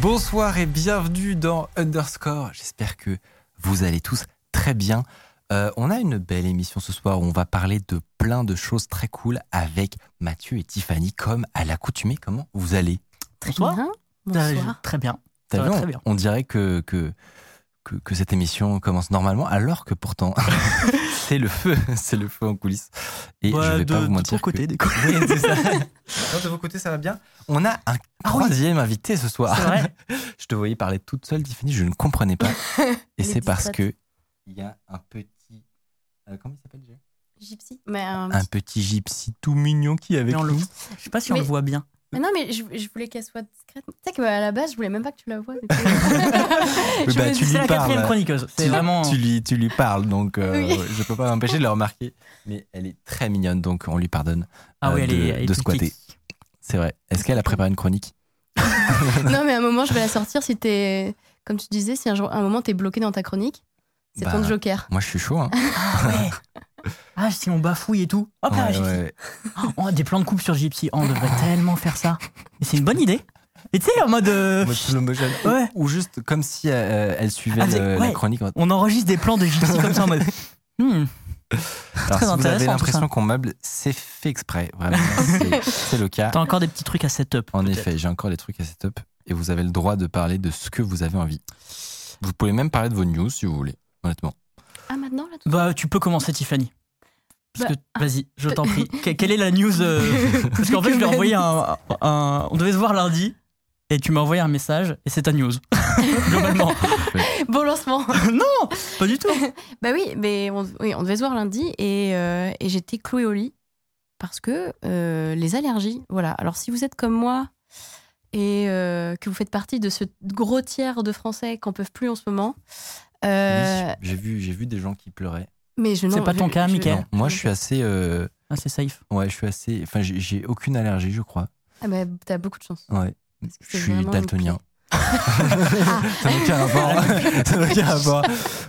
Bonsoir et bienvenue dans Underscore. J'espère que vous allez tous très bien. Euh, on a une belle émission ce soir où on va parler de plein de choses très cool avec Mathieu et Tiffany comme à l'accoutumée. Comment vous allez? Très Bonsoir. bien. Bonsoir. Très bien. T'as Ça va vu, très on, bien. on dirait que, que, que, que cette émission commence normalement alors que pourtant c'est le feu, c'est le feu en coulisses. Et Ouais, je vais de, pas vous de mentir. ton que- côté, des coups. Oui, c'est ça. Non, de vos côtés, ça va bien? On a un Ah oui. troisième invité ce soir. Vrai. Je te voyais parler toute seule, Tiffany, je ne comprenais pas. Et c'est est parce que il y a un petit. euh, comment il s'appelle déjà? Gypsy. Mais, euh, Un petit gypsy tout mignon qui est avec on le- nous. Je sais pas si on le voit bien. Mais non, mais je, je voulais qu'elle soit discrète. Tu sais qu'à la base, je voulais même pas que tu la vois. je bah, tu lui C'est la quatrième parles. chroniqueuse. C'est Tu- vraiment. Tu lui, tu lui parles, donc euh, Oui. je peux pas m'empêcher de le remarquer. Mais elle est très mignonne, donc on lui pardonne Ah oui, euh, elle de, est, elle est de toute squatter. C'est vrai. Est-ce qu'elle a préparé une chronique? Non, mais à un moment, je vais la sortir si t'es. Comme tu disais, si un, jour, un moment t'es bloqué dans ta chronique, c'est Bah, ton joker. Moi, je suis chaud. Hein. Ah ouais. Ah, si on bafouille et tout. Hop là, Ouais, Gypsy. Oh, des plans de coupe sur Gypsy. Oh, on devrait tellement faire ça. Et c'est une bonne idée. Et tu sais, en mode. euh, Mode slow motion. Ouais. Ou juste comme si euh, elle suivait Ah, c'est- le- la ouais. chronique. Alors, on enregistre des plans de Gypsy comme ça en mode. Hmm. si vous intéressant, avez tout l'impression qu'on meuble, c'est fait exprès. Vraiment, c'est- c'est le cas. T'as encore des petits trucs à setup. En peut-être. effet, j'ai encore des trucs à setup et vous avez le droit de parler de ce que vous avez envie. Vous pouvez même parler de vos news si vous voulez, honnêtement. Ah, maintenant, là, tout Bah, tu peux commencer, Tiffany. Bah, que, vas-y, je t'en prie. Que- quelle est la new euh, Parce qu'en fait, je lui ai envoyé un, un- On devait se voir lundi, et tu m'as envoyé un message, et c'est ta news. Globalement. Bon lancement. non, pas du tout. bah oui, mais on, oui, on devait se voir lundi et, euh, et j'étais clouée au lit parce que euh, les allergies, voilà. Alors si vous êtes comme moi et euh, que vous faites partie de ce gros tiers de Français qu'on peuvent plus en ce moment, euh, Oui, j'ai vu, j'ai vu des gens qui pleuraient. Mais je C'est pas ton je- cas, Mickaël. Moi, je suis assez, euh, Ah, c'est safe. ouais, je suis assez, enfin, j'ai- j'ai aucune allergie, je crois. Ah bah t'as beaucoup de chance. Ouais, Parce que je c'est suis vraiment une daltonien. Ah, Ça n'a aucun rapport. Ça n'a aucun rapport.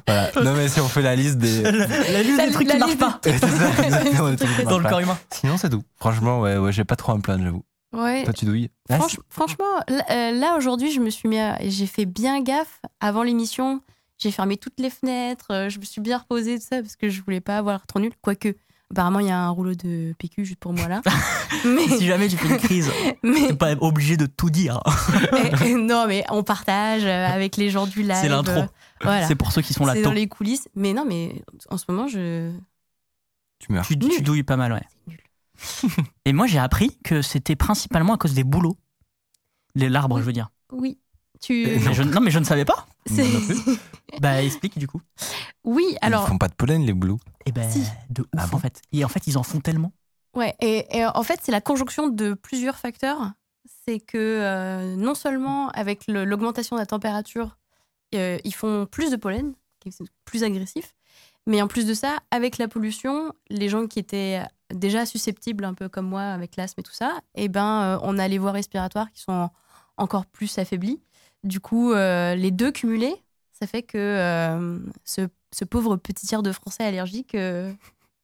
Voilà. Non mais si on fait la liste des. La, La- des trucs la qui marchent liste pas C'est ça, exactement, des trucs qui dans marchent le pas. corps humain. Sinon c'est tout. Franchement ouais ouais j'ai pas trop à me plaindre j'avoue. ouais. Toi tu douilles. Ah, Franch- franchement, là, euh, là, aujourd'hui, je me suis mis, à- j'ai fait bien gaffe avant l'émission. J'ai fermé toutes les fenêtres, euh, je me suis bien reposée tout ça parce que je voulais pas avoir trop nul. Quoique, apparemment, il y a un rouleau de PQ juste pour moi là. mais, Si jamais tu fais une crise, mais- t'es pas obligé de tout dire. non, mais on partage euh, avec les gens du live. C'est l'intro. euh, Voilà. C'est pour ceux qui sont là C'est dans les coulisses. Mais non, mais en ce moment, je. Tu meurs. Tu, douilles pas mal, ouais. C'est nul. Et moi, j'ai appris que c'était principalement à cause des bouleaux. Les- L'arbre, Oui. je veux dire. Oui. Tu. Mais je- non, mais je ne savais pas. Non plus. Bah, explique du coup. oui, alors. Ils font pas de pollen les boulots? Eh ben, Si. de ouf Ah bon? en fait. Et en fait, ils en font tellement. Ouais, et, et en fait, c'est la conjonction de plusieurs facteurs. C'est que euh, non seulement avec le- l'augmentation de la température, euh, ils font plus de pollen, qui est plus agressif, mais en plus de ça, avec la pollution, les gens qui étaient déjà susceptibles, un peu comme moi, avec l'asthme et tout ça, eh ben, euh, on a les voies respiratoires qui sont encore plus affaiblies. Du coup, euh, les deux cumulés, ça fait que euh, ce, ce pauvre petit tiers de Français allergiques, euh,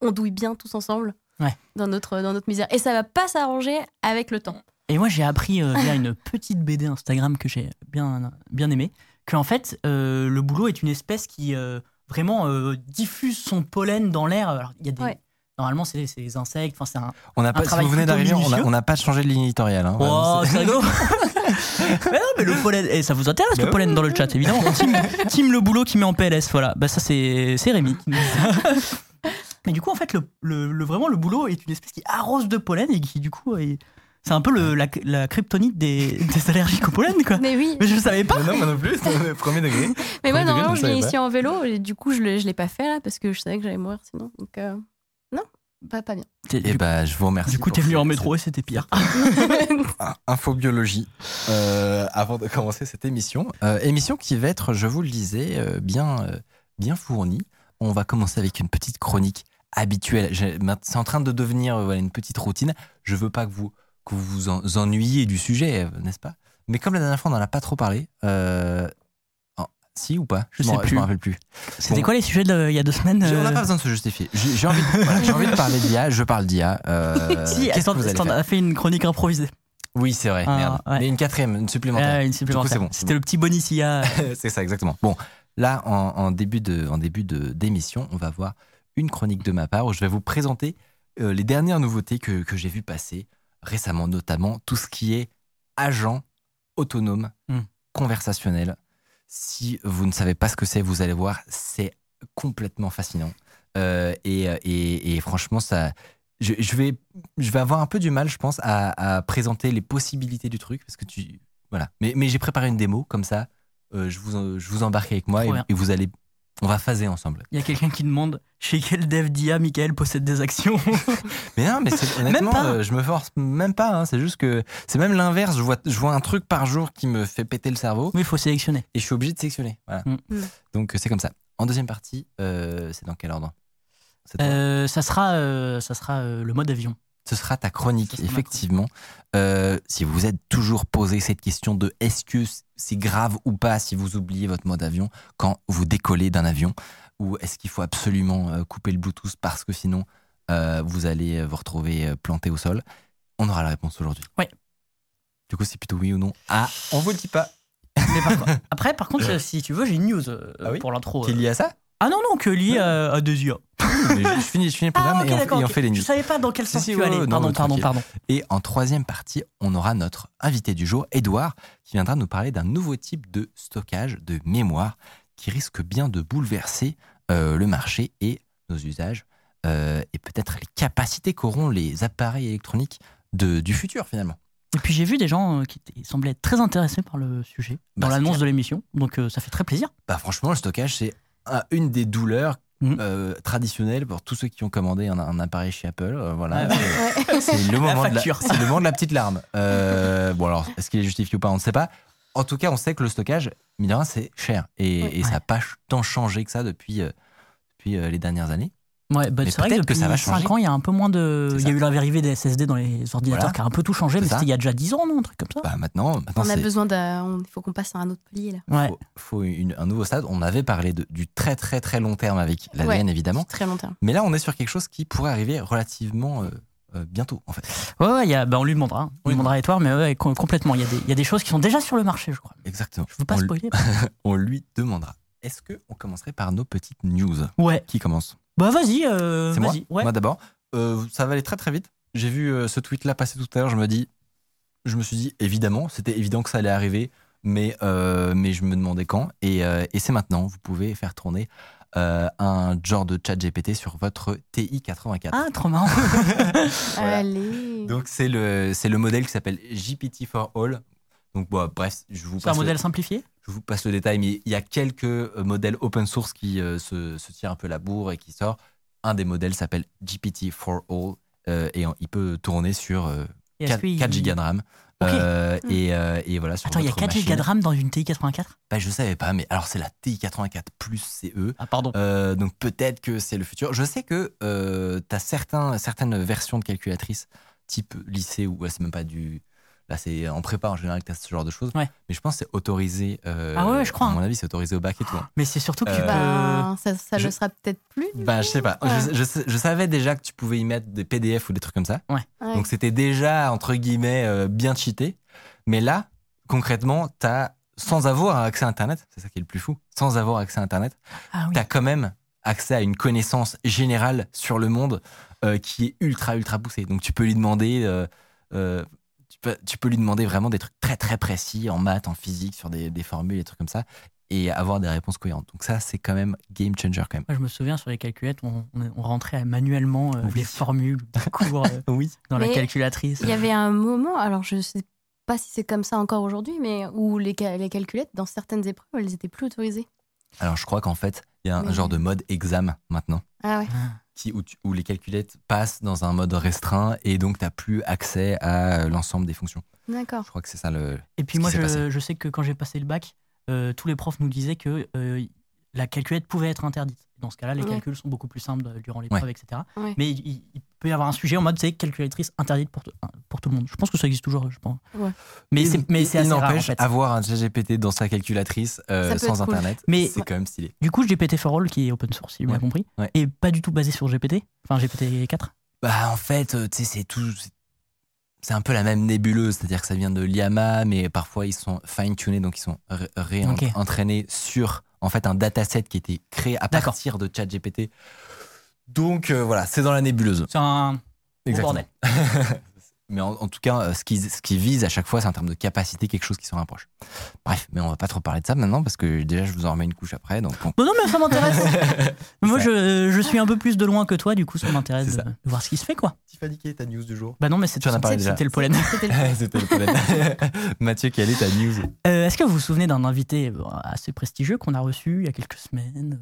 on douille bien tous ensemble Ouais. dans, notre, dans notre misère. Et ça va pas s'arranger avec le temps. Et moi, j'ai appris euh, via une petite BD Instagram que j'ai bien, bien aimée, qu'en fait, euh, le boulot est une espèce qui euh, vraiment euh, diffuse son pollen dans l'air. Alors, il y a des. Ouais. Normalement, c'est des insectes. Enfin, c'est un. On n'a pas, si vous venez d'arriver, on n'a pas changé de ligne éditoriale. Hein, Oh, c'est- c'est rigolo. Mais non, mais le pollen. Et ça vous intéresse Bah le pollen dans le chat, évidemment. Team, team le boulot qui met en PLS, voilà. Bah, ça, c'est c'est Rémi. Mais du coup, en fait, le, le- le- vraiment, le boulot est une espèce qui arrose de pollen et qui, du coup, est- c'est un peu le, la, la kryptonite des, des allergiques au pollen, quoi. Mais oui, Mais je ne savais pas. Mais non, moi non plus, c'est premier degré. mais moi, normalement, je viens ici en vélo et du coup, je ne l'ai pas fait là parce que je savais que j'allais mourir sinon. Donc, euh, Pas, pas bien. Et du, bah, je vous remercie. du coup, t'es venu en métro et c'était pire. Infobiologie, euh, avant de commencer cette émission. Euh, émission qui va être, je vous le disais, euh, bien, euh, bien fournie. On va commencer avec une petite chronique habituelle. C'est en train de devenir euh, voilà, une petite routine. Je veux pas que vous que vous vous en- ennuyiez du sujet, euh, n'est-ce pas? Mais comme la dernière fois, on n'en a pas trop parlé. Si ou pas? Je sais plus. me rappelle plus. C'était Bon. quoi les sujets de- il y a deux semaines On n'a euh, pas besoin de se justifier. J'ai envie, de- voilà, j'ai envie de parler d'IA. Je parle d'IA. Euh, Si, on faire a fait une chronique improvisée. Oui, c'est vrai. Ah, merde. ouais. Mais une quatrième, une supplémentaire. Une supplémentaire. c'est bon. C'était le petit bonus IA. c'est ça, exactement. Bon, là, en, en début de, en début de d'émission, on va voir une chronique de ma part où je vais vous présenter euh, les dernières nouveautés que, que j'ai vues passer récemment, notamment tout ce qui est agent autonome, Hmm. conversationnel. Si vous ne savez pas ce que c'est, vous allez voir, c'est complètement fascinant. Euh, et, et- et franchement, ça, je, je vais, je vais avoir un peu du mal, je pense, à, à présenter les possibilités du truc parce que tu, voilà. Mais, mais j'ai préparé une démo comme ça. euh, je vous, je vous embarque avec moi et vous allez, on va phaser ensemble. Il y a quelqu'un qui demande chez quel dev d'IA Michael possède des actions Mais non, mais c'est- honnêtement, pas. euh, je me force même pas. hein, c'est juste que c'est même l'inverse. Je vois, je vois un truc par jour qui me fait péter le cerveau Oui, il faut sélectionner. et je suis obligé de sélectionner. Voilà. Mm. Mm. Donc euh, c'est comme ça. En deuxième partie, euh, c'est dans quel ordre? Euh, ça sera, euh, ça sera euh, le mode avion. Ce sera ta chronique, effectivement. Euh, si vous êtes toujours posé cette question de est-ce que c'est grave ou pas si vous oubliez votre mode avion quand vous décollez d'un avion ou est-ce qu'il faut absolument euh, couper le Bluetooth parce que sinon euh, vous allez vous retrouver planté au sol? On aura la réponse aujourd'hui. Ouais. Du coup, c'est plutôt oui ou non Ah, on vous le dit pas. Mais par après, par contre, si tu veux, j'ai une news euh, Ah oui pour l'intro. Qui est euh. lié à ça? Ah non, non, que lié à, à des IA. Mais je, finis, je finis le programme Ah, ok, et, on, et fait les news. Je savais pas dans quel sens si, tu allais. Pardon, pardon, pardon. Et en troisième partie, on aura notre invité du jour, Edouard, qui viendra nous parler d'un nouveau type de stockage de mémoire qui risque bien de bouleverser euh, le marché et nos usages euh, et peut-être les capacités qu'auront les appareils électroniques de, du futur finalement. Et puis j'ai vu des gens euh, qui semblaient être très intéressés par le sujet Bah, dans l'annonce de l'émission. Donc euh, ça fait très plaisir. Bah, franchement, le stockage, c'est un- une des douleurs Mhm. euh, traditionnelles pour tous ceux qui ont commandé un, un appareil chez Apple. euh, voilà. C'est- Ouais. C'est le, moment de la- le moment de la petite larme. Euh, bon, alors, est-ce qu'il est justifié ou pas On ne sait pas. En tout cas, on sait que le stockage, mine c'est cher. Et, ça n'a pas tant changé que ça depuis, euh, depuis euh, les dernières années. Ouais, bah, c'est vrai que peut-être que depuis ça va 5 changer. ans, il y a un peu moins de. Il y a eu l'arrivée des SSD dans les ordinateurs Voilà. qui a un peu tout changé, mais c'était il y a déjà 10 ans, non Un truc comme ça Bah, maintenant, maintenant On a c'est besoin d'un. Il faut qu'on passe à un autre palier là. Ouais. faut, faut une- un nouveau stade. On avait parlé de- du très très très long terme avec l'ADN, Ouais. évidemment. Très long terme. Mais là, on est sur quelque chose qui pourrait arriver relativement euh, euh, bientôt, en fait. Ouais, ouais, il y a, bah, on lui demandera. hein. On Oui. lui demandera à Edouard, mais ouais, com- complètement. Il y, a des, il y a des choses qui sont déjà sur le marché, je crois. Exactement. Je veux pas on, spoiler. on lui demandera. Est-ce qu'on commencerait par nos petites news Ouais. Qui commence? Bah vas-y, euh, C'est moi vas-y. Ouais. Moi d'abord. Euh, ça va aller très très vite. J'ai vu euh, ce tweet-là passer tout à l'heure. Je me dis, je me suis dit évidemment, c'était évident que ça allait arriver, mais euh, mais je me demandais quand. Et, euh, et c'est maintenant. Vous pouvez faire tourner euh, un genre de chat GPT sur votre TI 84. Ah, trop marrant. Voilà. Allez. Donc c'est le c'est le modèle qui s'appelle GPT for All. Donc bon, bref, je vous C'est un passe le- modèle simplifié je vous passe le détail, mais il y a quelques euh, modèles open source qui euh, se, se tirent un peu la bourre et qui sort. Un des modèles s'appelle GPT for All euh, et il peut tourner sur euh, Et est-ce 4, qu'il- 4 gigas de RAM. Euh, et, euh, et voilà, sur Attends, il y a votre 4 gigas de. RAM dans une TI 84 Bah, je savais pas, mais alors c'est la TI 84 plus CE. Ah, pardon. Euh, donc peut-être que c'est le futur. Je sais que tu as certains, certaines versions de calculatrices type lycée ou ouais, c'est même pas du. Là, c'est en prépa en général que tu as ce genre de choses. Ouais. Mais je pense que c'est autorisé. euh, Ah ouais, je crois, À mon hein. avis, c'est autorisé au bac et tout. hein. Mais c'est surtout que tu Euh, peux. Bah, ça, ça je- le sera peut-être plus. Bah, je sais pas. Ouais. Je, je savais déjà que tu pouvais y mettre des PDF ou des trucs comme ça. Ouais. Donc c'était déjà, entre guillemets, euh, bien cheaté. Mais là, concrètement, tu as, sans avoir accès à Internet, c'est ça qui est le plus fou, sans avoir accès à Internet, Ah oui. tu as quand même accès à une connaissance générale sur le monde euh, qui est ultra, ultra poussée. Donc tu peux lui demander. euh, euh, tu peux, tu peux lui demander vraiment des trucs très très précis en maths, en physique, sur des, des formules, des trucs comme ça, et avoir des réponses cohérentes. Donc ça, c'est quand même game changer quand même. Moi, je me souviens sur les calculettes, on, rentrait manuellement euh, Oui. les formules des cours euh, Oui. dans la calculatrice. Il y avait un moment, alors je sais pas si c'est comme ça encore aujourd'hui, mais où les, les calculettes, dans certaines épreuves, elles étaient plus autorisées. Alors je crois qu'en fait, il y a un Oui. genre de mode examen maintenant. Ah ouais. Qui, où, tu- où les calculettes passent dans un mode restreint et donc tu n'as plus accès à euh, l'ensemble des fonctions. D'accord. Je crois que c'est ça le. Et puis moi, je sais que quand j'ai passé le bac, euh, tous les profs nous disaient que euh, la calculette pouvait être interdite. Dans ce cas-là, les Ouais. calculs sont beaucoup plus simples euh, durant l'épreuve, Ouais. etc. Ouais. Mais il, peut y avoir un sujet en mode, c'est calculatrice interdite pour, tout- pour tout le monde. Je pense que ça existe toujours, je pense. Ouais. Mais c'est assez rare, en n'empêche, fait. avoir un ChatGPT dans sa calculatrice euh, sans cool. internet, Mais- c'est quand même stylé. Du coup, GPT for All, qui est open source, si j'ai bien compris, Ouais. et pas du tout basé sur GPT, enfin GPT-4. Bah en fait, euh, tu sais, c'est tout. c'est- un peu la même nébuleuse, c'est-à-dire que ça vient de l'IAMA, mais parfois ils sont fine-tunés, donc ils sont réentraînés sur en fait un dataset qui a été créé à partir de ChatGPT. Donc euh, voilà, c'est dans la nébuleuse. C'est un bordel. mais en, en tout cas, euh, ce qui, ce qui vise à chaque fois, c'est en termes de capacité quelque chose qui se rapproche. Bref, mais on va pas trop parler de ça maintenant parce que déjà je vous en remets une couche après. Donc bon. Non, non, mais ça m'intéresse. Moi, je, je suis un peu plus de loin que toi, du coup, ça m'intéresse C'est de, de voir ce qui se fait, quoi. Tiffany, quelle est ta news du jour? Bah non, mais c'est Tu en as parlé déjà. c'était le pollen. C'était le C'était le pollen. Mathieu, quelle est ta news? Euh, Est-ce que vous vous souvenez d'un invité euh, assez prestigieux qu'on a reçu il y a quelques semaines?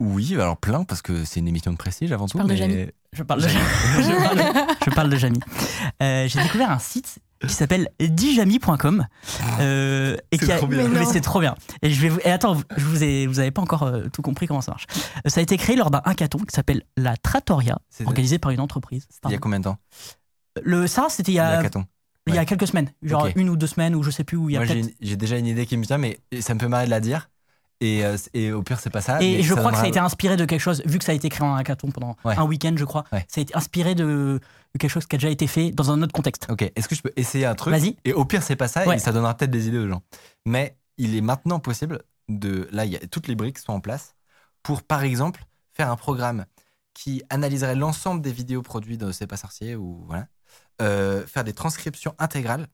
Oui, alors plein parce que c'est une émission de prestige avant tout. mais- Je parle de, je parle, je parle de Jamy. Euh, J'ai découvert un site qui s'appelle dijami.com euh, et C'est qui a- trop bien. Mais c'est trop bien. Et je vais vous, et attends, je vous ai, vous avez pas encore euh, tout compris comment ça marche. Ça a été créé lors d'un hackathon qui s'appelle la Trattoria, C'est- organisé par une entreprise. Il y a combien de temps? Le ça, c'était il y a il y a quelques semaines, genre une ou deux semaines ou je sais plus où il y a Moi, peut-être. j'ai j'ai déjà une idée qui me vient, mais ça me fait marrer de la dire. Et, euh, et au pire, c'est pas ça. Et je crois que ça a été inspiré de quelque chose, vu que ça a été créé en hackathon pendant Ouais. un week-end, je crois. Ouais. Ça a été inspiré de, quelque chose qui a déjà été fait dans un autre contexte. Ok, est-ce que je peux essayer un truc Vas-y. Et au pire, c'est pas ça, Ouais. et ça donnera peut-être des idées aux gens. Mais il est maintenant possible de. Là, il y a, toutes les briques sont en place pour, par exemple, faire un programme qui analyserait l'ensemble des vidéos produites de C'est pas sorcier ou voilà. Euh, faire des transcriptions intégrales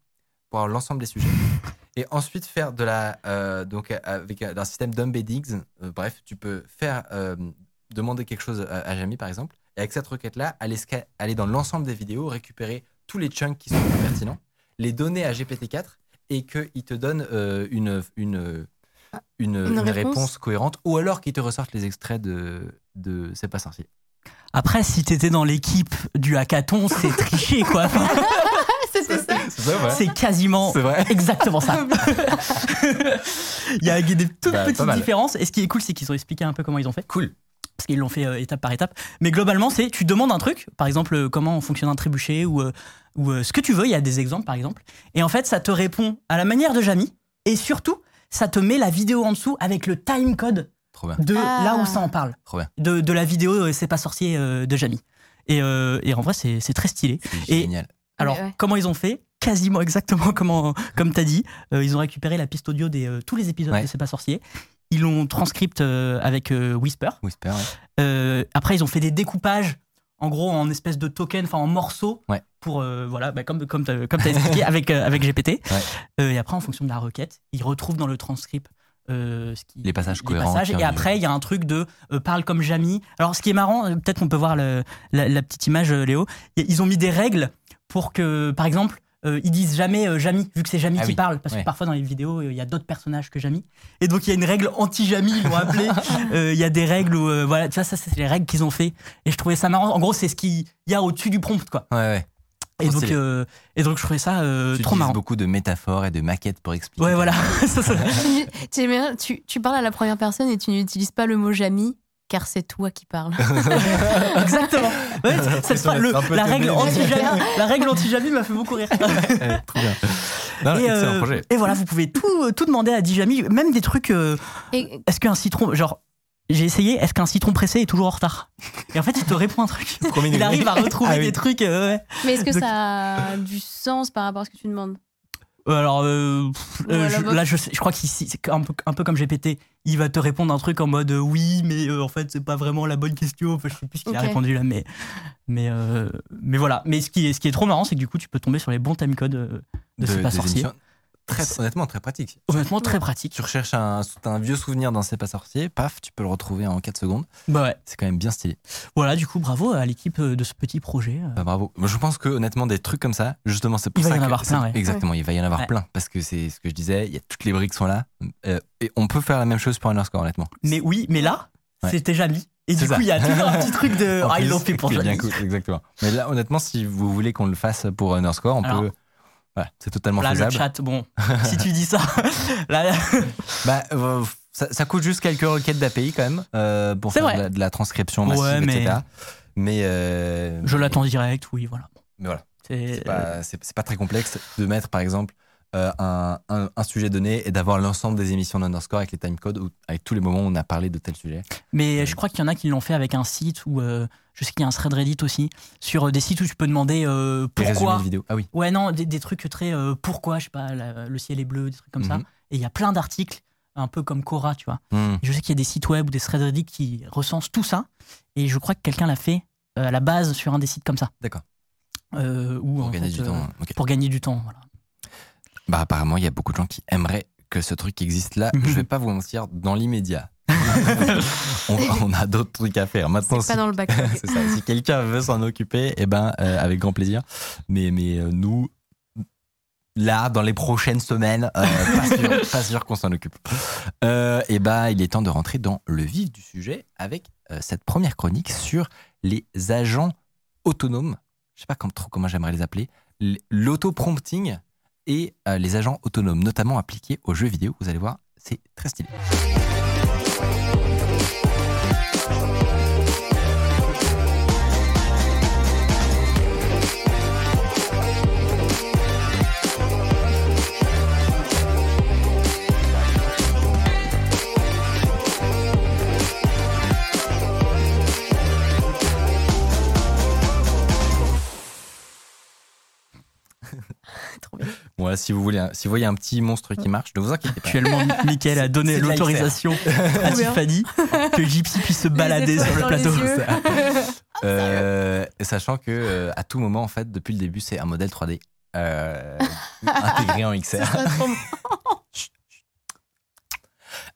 pour l'ensemble des sujets. Et ensuite faire de la. euh, donc, avec un un système d'embeddings. euh, bref, tu peux faire. euh, demander quelque chose à, à Jamie, par exemple. Et avec cette requête-là, aller, sca- aller dans l'ensemble des vidéos, récupérer tous les chunks qui sont pertinents, les donner à GPT-4 et qu'il te donne euh, une, une, une, une réponse. réponse. cohérente ou alors qu'il te ressorte les extraits de, de C'est pas sorcier. Après, si t'étais dans l'équipe du hackathon, c'est triché, quoi. C'est quasiment vrai. exactement ça. Il y a des toutes Bah, petites différences. Et ce qui est cool, c'est qu'ils ont expliqué un peu comment ils ont fait. Cool. Parce qu'ils l'ont fait euh, étape par étape. Mais globalement, c'est tu demandes un truc, par exemple, euh, comment fonctionne un trébuchet ou, euh, ou euh, ce que tu veux. Il y a des exemples, par exemple. Et en fait, ça te répond à la manière de Jamy. Et surtout, ça te met la vidéo en dessous avec le time code de Ah. là où ça en parle. De, de la vidéo euh, C'est pas sorcier euh, de Jamy. Et, euh, et en vrai, c'est c'est très stylé. C'est génial. Alors, ouais. comment ils ont fait? Quasiment exactement comment, comme tu as dit. Euh, ils ont récupéré la piste audio des euh, tous les épisodes Ouais. de C'est pas sorcier. Ils l'ont transcript euh, avec Whisper. Whisper, ouais. Après, ils ont fait des découpages, en gros, en espèce de token, enfin en morceaux, Ouais. pour, voilà, bah, comme, comme tu as, expliqué avec, avec GPT. Et après, en fonction de la requête, ils retrouvent dans le transcript euh, ce qui, Les passages cohérents passages. qui ont et après, il y a un truc de euh, parle comme Jamy. Alors, ce qui est marrant, peut-être qu'on peut voir le- la, la petite image, Léo. Ils ont mis des règles pour que, par exemple, euh, ils disent jamais euh, Jamy, vu que c'est Jamy Ah qui oui. parle. Parce Ouais. que parfois, dans les vidéos, euh, il y a d'autres personnages que Jamy. Et donc, il y a une règle anti-Jamy, ils l'ont appelé. Euh, Il y a des règles où, euh, voilà, tu vois, ça, c'est les règles qu'ils ont fait. Et je trouvais ça marrant. En gros, c'est ce qu'il y a au-dessus du prompt, quoi. Ouais, ouais. Et Trop donc, euh, et donc, je trouvais ça euh, tu trop marrant. beaucoup de métaphores et de maquettes pour expliquer. Ouais, voilà. Ça, ça- Tu, tu- tu- tu parles à la première personne et tu n'utilises pas le mot Jamy car c'est toi qui parles. Exactement. Ouais, le- la, règle anti-Jamy, la règle anti-Jamy m'a fait beaucoup rire. Ouais, trop bien. Non, et, excellent euh, projet. et voilà, vous pouvez tout, tout demander à Dijami, même des trucs. euh, Et est-ce qu'un citron. Genre, j'ai essayé, est-ce qu'un citron pressé est toujours en retard? Et en fait, il te répond un truc. Premier Il arrive à retrouver Ah oui. des trucs. euh, ouais. mais est-ce que Donc- ça a du sens par rapport à ce que tu demandes? Alors euh, euh, je- là, je, crois qu'ici, c'est un peu, un peu comme GPT. Il va te répondre un truc en mode euh, oui, mais euh, en fait, c'est pas vraiment la bonne question. Enfin, je sais plus ce qu'il a répondu là, mais, mais, euh, mais voilà. Mais ce qui, est, ce qui est trop marrant, c'est que du coup, tu peux tomber sur les bons timecodes euh, de, C'est pas sorcier. Très, honnêtement, très pratique. Honnêtement, très pratique. Tu recherches un, vieux souvenir dans C'est pas sorcier, paf, tu peux le retrouver en 4 secondes. Bah ouais. C'est quand même bien stylé. Voilà, du coup, bravo à l'équipe euh, de ce petit projet. euh. Bah, bravo. Moi, je pense que honnêtement, des trucs comme ça, justement, c'est pour Il va ça y en avoir c'est- plein, ouais. Exactement, il va y en avoir Ouais. plein parce que c'est ce que je disais. Il y a toutes les briques sont là Euh, et on peut faire la même chose pour Underscore, honnêtement. Mais oui, mais là, Ouais. c'était Jamie. Et du ça. coup, il y a toujours un petit truc de. En Ah, ils plus, l'ont fait pour cool, exactement. Mais là, honnêtement, si vous voulez qu'on le fasse pour Underscore, on Alors, peut. Voilà, c'est totalement Là, le chat, bon, si tu dis ça, là, là, Bah, euh, ça, ça coûte juste quelques requêtes d'API quand même euh, pour faire de la, de la transcription massive, Ouais, mais- etc. Mais, euh, je l'attends direct, oui, voilà. mais voilà, pas, c'est pas très complexe de mettre par exemple euh, un, un- un sujet donné et d'avoir l'ensemble des émissions d'Underscore avec les timecodes ou avec tous les moments où on a parlé de tel sujet. Mais je crois qu'il y en a qui l'ont fait avec un site où euh, je sais qu'il y a un thread Reddit aussi sur euh, des sites où tu peux demander euh, pourquoi. de vidéos. Ah oui. Ouais, non, des, des trucs très euh, pourquoi, je sais pas, la- le ciel est bleu, des trucs comme ça. Mhm. Et il y a plein d'articles, un peu comme Cora, tu vois. Et je sais qu'il y a des sites web ou des threads Reddit qui recensent tout ça. Et je crois que quelqu'un l'a fait euh, à la base sur un des sites comme ça. D'accord. Euh, Pour en gagner fait, du euh, temps. Pour gagner du temps, voilà. Bah apparemment, il y a beaucoup de gens qui aimeraient que ce truc existe là. Mhm. Je vais pas vous mentir, dans l'immédiat. on, on a d'autres trucs à faire. Maintenant, C'est si, pas dans le ça. si quelqu'un veut s'en occuper, eh ben, euh, avec grand plaisir. Mais, mais euh, nous, là, dans les prochaines semaines, euh, pas sûr, pas sûr qu'on s'en occupe. Euh, et ben, il est temps de rentrer dans le vif du sujet avec euh, cette première chronique sur les agents autonomes. Je sais pas comme- trop comment j'aimerais les appeler. L'auto-prompting et euh, les agents autonomes, notamment appliqués aux jeux vidéo. Vous allez voir, c'est très stylé. Si vous voulez, si vous voyez un petit monstre qui marche, ne vous inquiétez pas. Actuellement, Mickaël a donné l'autorisation à. Tiffany que Gypsy puisse se balader sur le plateau. yeux. Euh, sachant que euh, à tout moment, en fait, depuis le début, c'est un modèle 3D euh, intégré en XR.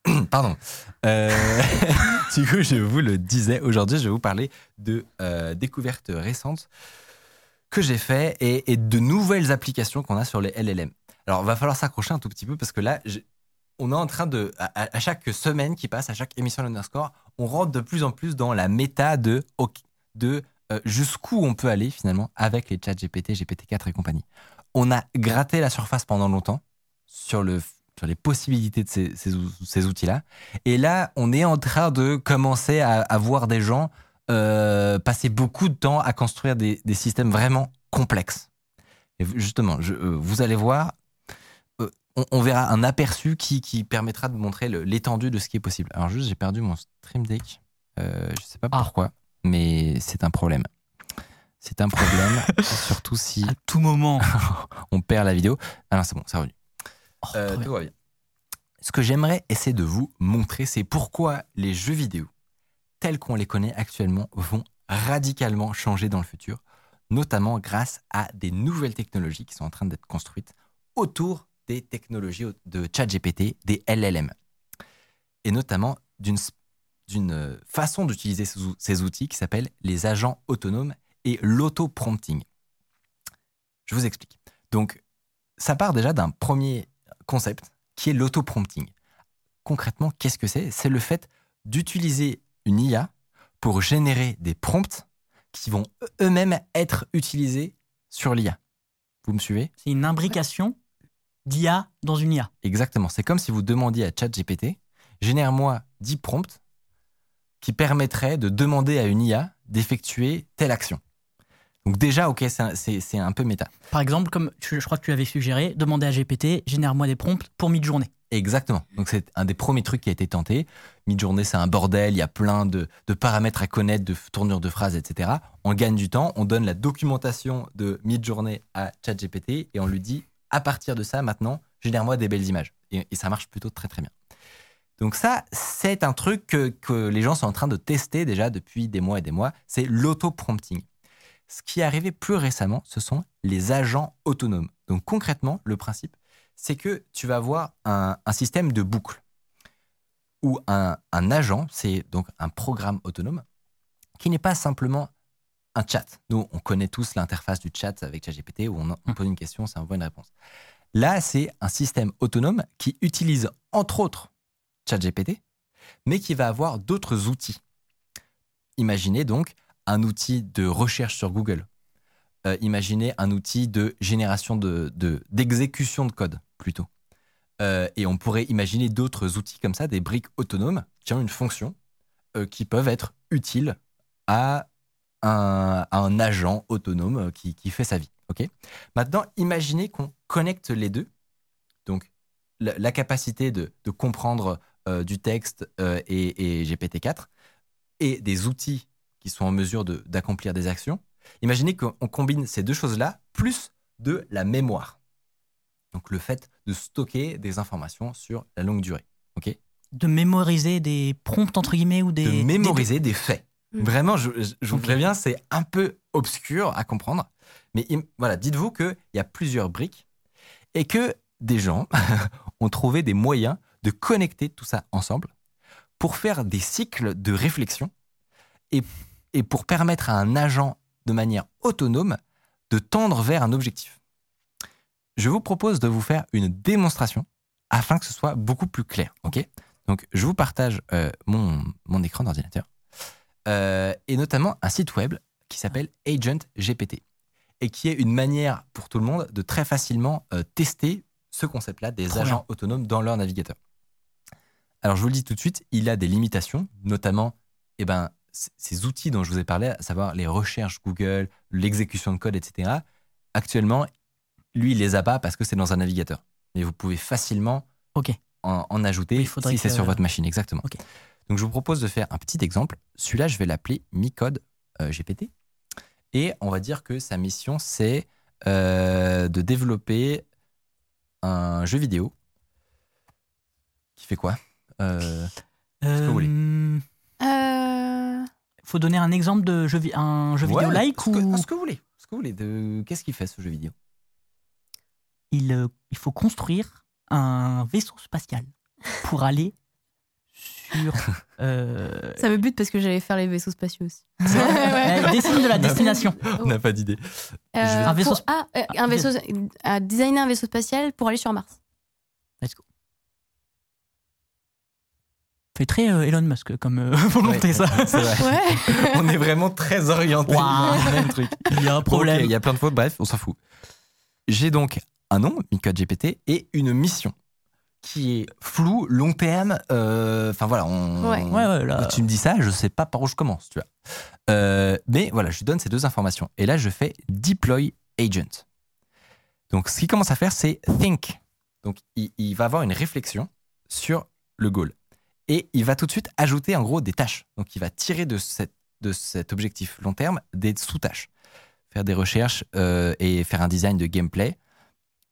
Pardon. Du coup, je vous le disais, aujourd'hui, je vais vous parler de découvertes récentes que j'ai fait et, de nouvelles applications qu'on a sur les LLM. Alors, va falloir s'accrocher un tout petit peu parce que là, on est en train de, à, chaque semaine qui passe, à chaque émission de l'Underscore, on rentre de plus en plus dans la méta de, de euh, jusqu'où on peut aller finalement avec les chats GPT, GPT-4 et compagnie. On a gratté la surface pendant longtemps sur, le, sur les possibilités de ces, ces ou- ces outils-là. Et là, on est en train de commencer à voir des gens euh, passer beaucoup de temps à construire des, des systèmes vraiment complexes. Et justement, je- euh, vous allez voir, euh, on, on verra un aperçu qui, qui permettra de montrer l'étendue de ce qui est possible. Alors juste, j'ai perdu mon Stream Deck. Je sais pas Ah. pourquoi, mais c'est un problème. C'est un problème, surtout si À tout moment. on perd la vidéo. Ah non, c'est bon, c'est revenu. Oh, tout va bien. Ce que j'aimerais essayer de vous montrer, c'est pourquoi les jeux vidéo, tels qu'on les connaît actuellement, vont radicalement changer dans le futur, notamment grâce à des nouvelles technologies qui sont en train d'être construites autour des technologies de ChatGPT, des LLM, et notamment d'une euh, façon d'utiliser ces outils qui s'appelle les agents autonomes et l'auto-prompting. Je vous explique. Donc, ça part déjà d'un premier concept qui est l'auto-prompting. Concrètement, qu'est-ce que c'est? C'est le fait d'utiliser une IA pour générer des prompts qui vont eux-mêmes être utilisés sur l'IA. Vous me suivez? C'est une imbrication d'IA dans une IA. Exactement. C'est comme si vous demandiez à ChatGPT, génère-moi 10 prompts qui permettraient de demander à une IA d'effectuer telle action. Donc déjà, ok, c'est un- peu méta. Par exemple, comme tu- je crois que tu avais suggéré, demander à GPT, génère-moi des prompts pour mid-journée. Exactement. Donc c'est un des premiers trucs qui a été tenté. Mid-journée, c'est un bordel, il y a plein de, de paramètres à connaître, de tournures de phrases, etc. On gagne du temps, on donne la documentation de mid-journée à ChatGPT et on lui dit, à partir de ça, maintenant, génère-moi des belles images. Et, et ça marche plutôt très très bien. Donc ça, c'est un truc que, que les gens sont en train de tester déjà depuis des mois et des mois, c'est l'auto-prompting. Ce qui est arrivé plus récemment, ce sont les agents autonomes. Donc concrètement, le principe, c'est que tu vas avoir un, un système de boucle où un, un agent, c'est donc un programme autonome qui n'est pas simplement un chat. Nous, on connaît tous l'interface du chat avec ChatGPT où on, on pose une question, ça envoie une réponse. Là, c'est un système autonome qui utilise entre autres ChatGPT, mais qui va avoir d'autres outils. Imaginez donc un outil de recherche sur Google. Euh, imaginez un outil de génération de, de- d'exécution de, code, plutôt. Euh, et on pourrait imaginer d'autres outils comme ça, des briques autonomes qui ont une fonction, euh, qui peuvent être utiles à un, agent autonome euh, qui, qui fait sa vie. Maintenant, imaginez qu'on connecte les deux. Donc, la, capacité de, de comprendre du texte et, et GPT-4 et des outils qui sont en mesure de- d'accomplir des actions. Imaginez qu'on on combine ces deux choses-là plus de la mémoire. Donc, le fait de stocker des informations sur la longue durée. ok? De mémoriser des prompts, entre guillemets, ou des. de mémoriser des faits. Mm. Vraiment, je, je- je vous préviens, c'est un peu obscur à comprendre. Mais voilà, dites-vous qu'il y a plusieurs briques et que des gens ont trouvé des moyens de connecter tout ça ensemble pour faire des cycles de réflexion et, et pour permettre à un agent de manière autonome de tendre vers un objectif. Je vous propose de vous faire une démonstration afin que ce soit beaucoup plus clair. ok? Donc, je vous partage euh, mon, mon écran d'ordinateur euh, et notamment un site web qui s'appelle Agent GPT et qui est une manière pour tout le monde de très facilement euh, tester ce concept-là des Trop agents autonomes dans leur navigateur. Alors, je vous le dis tout de suite, il a des limitations, notamment eh ben, ces outils dont je vous ai parlé, à savoir les recherches Google, l'exécution de code, etc. Actuellement, lui, il les a pas parce que c'est dans un navigateur. Mais vous pouvez facilement Ok. en, en ajouter Oui, si c'est sur votre machine, exactement. Donc, je vous propose de faire un petit exemple. Celui-là, je vais l'appeler Micode euh, GPT. Et on va dire que sa mission, c'est euh, de développer un jeu vidéo qui fait quoi? Euh, que vous voulez faut donner un exemple de jeu, vi- un jeu vidéo ouais, like ce que, ou ce que vous voulez. Ce que vous voulez. De... Qu'est-ce qu'il fait ce jeu vidéo? Il, euh, il faut construire un vaisseau spatial pour aller sur. euh, ça me bute parce que j'allais faire les vaisseaux spatiaux aussi. euh, dessine de la destination. On n'a pas d'idée. Euh, Un vaisseau pour- ah, euh, un vaisseau, à designer un vaisseau spatial pour aller sur Mars. Let's go. Fait très euh, Elon Musk comme euh, volonté, Ouais, ça. c'est vrai. Ouais. On est vraiment très orienté même truc. Il y a un problème. Il y a plein de fautes, bref, on s'en fout. J'ai donc un nom, Micode GPT, et une mission qui est floue, long terme. euh, Enfin voilà, on, Ouais. Ouais, ouais, là. quand tu me dis ça, je sais pas par où je commence, tu vois. Euh, mais voilà, je lui donne ces deux informations. Et là, je fais deploy agent. Donc, ce qu'il commence à faire, c'est think. Donc, il, il va avoir une réflexion sur le goal. Et il va tout de suite ajouter, en gros, des tâches. Donc, il va tirer de, cette, de cet objectif long terme des sous-tâches. Faire des recherches euh, et faire un design de gameplay.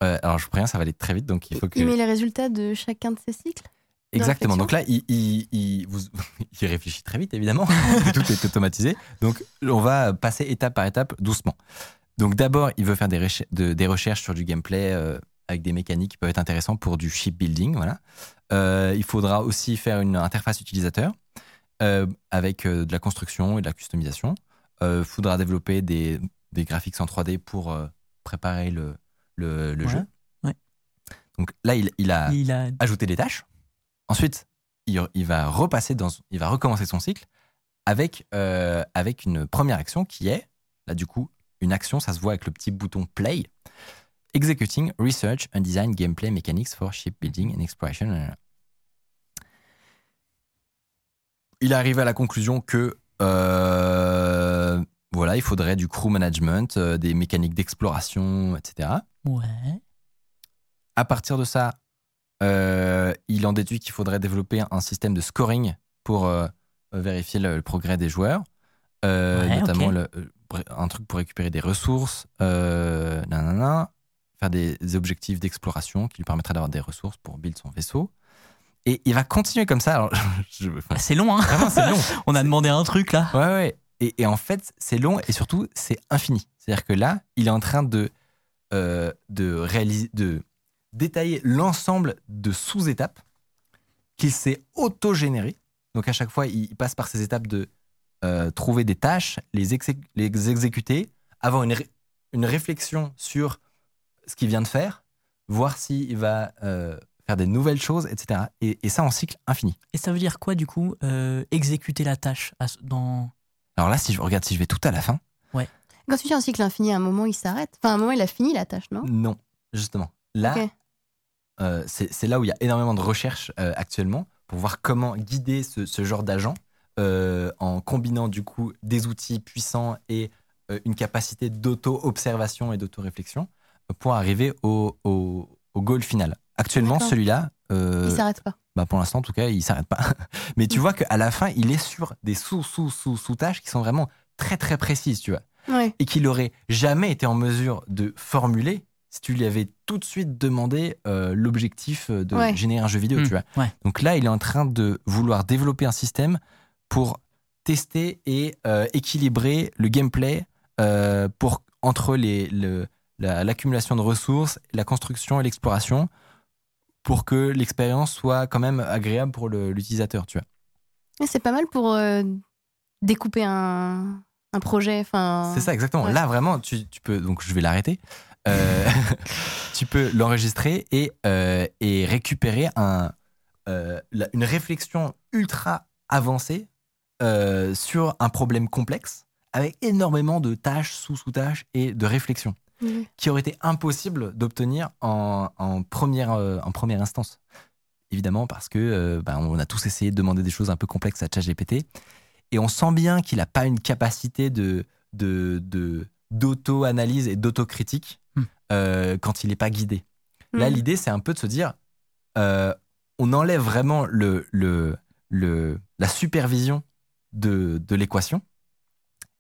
Euh, alors, je vous préviens, ça va aller très vite. Donc, il faut que. Il met les résultats de chacun de ces cycles. Exactement. Donc là, il, il, il- vous- il réfléchit très vite, évidemment, tout est automatisé. Donc, on va passer étape par étape, doucement. Donc, d'abord, il veut faire des, recher- de- des recherches sur du gameplay euh, avec des mécaniques qui peuvent être intéressantes pour du shipbuilding. Voilà. Euh, il faudra aussi faire une interface utilisateur euh, avec euh, de la construction et de la customisation. Il faudra développer des, des graphiques en 3D pour préparer le, le, le Ouais, jeu. ouais. Donc là, il, il a Il a ajouter des tâches. Ensuite, il, il va repasser dans, il va recommencer son cycle avec, avec une première action qui est, là du coup, une action, ça se voit avec le petit bouton play. Executing Research and Design Gameplay Mechanics for Shipbuilding and Exploration. Il arrive à la conclusion que euh, voilà, il faudrait du crew management, euh, des mécaniques d'exploration, etc. Ouais. À partir de ça, euh, il en déduit qu'il faudrait développer un système de scoring pour vérifier le, le progrès des joueurs, Ouais, notamment le- un truc pour récupérer des ressources, nanana, faire des, objectifs d'exploration qui lui permettraient d'avoir des ressources pour build son vaisseau. Et il va continuer comme ça. Alors, je- enfin, C'est long, hein. vraiment, c'est long. On a demandé un truc là. Ouais, ouais. Et, et en fait, c'est long et surtout, c'est infini. C'est-à-dire que là, il est en train de, euh, de, réaliser, de détailler l'ensemble de sous-étapes qu'il s'est auto-généré. Donc à chaque fois, il il passe par ces étapes de euh, trouver des tâches, les, exé- les exécuter, avoir une, ré- une réflexion sur ce qu'il vient de faire, voir s'il va euh, faire des nouvelles choses, etc. Et, et ça en cycle infini. Et ça veut dire quoi, du coup, euh, exécuter la tâche à dans. Alors là, si je regarde, si je vais tout à la fin, Quand tu dis un cycle infini, à un moment, il s'arrête? Enfin, à un moment, il a fini la tâche, non? Non, justement. Là, euh, c'est là où il y a énormément de recherches euh, actuellement pour voir comment guider ce, ce genre d'agent euh, en combinant du coup des outils puissants et une capacité d'auto-observation et d'auto-réflexion euh, pour arriver au, au, au goal final. Actuellement, celui-là, euh, Il s'arrête pas. bah pour l'instant en tout cas, il s'arrête pas. Mais tu vois qu'à la fin, il est sur des sous-sous-sous-sous-tâches qui sont vraiment très très précises, tu vois et qu'il aurait jamais été en mesure de formuler si tu lui avais tout de suite demandé euh, l'objectif de Ouais. générer un jeu vidéo, Hmm, tu vois. ouais. Donc là, il est en train de vouloir développer un système pour tester et euh, équilibrer le gameplay euh, pour entre les le- la- l'accumulation de ressources, la construction et l'exploration pour que l'expérience soit quand même agréable pour l'utilisateur, tu vois. C'est pas mal pour euh, découper un, un projet. Enfin, C'est ça, exactement. ouais. Là, vraiment, tu, tu peux. Donc, je vais l'arrêter. Euh, tu peux l'enregistrer et, euh, et récupérer un, la- une réflexion ultra avancée sur un problème complexe avec énormément de tâches, sous-sous-tâches et de réflexions Qui aurait été impossible d'obtenir en, en première, euh, en première instance. Évidemment, parce que euh, bah, on a tous essayé de demander des choses un peu complexes à ChatGPT. Et on sent bien qu'il n'a pas une capacité de, de, de- d'auto-analyse et d'autocritique Hmm. euh, quand il n'est pas guidé. Là, Mhm. l'idée, c'est un peu de se dire euh, on enlève vraiment le, le, le, la supervision de, de l'équation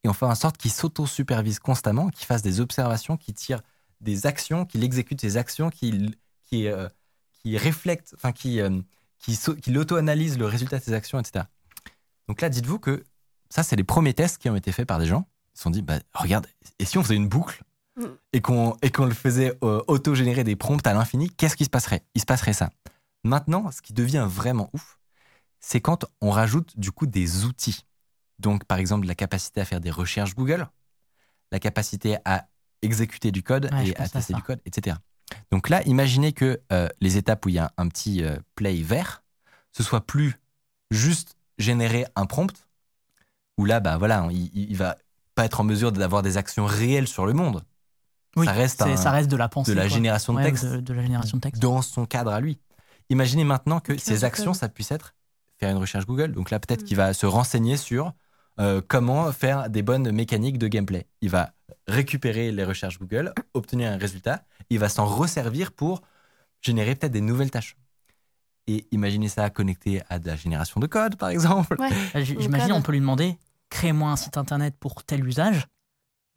et on fait en sorte qu'il s'auto-supervise constamment, qu'il fasse des observations, qu'il tire des actions, qu'il exécute ses actions, qu'il qui, euh, qui réflecte, enfin, qui, euh, qui, s'au- qu'il auto-analyse le résultat de ses actions, etc. Donc là, dites-vous que ça, c'est les premiers tests qui ont été faits par des gens. Ils se sont dit, bah, regarde, et si on faisait une boucle Mm. et qu'on et qu'on le faisait euh, auto-générer des prompts à l'infini, qu'est-ce qui se passerait? Il se passerait ça. Maintenant, ce qui devient vraiment ouf, c'est quand on rajoute du coup des outils. Donc, par exemple, la capacité à faire des recherches Google, la capacité à exécuter du code Ouais, et à tester du code, etc. Donc là, imaginez que euh, les étapes où il y a un petit euh, play vert, ce soit plus juste générer un prompt, où là, bah voilà, il, il va pas être en mesure d'avoir des actions réelles sur le monde. Oui, ça reste, un- ça reste de la pensée. de la quoi. génération de Ouais, texte De, de la génération de texte. dans son cadre à lui. Imaginez maintenant que ces actions, ça puisse être faire une recherche Google. Donc là, peut-être Mm. qu'il va se renseigner sur euh, comment faire des bonnes mécaniques de gameplay. Il va récupérer les recherches Google, obtenir un résultat, il va s'en resservir pour générer peut-être des nouvelles tâches. Et imaginez ça connecté à de la génération de code, par exemple. Ouais. Euh, J'imagine, on peut lui demander crée-moi un site internet pour tel usage.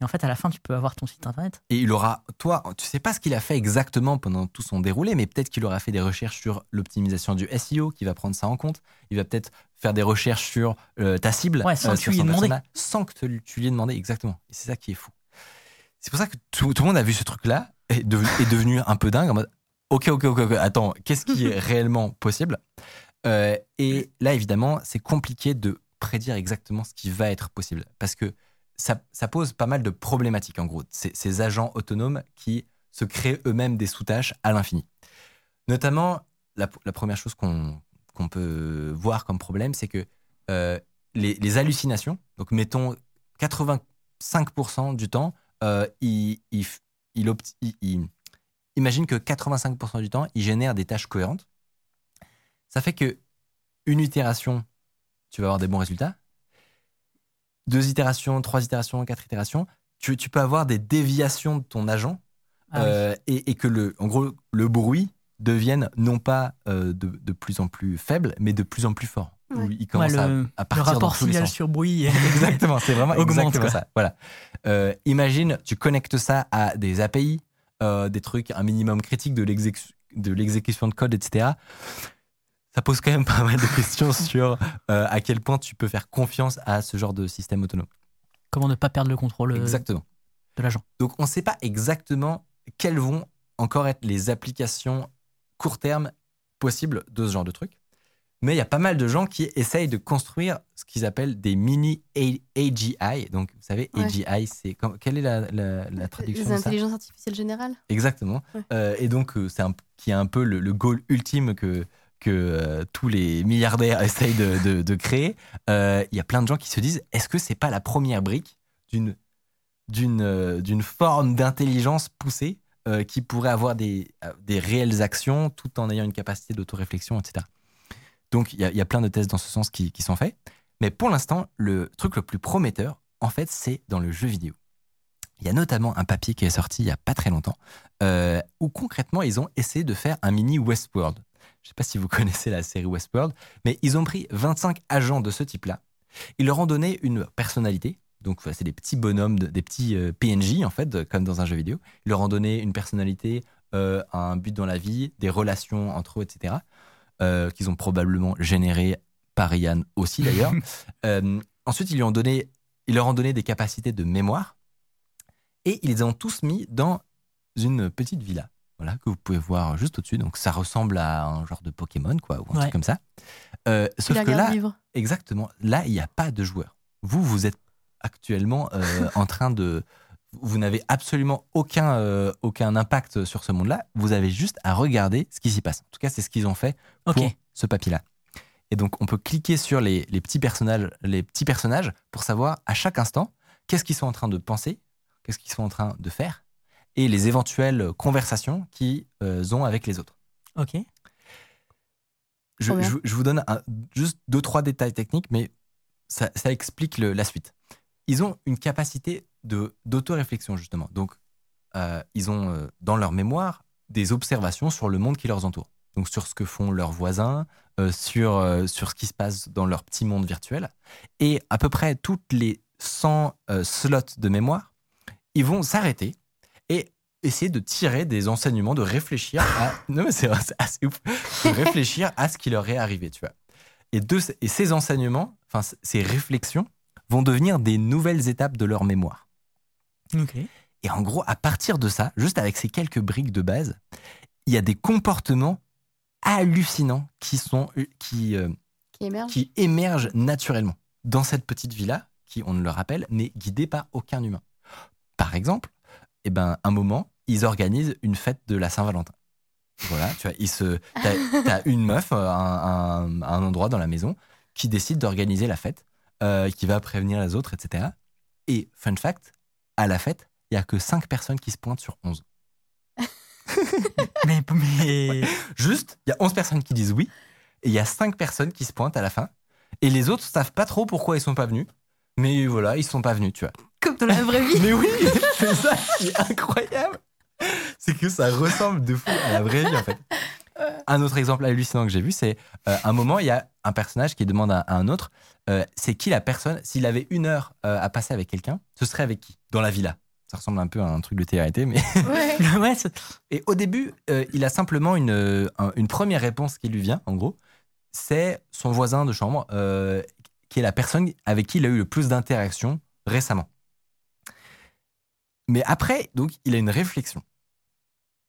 Et en fait, à la fin, tu peux avoir ton site internet. Et il aura, toi, tu sais pas ce qu'il a fait exactement pendant tout son déroulé, mais peut-être qu'il aura fait des recherches sur l'optimisation du SEO, qui va prendre ça en compte. Il va peut-être faire des recherches sur euh, ta cible, Ouais, sans que sur tu lui sans que te- tu lui aies demandé exactement. Et c'est ça qui est fou. C'est pour ça que tout, tout le monde a vu ce truc-là et est devenu un peu dingue en mode ok, ok, ok, ok, attends, qu'est-ce qui est réellement possible? Euh, Et là, évidemment, c'est compliqué de prédire exactement ce qui va être possible parce que ça, pose pas mal de problématiques en gros. Ces, ces agents autonomes qui se créent eux-mêmes des sous-tâches à l'infini. Notamment, la, première chose qu'on peut voir comme problème, c'est que euh, les, hallucinations, donc mettons 85% du temps, euh, il- imagine que 85% du temps, il génère des tâches cohérentes. Ça fait que une itération, tu vas avoir des bons résultats. Deux itérations, trois itérations, quatre itérations, tu, tu peux avoir des déviations de ton agent Ah oui. euh, et, et que le, en gros, le bruit devienne non pas euh, de, de plus en plus faible, mais de plus en plus fort. Où Ouais. il Ouais, commence à- le, à, le partir dans rapport tous les signal sens. sur bruit. Exactement, c'est vraiment Augmente, exactement quoi. ça. Voilà. Euh, imagine, tu connectes ça à des API, des trucs, un minimum critique de l'exécution de code, etc. Ça pose quand même pas mal de questions sur euh, à quel point tu peux faire confiance à ce genre de système autonome. Comment ne pas perdre le contrôle euh, Exactement. de l'agent. Donc, on ne sait pas exactement quelles vont encore être les applications court terme possibles de ce genre de truc. Mais il y a pas mal de gens qui essayent de construire ce qu'ils appellent des mini AGI. Donc, vous savez, Ouais. AGI, c'est quelle est la, la- la traduction Les de ça? intelligences artificielles générales Exactement. Ouais. Euh, et donc, c'est un, qui est un peu le, le goal ultime que, que euh, tous les milliardaires essayent de, créer. Euh, Il y a plein de gens qui se disent est-ce que c'est pas la première brique d'une euh, forme d'intelligence poussée qui pourrait avoir des, réelles actions tout en ayant une capacité d'autoréflexion, etc. Donc, il y, a- plein de tests dans ce sens qui, sont faits. Mais pour l'instant, le truc le plus prometteur, en fait, c'est dans le jeu vidéo. Il y a notamment un papier qui est sorti il y a pas très longtemps, où concrètement, ils ont essayé de faire un mini Westworld. Je sais pas si vous connaissez la série Westworld, mais ils ont pris 25 agents de ce type-là. Ils leur ont donné une personnalité. Donc, c'est des petits bonhommes, de- des petits euh, PNJ, en fait, comme dans un jeu vidéo. Ils leur ont donné une personnalité, euh, un but dans la vie, des relations entre eux, etc. euh, qu'ils ont probablement généré par Yann aussi, d'ailleurs. Euh, ensuite, ils, lui ont donné, ils leur ont donné des capacités de mémoire et ils les ont tous mis dans une petite villa. Voilà, que vous pouvez voir juste au-dessus. Donc, ça ressemble à un genre de Pokémon, quoi, ou un Ouais. truc comme ça. Euh, sauf que là, vivre. Exactement. Là, il n'y a pas de joueurs. Vous, vous êtes actuellement euh, en train de. Vous n'avez absolument aucun, euh, aucun impact sur ce monde-là. Vous avez juste à regarder ce qui s'y passe. En tout cas, c'est ce qu'ils ont fait pour ce papier-là. Et donc, on peut cliquer sur les, les petits personnages, les petits personnages pour savoir à chaque instant qu'est-ce qu'ils sont en train de penser, qu'est-ce qu'ils sont en train de faire, et les éventuelles conversations qu'ils euh, ont avec les autres. Ok. Je, vous donne un- juste deux, trois détails techniques, mais ça, ça explique le- la suite. Ils ont une capacité d'autoréflexion, justement. Donc, euh, ils ont euh, dans leur mémoire des observations sur le monde qui leur entoure. Donc, sur ce que font leurs voisins, euh, sur, sur ce qui se passe dans leur petit monde virtuel. Et à peu près toutes les 100 euh, slots de mémoire, ils vont s'arrêter essayer de tirer des enseignements, de réfléchir à. Non, mais c'est assez ouf. De réfléchir à ce qui leur est arrivé, tu vois. Et, de, et ces enseignements, enfin, ces réflexions, vont devenir des nouvelles étapes de leur mémoire. Ok. Et en gros, à partir de ça, juste avec ces quelques briques de base, il y a des comportements hallucinants qui, sont, qui, euh, Qui émerge. qui émergent naturellement dans cette petite villa qui, on ne le rappelle, n'est guidée par aucun humain. Par exemple, eh ben, un moment, ils organisent une fête de la Saint-Valentin. Voilà, tu vois, ils se, t'as, t'as une meuf à un, à un endroit dans la maison qui décide d'organiser la fête, euh, qui va prévenir les autres, etc. Et fun fact, à la fête, il y a que 5 personnes qui se pointent sur 11. Mais, mais... Juste, il y a 11 personnes qui disent oui, et il y a 5 personnes qui se pointent à la fin. Et les autres savent pas trop pourquoi ils sont pas venus. Mais voilà, ils sont pas venus, tu vois. Comme dans la vraie vie. Mais oui, c'est ça qui est incroyable. C'est que ça ressemble de fou à la vraie vie, en fait. Un autre exemple hallucinant que j'ai vu, c'est euh, un moment, il y a un personnage qui demande à, à un autre euh, c'est qui la personne, s'il avait une heure euh, à passer avec quelqu'un, ce serait avec qui? Dans la villa. Ça ressemble un peu à un truc de télé mais. Ouais. ouais, Et au début, il a simplement une, un- une première réponse qui lui vient, en gros. C'est son voisin de chambre, qui est la personne avec qui il a eu le plus d'interactions récemment. Mais après, donc, il a une réflexion.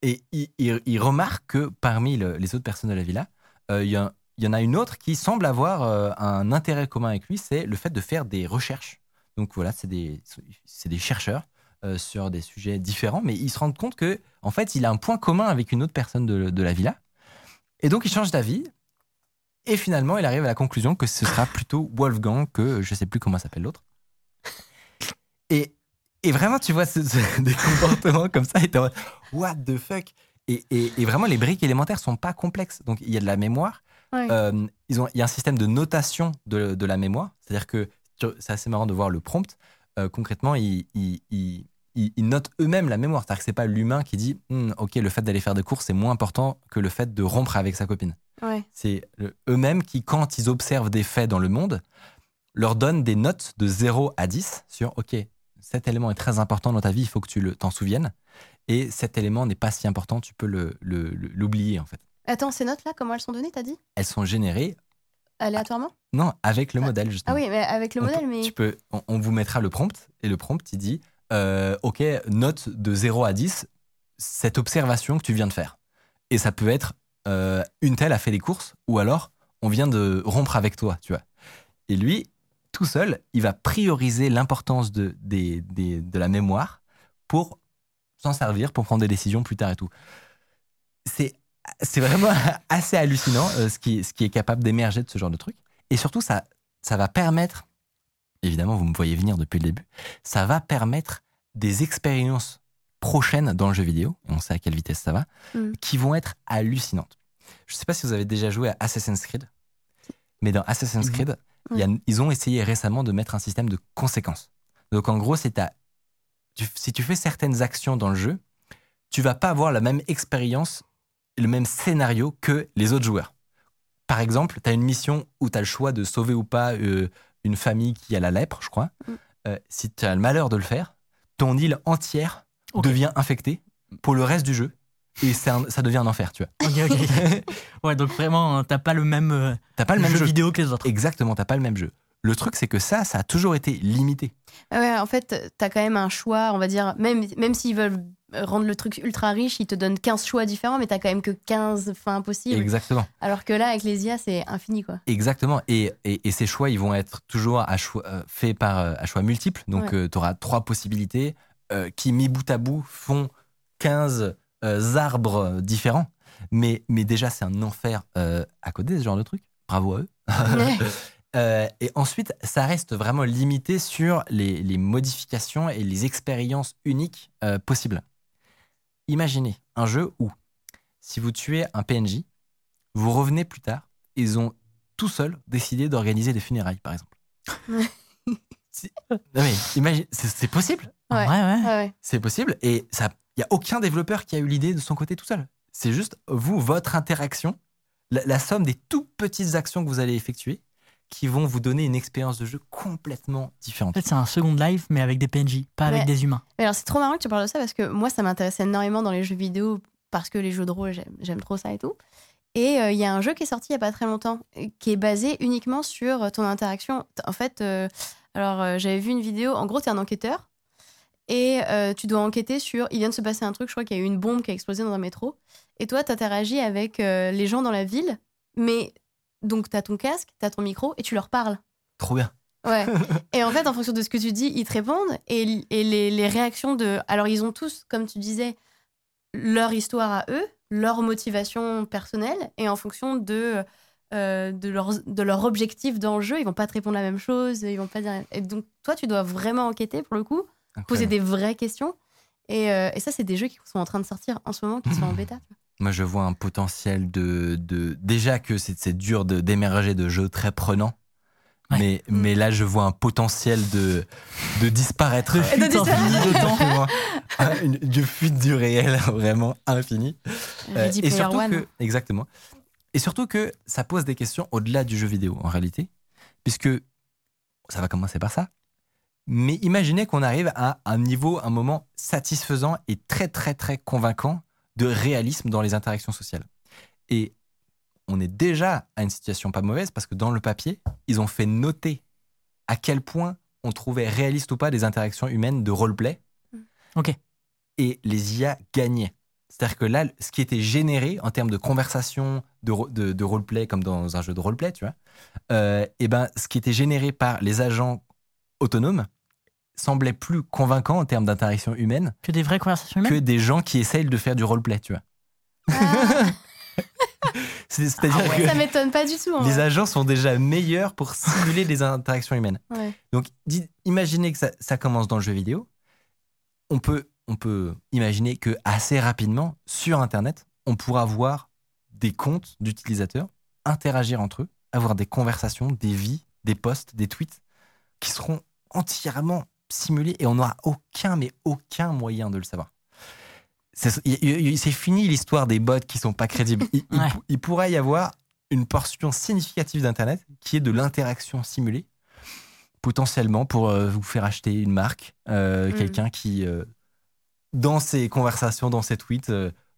Et il, remarque que parmi le- les autres personnes de la villa, euh, il y, en a une autre qui semble avoir euh, un intérêt commun avec lui, c'est le fait de faire des recherches. Donc voilà, c'est des, chercheurs euh, sur des sujets différents, mais ils se rendent compte que, en fait, il a un point commun avec une autre personne de, la villa. Et donc, il change d'avis. Et finalement, il arrive à la conclusion que ce sera plutôt Wolfgang que je sais plus comment s'appelle l'autre. Et, et vraiment, tu vois ce- ce- des comportements comme ça, et t'es en mode, what the fuck? Et, et- et vraiment, les briques élémentaires sont pas complexes. Donc, il y a de la mémoire. Ouais. Euh, ils ont, il y a un système de notation de, de la mémoire. C'est-à-dire que c'est assez marrant de voir le prompt. Euh, concrètement, ils, ils- ils- ils- ils notent eux-mêmes la mémoire. C'est-à-dire que c'est pas l'humain qui dit Hmm, Ok, le fait d'aller faire des courses, c'est moins important que le fait de rompre avec sa copine. Ouais. C'est eux-mêmes qui, quand ils observent des faits dans le monde, leur donnent des notes de 0 à 10 sur OK, cet élément est très important dans ta vie, il faut que tu t'en souviennes. Et cet élément n'est pas si important, tu peux le- le- le- l'oublier en fait. Attends, ces notes-là, comment elles sont données, t'as dit? Elles sont générées, Aléatoirement? Non, avec le Ah. modèle Ah justement. oui, mais avec le On modèle, peut- mais. tu peux, on, on vous mettra le prompt, et le prompt, il dit euh, Ok, note de 0 à 10, cette observation que tu viens de faire. Et ça peut être euh, une telle a fait des courses, ou alors on vient de rompre avec toi, tu vois. Et lui, tout seul, il va prioriser l'importance de, des- des- de la mémoire pour s'en servir, pour prendre des décisions plus tard et tout. C'est c'est vraiment assez hallucinant euh, ce, qui, ce qui est capable d'émerger de ce genre de truc. Et surtout, ça, ça va permettre, évidemment, vous me voyez venir depuis le début, ça va permettre des expériences prochaines dans le jeu vidéo, on sait à quelle vitesse ça va, Mm. qui vont être hallucinantes. Je ne sais pas si vous avez déjà joué à Assassin's Creed, mais dans Assassin's Mhm. Creed, a- ils ont essayé récemment de mettre un système de conséquences. Donc en gros, c'est tu- si tu fais certaines actions dans le jeu, tu vas pas avoir la même expérience, le même scénario que les autres joueurs. Par exemple, tu as une mission où tu as le choix de sauver ou pas euh, une famille qui a la lèpre, je crois. Mm. Euh, si tu as le malheur de le faire, ton île entière devient infectée pour le reste du jeu. Et un- ça devient un enfer, tu vois. Ok, ok. ouais, donc vraiment, hein, t'as pas le même, euh, T'as pas le même jeu jeu. vidéo que les autres. Exactement, t'as pas le même jeu. Le truc, c'est que ça, ça a toujours été limité. Ouais, en fait, t'as quand même un choix, on va dire, même, même s'ils veulent rendre le truc ultra riche, ils te donnent 15 choix différents, mais t'as quand même que 15 fins possibles. Exactement. Alors que là, avec les IA, c'est infini, quoi. Exactement. Et, et, et ces choix, ils vont être toujours à choix, euh, faits par euh, à choix multiples. Donc, Ouais. tu auras trois possibilités euh, qui, mis bout à bout, font 15 euh, arbres différents. Mais, mais déjà, c'est un enfer euh, à coder, ce genre de truc. Bravo à eux. Ouais. Euh, et ensuite, ça reste vraiment limité sur les, les modifications et les expériences uniques euh, possibles. Imaginez un jeu où, si vous tuez un PNJ, vous revenez plus tard, ils ont tout seuls décidé d'organiser des funérailles, par exemple. C'est- possible, Ouais, Ouais. ouais. Ouais, ouais. c'est possible, et ça, il y a aucun développeur qui a eu l'idée de son côté tout seul. C'est juste vous, votre interaction, la, la somme des tout petites actions que vous allez effectuer, qui vont vous donner une expérience de jeu complètement En différente. fait, c'est un second life, mais avec des PNJ, pas avec des humains. Mais alors, c'est trop marrant que tu parles de ça parce que moi, ça m'intéresse énormément dans les jeux vidéo parce que les jeux de rôle, j'aime- j'aime trop ça et tout. Et euh, il y a un jeu qui est sorti il y a pas très longtemps qui est basé uniquement sur euh, ton interaction. En fait, euh, alors euh, j'avais vu une vidéo, en gros, tu es un enquêteur et euh, tu dois enquêter sur. Il vient de se passer un truc, je crois qu'il y a eu une bombe qui a explosé dans un métro. Et toi, tu interagis avec euh, les gens dans la ville, mais donc tu as ton casque, tu as ton micro et tu leur parles. Trop bien. Ouais. Et en fait, en fonction de ce que tu dis, ils te répondent. Et, et les, les réactions de. Alors, ils ont tous, comme tu disais, leur histoire à eux, leur motivation personnelle. Et en fonction de, euh, de, leur, de leur objectif dans le jeu, ils vont pas te répondre la même chose. Ils vont pas dire. Et donc, toi, tu dois vraiment enquêter pour le coup, poser des vraies questions. Et, euh, et ça, c'est des jeux qui sont en train de sortir en ce moment, qui sont en bêta. Moi, je vois un potentiel de. de déjà que c'est c'est dur de- d'émerger de jeux très prenants. Ouais. Mais, Mm. mais là, je vois un potentiel de, de disparaître. De fuite fuite infinie infinie de temps. Vraiment, une, de fuite du réel, vraiment infinie. Euh, et surtout One. que, exactement. Et surtout que ça pose des questions au-delà du jeu vidéo, en réalité. Puisque ça va commencer par ça. Mais imaginez qu'on arrive à un niveau, un moment satisfaisant et très, très, très convaincant de réalisme dans les interactions sociales. Et on est déjà à une situation pas mauvaise parce que dans le papier, ils ont fait noter à quel point on trouvait réaliste ou pas des interactions humaines de roleplay. Ok. Et les IA gagnaient. C'est-à-dire que là, ce qui était généré en termes de conversation, de, de, de roleplay, comme dans un jeu de roleplay, tu vois, euh, et ben, ce qui était généré par les agents autonomes semblait plus convaincant en termes d'interaction humaine Que des vraies conversations que humaines des gens qui essayent de faire du roleplay, tu vois. Ah, C'est- C'est-à-dire ça que m'étonne pas du tout. les vrai. agents sont déjà meilleurs pour simuler les interactions humaines. Ouais. Donc, imaginez que ça, ça commence dans le jeu vidéo. On peut, on peut imaginer que assez rapidement, sur Internet, on pourra voir des comptes d'utilisateurs interagir entre eux, avoir des conversations, des vies, des posts, des tweets qui seront entièrement simulés et on n'aura aucun, mais aucun moyen de le savoir. C'est fini l'histoire des bots qui sont pas crédibles. Il, il- Ouais. il pourrait y avoir une portion significative d'Internet qui est de l'interaction simulée, potentiellement pour euh, vous faire acheter une marque, euh, Mm. quelqu'un qui, euh, dans ses conversations, dans ses tweets,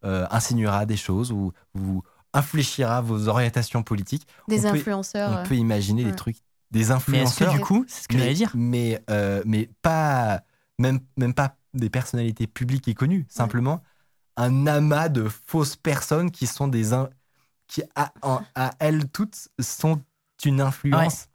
insinuera des choses ou vous infléchira vos orientations politiques. Des on peut- influenceurs. On peut imaginer des trucs, des Mais est-ce que influenceurs. du coup, c'est ce que mais, j'allais dire mais, euh, mais pas, même, même pas des personnalités publiques et connues, simplement un amas de fausses personnes qui sont des, in- qui, à, en- à elles toutes, sont une influence.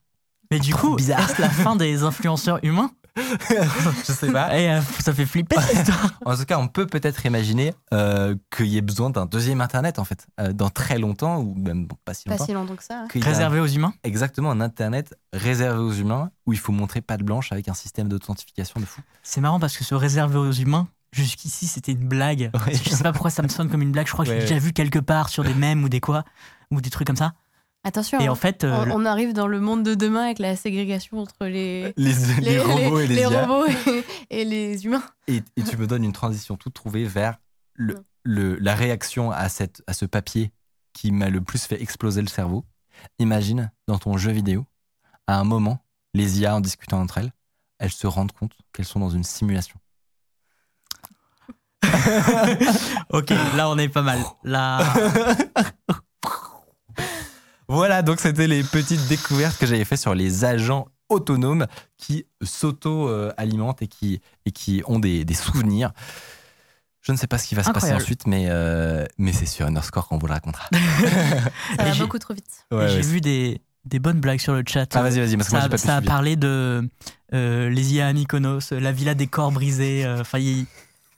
Mais du coup, bizarre. est-ce la fin des influenceurs humains Je sais pas. Eh, euh, Ça fait flipper cette histoire. En tout cas, on peut peut-être imaginer euh, qu'il y ait besoin d'un deuxième Internet, en fait, euh, dans très longtemps, ou même bon, pas si Pas longtemps. si longtemps que ça. a Réservé aux humains Exactement, un Internet réservé aux humains, où il faut montrer patte blanche avec un système d'authentification de fou. C'est marrant parce que ce réservé aux humains, jusqu'ici c'était une blague. Ouais. Je sais pas pourquoi ça me sonne comme une blague. Je crois que Ouais, j'ai ouais. déjà vu quelque part sur des mèmes ou des quoi, ou des trucs comme ça. Attention, Et hein, en fait, euh, on, le- on arrive dans le monde de demain avec la ségrégation entre les, Les, les robots et les, IA. robots et, et les humains. Et, et tu me donnes une transition toute trouvée vers le, Ouais. le- la réaction à, cette, à ce papier qui m'a le plus fait exploser le cerveau. Imagine, dans ton jeu vidéo, à un moment, les IA, en discutant entre elles, elles se rendent compte qu'elles sont dans une simulation. ok, là on est pas mal. Là, Voilà, donc c'était les petites découvertes que j'avais fait sur les agents autonomes qui s'auto-alimentent et qui, et qui ont des, des souvenirs. Je ne sais pas ce qui va se passer ensuite, mais, euh, mais c'est sur Underscore qu'on vous le racontera. Ça va j'ai- beaucoup trop vite. Ouais, j'ai ouais. vu des, des bonnes blagues sur le chat. Ah, vas-y, vas-y, parce que ça, pas a parlé de euh, les IA à Mykonos, la villa des corps brisés. euh, Enfin, il-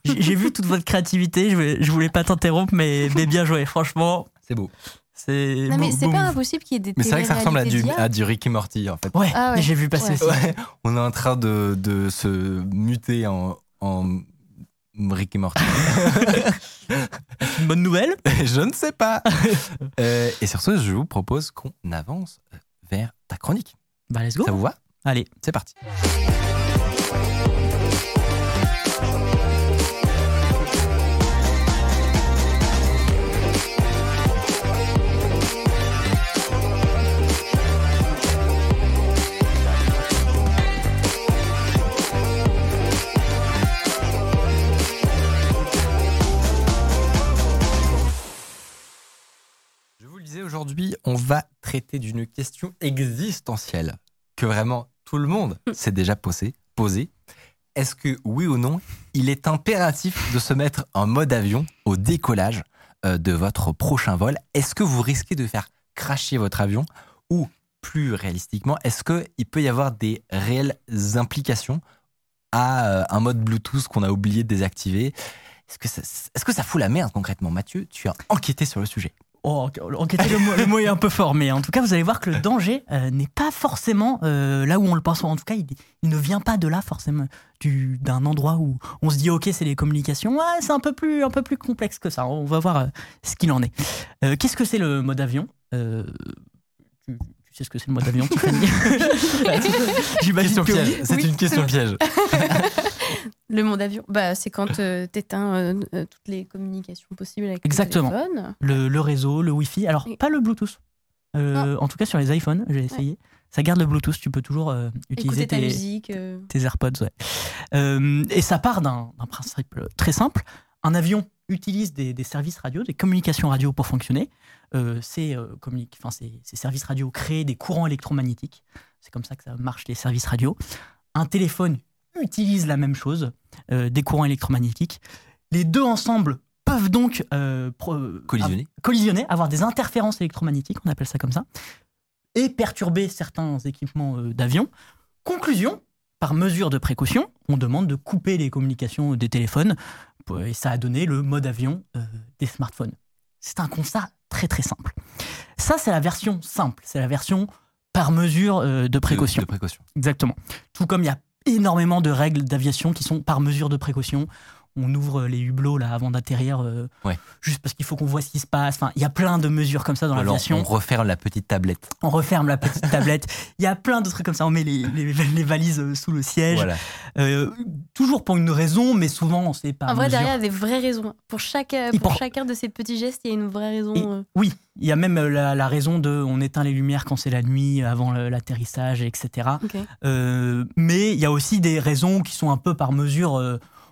j'ai j'ai vu toute votre créativité. Je voulais, je voulais pas t'interrompre, mais, mais bien joué. Franchement, C'est beau. C'est. Non, mais c'est pas impossible qu'il y ait des Mais c'est vrai que ça ressemble à du, à du Rick et Morty, en fait. Ouais, Ah ouais. j'ai vu passer Ouais. Ouais, on est en train de, de se muter en, en Rick et Morty. Une bonne nouvelle. je ne sais pas. Euh, et sur ce, je vous propose qu'on avance vers ta chronique. Bah, let's go. Ça vous va? Allez. C'est parti. Aujourd'hui, on va traiter d'une question existentielle que vraiment tout le monde s'est déjà posé. posé. Est-ce que, oui ou non, il est impératif de se mettre en mode avion au décollage euh, de votre prochain vol? Est-ce que vous risquez de faire cracher votre avion? Ou, plus réalistiquement, est-ce qu'il peut y avoir des réelles implications à euh, un mode Bluetooth qu'on a oublié de désactiver? Est-ce que, ça, est-ce que ça fout la merde concrètement? Mathieu, tu as enquêté sur le sujet. Oh, enquêter, le, mot, le mot est un peu fort, mais en tout cas, vous allez voir que le danger euh, n'est pas forcément euh, là où on le pense. En tout cas, il, il ne vient pas de là forcément, du- d'un endroit où on se dit ok, c'est les communications. Ouais, c'est un peu plus, un peu plus complexe que ça. On va voir euh, ce qu'il en est. Qu'est-ce que c'est le mode avion? Tu, tu sais ce que c'est le mode avion, Tiffany? J'imagine Question que oui. c'est Oui. une question piège. Le monde avion, bah, c'est quand tu éteins toutes les communications possibles avec Exactement. le téléphone. le, le réseau, le Wi-Fi. Alors, Et- pas le Bluetooth. Euh, en tout cas, sur les iPhones, j'ai essayé. Ça garde le Bluetooth. Tu peux toujours euh, utiliser tes, musique. euh, tes AirPods. Ouais. Euh, et ça part d'un principe très simple. Un avion utilise des, des services radio, des communications radio pour fonctionner. Euh, euh, ces- ces services radio créent des courants électromagnétiques. C'est comme ça que ça marche les services radio. Un téléphone utilise la même chose, euh, des courants électromagnétiques. Les deux ensemble peuvent donc euh, pro- Collisionner. collisionner, avoir des interférences électromagnétiques, on appelle ça comme ça, et perturber certains équipements euh, d'avion. Conclusion, par mesure de précaution, on demande de couper les communications des téléphones, pour- et ça a donné le mode avion euh, des smartphones. C'est un constat très très simple. Ça, c'est la version simple, c'est la version par mesure euh, de précaution. De, de précaution. Exactement. Tout comme il y a énormément de règles d'aviation qui sont par mesure de précaution. On ouvre les hublots là avant d'atterrir, euh, Ouais. juste parce qu'il faut qu'on voit ce qui se passe. Enfin, il y a plein de mesures comme ça dans Alors, l'aviation. on referme la petite tablette. On referme la petite tablette. Il y a plein de trucs comme ça. On met les, les- les valises euh, sous le siège. Voilà. Euh, toujours pour une raison, mais souvent c'est pas. En vrai, derrière, il y a des vraies raisons. Pour, chaque, pour chacun de ces petits gestes, il y a une vraie raison. Et- euh. Oui, il y a même la, la raison de on éteint les lumières quand c'est la nuit, avant l'atterrissage, etc. Euh, mais il y a aussi des raisons qui sont un peu par mesure.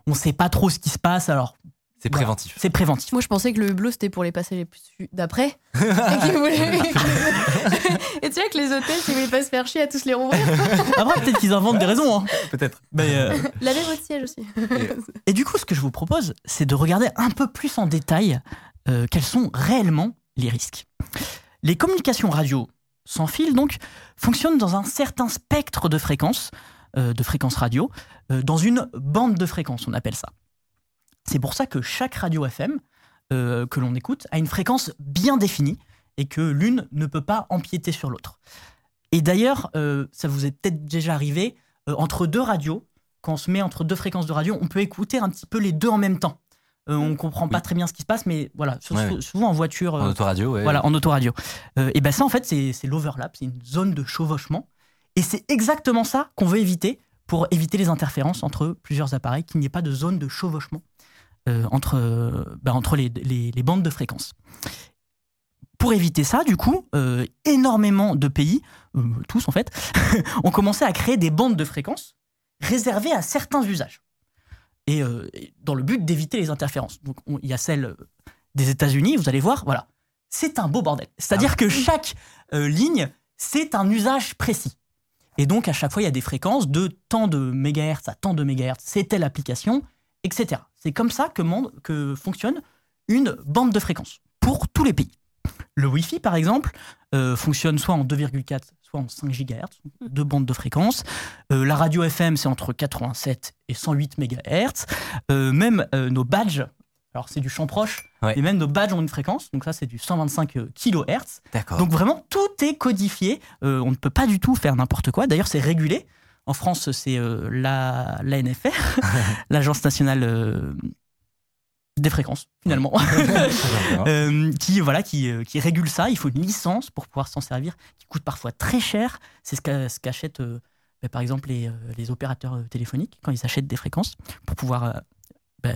On ne sait pas trop ce qui se passe, alors C'est Voilà. préventif. c'est préventif. Moi, je pensais que le hublot, c'était pour les passagers plus d'après. et voulaient- et tu vois que les hôtels, ils voulaient pas se faire chier à tous les rouvrir. Après, peut-être qu'ils inventent des raisons. hein. Peut-être. Mais, euh, Lavez votre siège aussi. Et du coup, ce que je vous propose, c'est de regarder un peu plus en détail euh, quelles sont réellement les risques. Les communications radio sans fil, donc, fonctionnent dans un certain spectre de fréquences, de fréquences radio, euh, dans une bande de fréquences, on appelle ça. C'est pour ça que chaque radio FM euh, que l'on écoute a une fréquence bien définie et que l'une ne peut pas empiéter sur l'autre. Et d'ailleurs, euh, ça vous est peut-être déjà arrivé, euh, entre deux radios, quand on se met entre deux fréquences de radio, on peut écouter un petit peu les deux en même temps. Euh, on comprend pas Oui. très bien ce qui se passe, mais voilà, sou- souvent en voiture, En euh, autoradio, ouais. voilà, en autoradio. Euh, et ben ça, en fait, c'est l'overlap, c'est une zone de chevauchement. Et c'est exactement ça qu'on veut éviter pour éviter les interférences entre plusieurs appareils, qu'il n'y ait pas de zone de chevauchement euh, entre, euh, ben, entre les, les- les bandes de fréquences. Pour éviter ça, du coup, euh, énormément de pays, tous en fait, ont commencé à créer des bandes de fréquences réservées à certains usages. Et et dans le but d'éviter les interférences. Donc on- il y a celle des États-Unis, vous allez voir, voilà. C'est un beau bordel. C'est-à-dire Ah que chaque ligne, c'est un usage précis. Et donc, à chaque fois, il y a des fréquences de tant de mégahertz à tant de mégahertz, c'est telle application, etc. C'est comme ça que, fonctionne une bande de fréquences pour tous les pays. Le Wi-Fi, par exemple, euh, fonctionne soit en 2,4, soit en 5 GHz, deux bandes de fréquences. Euh, la radio FM, c'est entre 87 et 108 MHz. Euh, même nos badges, alors c'est du champ proche, Ouais. et même nos badges ont une fréquence, donc ça c'est du 125 kHz. D'accord. Donc vraiment, tout est codifié. Euh, on ne peut pas du tout faire n'importe quoi. D'ailleurs, c'est régulé. En France, c'est euh, la, l'Agence nationale euh, des fréquences, finalement. Euh, qui, voilà, qui, euh, qui régule ça. Il faut une licence pour pouvoir s'en servir, qui coûte parfois très cher. C'est ce qu'a- ce qu'achètent, euh, bah, par exemple, les, euh, les opérateurs euh, téléphoniques quand ils achètent des fréquences pour pouvoir euh, bah,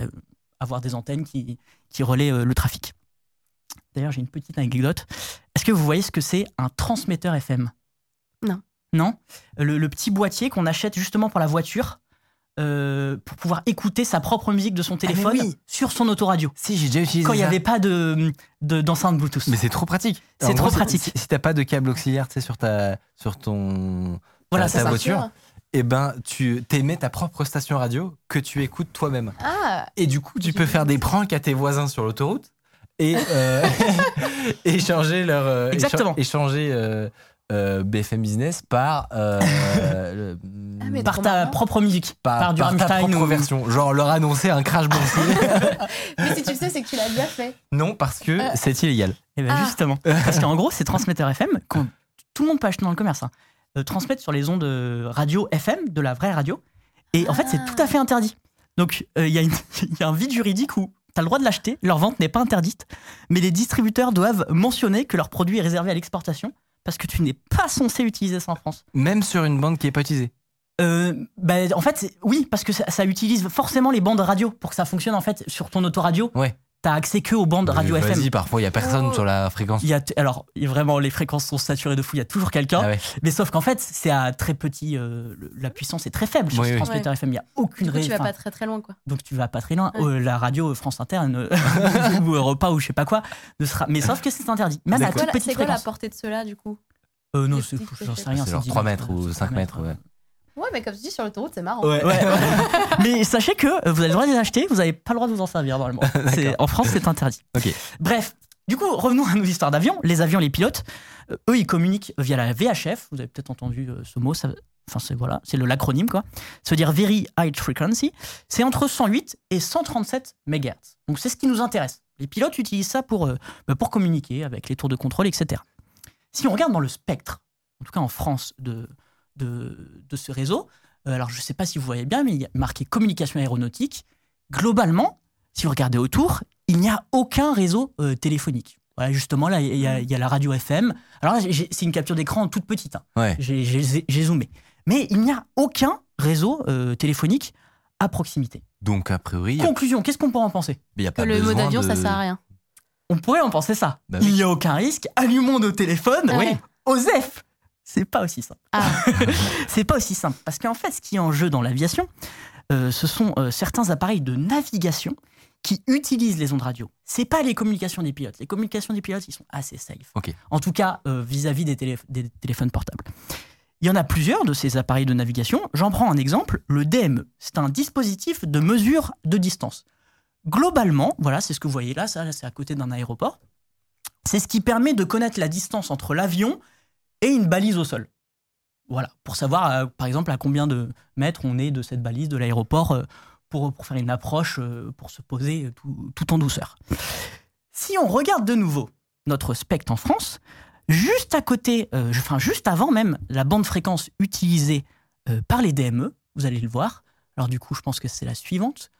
avoir des antennes qui, qui relaient euh, le trafic. D'ailleurs, j'ai une petite anecdote. Est-ce que vous voyez ce que c'est un transmetteur FM Non. Non? Le, le petit boîtier qu'on achète justement pour la voiture euh, pour pouvoir écouter sa propre musique de son téléphone Ah, oui. sur son autoradio. Si, j'ai déjà utilisé Quand il n'y avait pas de, de- d'enceinte Bluetooth. Mais c'est trop pratique. C'est trop gros, pratique. Si, si t'as pas de câble auxiliaire, tu sais, sur ta, sur ton, Voilà, ta, c'est ta ça. voiture, et ben, tu t'émets ta propre station radio que tu écoutes toi-même. Ah, Et du coup, tu peux faire des pranks à tes voisins sur l'autoroute et euh, échanger leur euh, Exactement. écha- échanger euh, euh, BFM Business par euh, le- Ah, par ta marrant. propre musique. par, par du par ta propre ou- version, genre leur annoncer un crash boursier. mais si tu le sais, c'est que tu l'as déjà fait. non, parce que Euh. c'est illégal. Eh ben Ah. justement. Parce qu'en gros, ces transmetteurs FM, qu'on- tout le monde peut acheter dans le commerce, hein, euh, transmettent sur les ondes radio FM, de la vraie radio. Et en fait, c'est tout à fait interdit. Donc, euh, il y, a y un vide juridique où tu as le droit de l'acheter, leur vente n'est pas interdite, mais les distributeurs doivent mentionner que leur produit est réservé à l'exportation parce que tu n'es pas censé utiliser ça en France. Même sur une bande qui est pas utilisée. Euh, bah, en fait, oui, parce que ça, ça utilise forcément les bandes radio pour que ça fonctionne en fait sur ton autoradio. Ouais. T'as accès que aux bandes radio Mais FM. Vas-y, parfois il y a personne Oh. sur la fréquence. Y a alors il y a vraiment les fréquences sont saturées de fou, il y a toujours quelqu'un. Ah ouais. Mais sauf qu'en fait, c'est à très petit, euh, la puissance est très faible sur Oui, ce oui. transmetteur FM. Il n'y a aucune Du coup, tu vas pas très très loin, quoi. Donc tu vas pas très loin. Ouais. Euh, la radio France Inter ne- ou Europa ou je sais pas quoi ne sera. Mais sauf que c'est interdit. Même à C'est quoi, toute la- petite c'est quoi la portée de cela, du coup? Euh, non, j'en sais rien. C'est genre 10 3 mètres ou euh, 5 mètres. ouais. Ouais, mais comme tu dis, sur l'autoroute, c'est marrant. Ouais, ouais. Mais sachez que vous avez le droit de les acheter, vous n'avez pas le droit de vous en servir normalement. C'est- en France, c'est interdit. Bref, du coup, revenons à nos histoires d'avions. Les avions, les pilotes, euh, eux, ils communiquent via la VHF. Vous avez peut-être entendu euh, ce mot. ça- Enfin, c'est voilà, c'est le l'acronyme quoi. Ça veut dire Very High Frequency. C'est entre 108 et 137 MHz. Donc c'est ce qui nous intéresse. Les pilotes utilisent ça pour, euh, bah, pour communiquer avec les tours de contrôle, etc. Si on regarde dans le spectre, en tout cas en France, de, de, de ce réseau, euh, alors je ne sais pas si vous voyez bien, mais il y a marqué communication aéronautique. Globalement, si vous regardez autour, il n'y a aucun réseau euh, téléphonique. Voilà, justement, là, il y, a- il y a la radio FM. Alors là, c'est une capture d'écran toute petite. hein. Ouais. J'ai- zoomé. Mais il n'y a aucun réseau euh, téléphonique à proximité. Donc, a priori, Conclusion, qu'est-ce qu'on peut en penser? A Que le mot d'avion, de- ça sert à rien. On pourrait en penser ça. Bah Il oui. n'y a aucun risque. Allumons nos téléphones. Ouais. OSEF C'est pas aussi simple. Ah, C'est pas aussi simple. Parce qu'en fait, ce qui est en jeu dans l'aviation, euh, ce sont euh, certains appareils de navigation qui utilisent les ondes radio. C'est pas les communications des pilotes. Les communications des pilotes, ils sont assez safe. Ok. En tout cas, euh, vis-à-vis des, télé- des téléphones portables. Il y en a plusieurs de ces appareils de navigation. J'en prends un exemple, le DME. C'est un dispositif de mesure de distance. Globalement, voilà, c'est ce que vous voyez là, ça, là, c'est à côté d'un aéroport. C'est ce qui permet de connaître la distance entre l'avion et une balise au sol. Voilà, pour savoir, euh, par exemple, à combien de mètres on est de cette balise de l'aéroport euh, pour, pour faire une approche, euh, pour se poser tout, en douceur. Si on regarde de nouveau notre spectre en France, juste à côté, enfin juste avant même la bande fréquence utilisée par les DME, vous allez le voir. Alors du coup, je pense que c'est la suivante.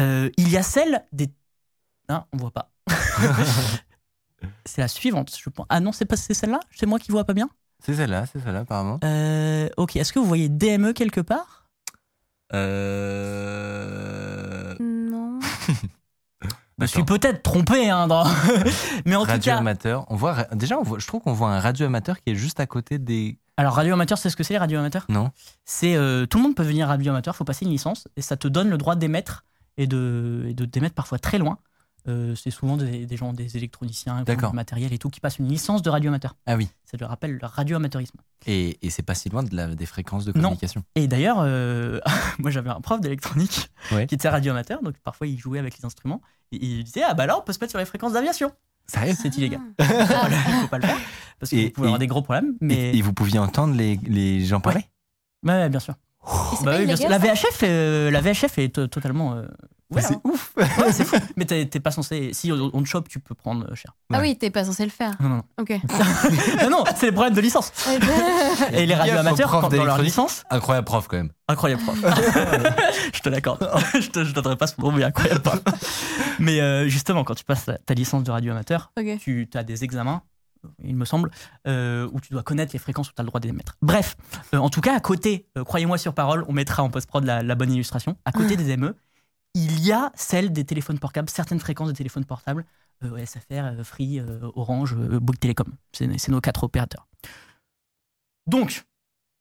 Il y a celle des. Ah, on voit pas. c'est la suivante, je pense. Ah non, c'est pas c'est celle-là? C'est moi qui vois pas bien? C'est celle-là, c'est celle-là, apparemment. Euh, ok. Est-ce que vous voyez DME quelque part? Euh... Non. Je me suis peut-être trompé, hein, dans... mais en tout radio cas. amateur. On voit, déjà, on voit, je trouve qu'on voit un radio amateur qui est juste à côté des. Alors radio amateur, c'est ce que c'est les radio amateurs? Non C'est euh, tout le monde peut devenir radio amateur. Faut passer une licence et ça te donne le droit d'émettre et de, et de d'émettre parfois très loin. Euh, c'est souvent des, des gens, des électroniciens, qui ont D'accord. du matériel et tout, qui passent une licence de radio amateur. Ah oui. Ça te rappelle le radio amateurisme. Et, et c'est pas si loin de la, des fréquences de Non. communication. Et d'ailleurs, euh, moi j'avais un prof d'électronique Ouais. qui était radio amateur, donc parfois il jouait avec les instruments et il disait ah bah là on peut se mettre sur les fréquences d'aviation. Sérieux? C'est illégal. Ah. Il faut pas le faire parce que Et- vous pouvez avoir des gros problèmes. et, Mais et vous pouviez entendre les, les gens parler? Ouais, ouais, bien sûr. Bah oui, bien sûr. La VHF, euh, la VHF est to- totalement. Ouais, C'est hein. ouf Ouais, c'est fou. Mais t'es pas censé. Si on on te chope, tu peux prendre euh, cher. Ah oui, t'es pas censé le faire. Non, non, non. Ok. non, non, c'est les problèmes de licence. Et les radios amateurs, quand dans leur licence, Incroyable prof quand même. incroyable prof. je te l'accorde. je te je donnerai pas ce nom, mais incroyable prof. Mais euh, justement, quand tu passes ta- ta licence de radio amateur, Ok. tu as des examens, il me semble, euh, où tu dois connaître les fréquences où tu as le droit d'émettre. Bref, euh, en tout cas, à côté, euh, croyez-moi sur parole, on mettra en post-prod la, la bonne illustration, à côté des ME, il y a celle des téléphones portables, certaines fréquences des téléphones portables, euh, SFR, euh, Free, euh, Orange, euh, Bouygues Télécom. C'est nos quatre opérateurs. Donc,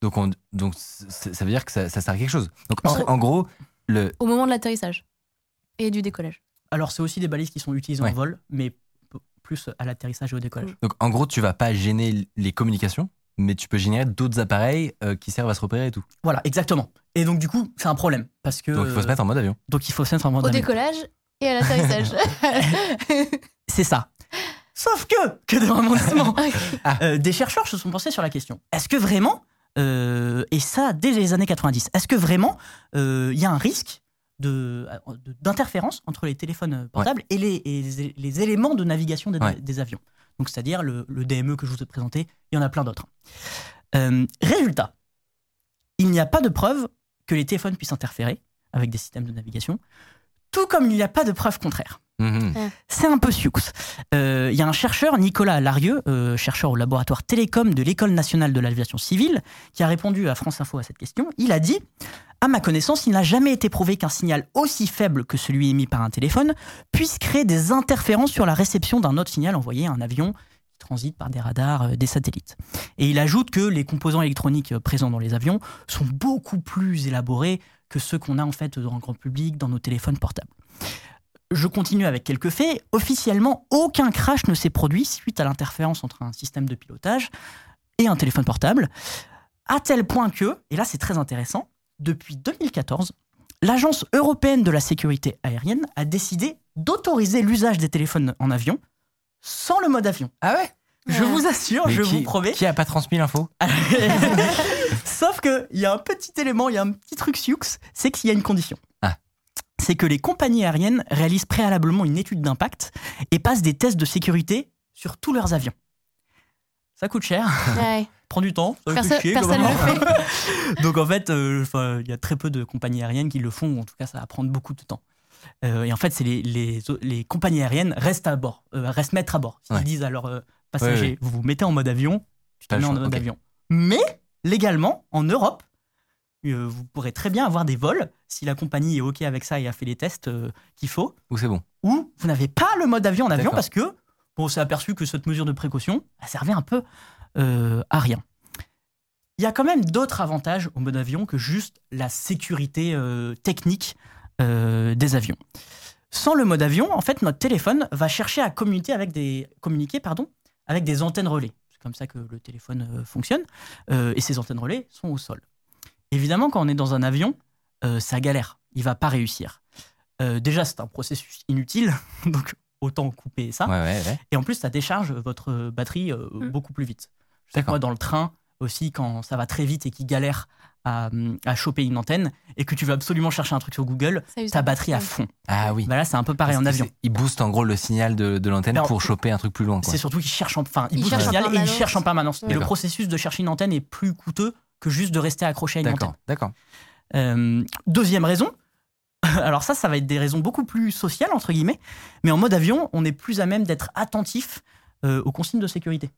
Donc, on, donc ça veut dire que ça, ça sert à quelque chose. Donc en, gros, le, Au moment de l'atterrissage et du décollage. alors c'est aussi des balises qui sont utilisées Ouais. en vol, mais plus à l'atterrissage et au décollage. donc en gros, tu vas pas gêner les communications, mais tu peux générer d'autres appareils euh, qui servent à se repérer et tout. Voilà, exactement. Et donc, du coup, c'est un problème. Parce que, Donc il faut se mettre en mode avion. donc, il faut se mettre en mode Au avion. décollage et à l'atterrissage. C'est ça. Sauf que, que de rebondissement, Ok. euh, des chercheurs se sont pensés sur la question. Est-ce que vraiment, euh, et ça dès les années 90, est-ce que vraiment euh, il y a un risque d'interférence entre les téléphones portables et, les, et les- les éléments de navigation des, Ouais. des avions Donc, c'est-à-dire le, le DME que je vous ai présenté, il y en a plein d'autres. Euh, résultat, il n'y a pas de preuve que les téléphones puissent interférer avec des systèmes de navigation, tout comme il n'y a pas de preuve contraire. Mhm. C'est un peu sioux. Euh, Il y a un chercheur, Nicolas Larieux, euh, chercheur au laboratoire Télécom de l'École nationale de l'aviation civile, qui a répondu à France Info à cette question. Il a dit À ma connaissance, il n'a jamais été prouvé qu'un signal aussi faible que celui émis par un téléphone puisse créer des interférences sur la réception d'un autre signal envoyé à un avion qui transite par des radars, euh, des satellites. Et il ajoute que les composants électroniques euh, présents dans les avions sont beaucoup plus élaborés que ceux qu'on a en fait dans le grand public, dans nos téléphones portables. Je continue avec quelques faits. Officiellement, aucun crash ne s'est produit suite à l'interférence entre un système de pilotage et un téléphone portable, à tel point que, et là c'est très intéressant, depuis 2014, l'Agence européenne de la sécurité aérienne a décidé d'autoriser l'usage des téléphones en avion sans le mode avion. Ah ouais Je Ouais. vous assure, Mais je qui, vous promets. Qui a pas transmis l'info Sauf qu'il y a un petit élément, il y a un petit truc sioux, c'est qu'il y a une condition. Ah. C'est que les compagnies aériennes réalisent préalablement une étude d'impact et passent des tests de sécurité sur tous leurs avions. Ça coûte cher, Ouais. prend du temps, ça fait Personne- chier, personne globalement. Donc en fait, euh, il y a très peu de compagnies aériennes qui le font, ou en tout cas ça va prendre beaucoup de temps. Euh, et en fait, c'est les, les, les compagnies aériennes restent à bord, euh, restent maîtres à bord. Ils Ouais. disent à leurs euh, passagers, Ouais, ouais. vous vous mettez en mode avion, tu te mets en mode avion. Mais légalement, en Europe, euh, vous pourrez très bien avoir des vols si la compagnie est OK avec ça et a fait les tests qu'il faut, Ou c'est bon ou vous n'avez pas le mode avion en avion parce que bon, on s'est aperçu que cette mesure de précaution elle servait un peu à rien. Il y a quand même d'autres avantages au mode avion que juste la sécurité technique euh, des avions. Sans le mode avion, en fait, notre téléphone va chercher à communiquer avec des, communiquer, pardon, avec des antennes relais. C'est comme ça que le téléphone euh, fonctionne. Euh, et ces antennes relais sont au sol. Évidemment, quand on est dans un avion, euh, ça galère. Il va pas réussir. Euh, déjà, c'est un processus inutile. Donc, autant couper ça. Ouais, ouais, ouais. Et en plus, ça décharge votre batterie euh, Mm. beaucoup plus vite. Je sais que moi, dans le train aussi, quand ça va très vite et qu'il galère à, à choper une antenne et que tu veux absolument chercher un truc sur Google, ta batterie à fond. Ah oui. Bah là, c'est un peu pareil Parce en avion. Il booste en gros le signal de, de l'antenne pour choper un truc plus loin. C'est surtout qu'il cherche en, enfin, il Il le signal et il permanence. cherche en permanence. Et le processus de chercher une antenne est plus coûteux que juste de rester accroché à une antenne. D'accord, d'accord. Euh, deuxième raison, alors ça, ça va être des raisons beaucoup plus sociales, entre guillemets, mais en mode avion, on est plus à même d'être attentif euh, aux consignes de sécurité.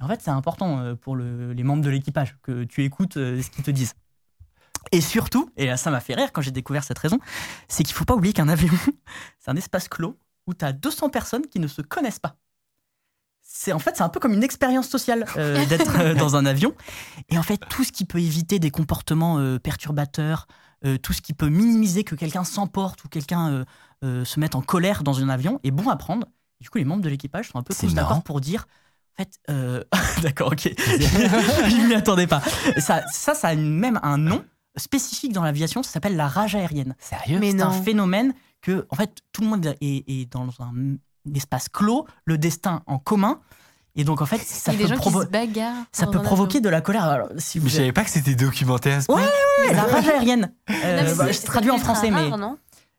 Et en fait, c'est important euh, pour le- les membres de l'équipage que tu écoutes euh, ce qu'ils te disent. Et surtout, et là, ça m'a fait rire quand j'ai découvert cette raison, c'est qu'il faut pas oublier qu'un avion, c'est un espace clos où tu as 200 personnes qui ne se connaissent pas. C'est en fait, c'est un peu comme une expérience sociale euh, d'être euh, dans un avion. Et en fait, tout ce qui peut éviter des comportements euh, perturbateurs, tout ce qui peut minimiser que quelqu'un s'emporte ou quelqu'un se mette en colère dans un avion est bon à prendre. Du coup, les membres de l'équipage sont un peu tous d'accord pour dire. Fait, euh, d'accord, ok. Je m'y attendais pas. Ça, ça, ça a même un nom spécifique dans l'aviation. Ça s'appelle la rage aérienne. Sérieux? Mais C'est un phénomène que, en fait, tout le monde est, est dans un, espace clos, le destin en commun. Et donc, en fait, ça peut, provo- ça provoquer de la colère. Alors, si vous Je savais pas que c'était documenté à ce Ouais, point. Ouais, la rage aérienne. Euh, Non, mais bah, je traduis en français, mais rare,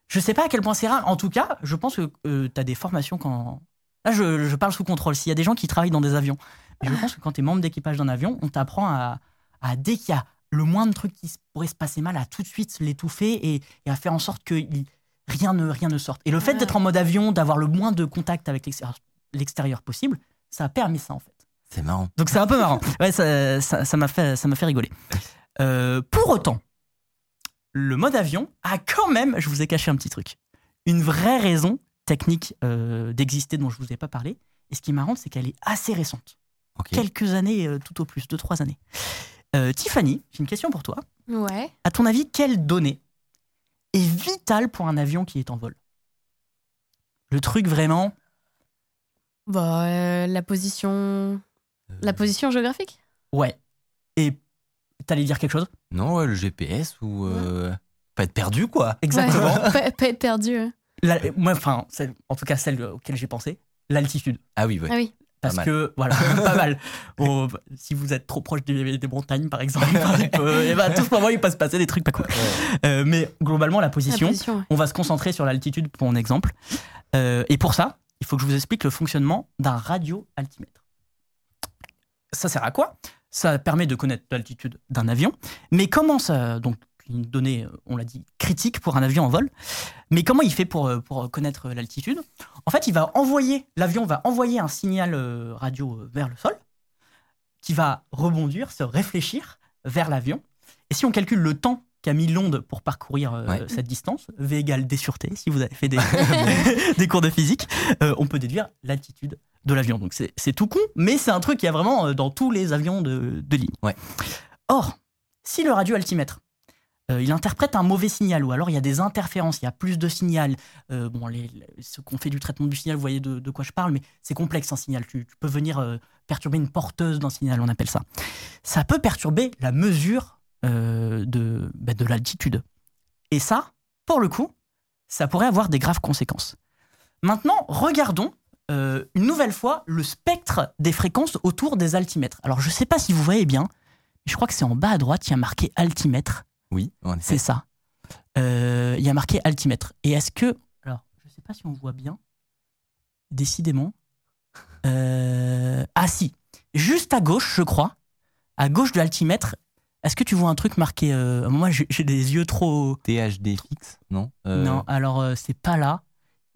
je sais pas à quel point c'est rare. En tout cas, je pense que tu as des formations quand. Là, je, je parle sous contrôle. S'il y a des gens qui travaillent dans des avions, mais je pense que quand tu es membre d'équipage d'un avion, on t'apprend à, à, dès qu'il y a le moindre truc qui pourrait se passer mal, à tout de suite l'étouffer et, et à faire en sorte que il- rien, ne, rien ne sorte. Et le fait d'être en mode avion, d'avoir le moins de contact avec l'extérieur- possible, ça a permis ça en fait. C'est marrant. Donc c'est un peu marrant. Ouais, ça ça- ça m'a fait, ça m'a fait rigoler. Euh, pour autant, le mode avion a quand même, je vous ai caché un petit truc, une vraie raison technique euh, d'exister dont je vous ai pas parlé. Et ce qui est marrant, c'est qu'elle est assez récente. Quelques années euh, tout au plus, deux, trois années. Euh, Tiffany, j'ai une question pour toi. Ouais. À ton avis, quelle donnée est vitale pour un avion qui est en vol? Le truc vraiment Bah, euh, la position. La position géographique? Ouais. Et t'allais dire quelque chose? Non, ouais, le GPS ou. euh, Pas être perdu, quoi. Exactement. Ouais. pas, pas être perdu. hein. La- moi, enfin, en tout cas celle auquel j'ai pensé, l'altitude. Ah oui, ouais. Ah oui. Parce que, voilà, pas mal. Bon, si vous êtes trop proche des, des montagnes, par exemple, et ben, à tout ce moment, il peut se passer des trucs pas cool. Euh, mais globalement, la La position, position. ouais. on va se concentrer sur l'altitude pour mon exemple. Euh, et pour ça, il faut que je vous explique le fonctionnement d'un radio-altimètre. Ça sert à quoi? Ça permet de connaître l'altitude d'un avion. Mais comment ça. Donc, une donnée, on l'a dit, critique pour un avion en vol. Mais comment il fait pour, euh, pour connaître l'altitude? En fait, il va envoyer, l'avion va envoyer un signal euh, radio euh, vers le sol, qui va rebondir, se réfléchir vers l'avion. Et si on calcule le temps qu'a mis l'onde pour parcourir euh, Ouais. cette distance, V égale D sur T, si vous avez fait des, des cours de physique, euh, on peut déduire l'altitude de l'avion. Donc c'est tout con, mais c'est un truc qu'il y a vraiment dans tous les avions de, de ligne. Ouais. Or, si le radioaltimètre, euh, il interprète un mauvais signal, ou alors il y a des interférences, il y a plus de signal, euh, qu'on fait du traitement du signal, vous voyez de, quoi je parle, mais c'est complexe un signal. Tu, peux venir euh, perturber une porteuse d'un signal, on appelle ça. Ça peut perturber la mesure euh, de, bah, de l'altitude. Et ça, pour le coup, ça pourrait avoir des graves conséquences. Maintenant, regardons une nouvelle fois le spectre des fréquences autour des altimètres. Alors, je ne sais pas si vous voyez bien, mais je crois que c'est en bas à droite, il y a marqué altimètre. Oui, en C'est ça. Euh, Il y a marqué altimètre. Et est-ce que. Alors, je ne sais pas si on voit bien. Décidément. Euh, ah, si. Juste à gauche, je crois. À gauche de l'altimètre. Est-ce que tu vois un truc marqué euh, Moi, j'ai des yeux trop. THD fixe, non Euh, Non, alors, euh, c'est pas là.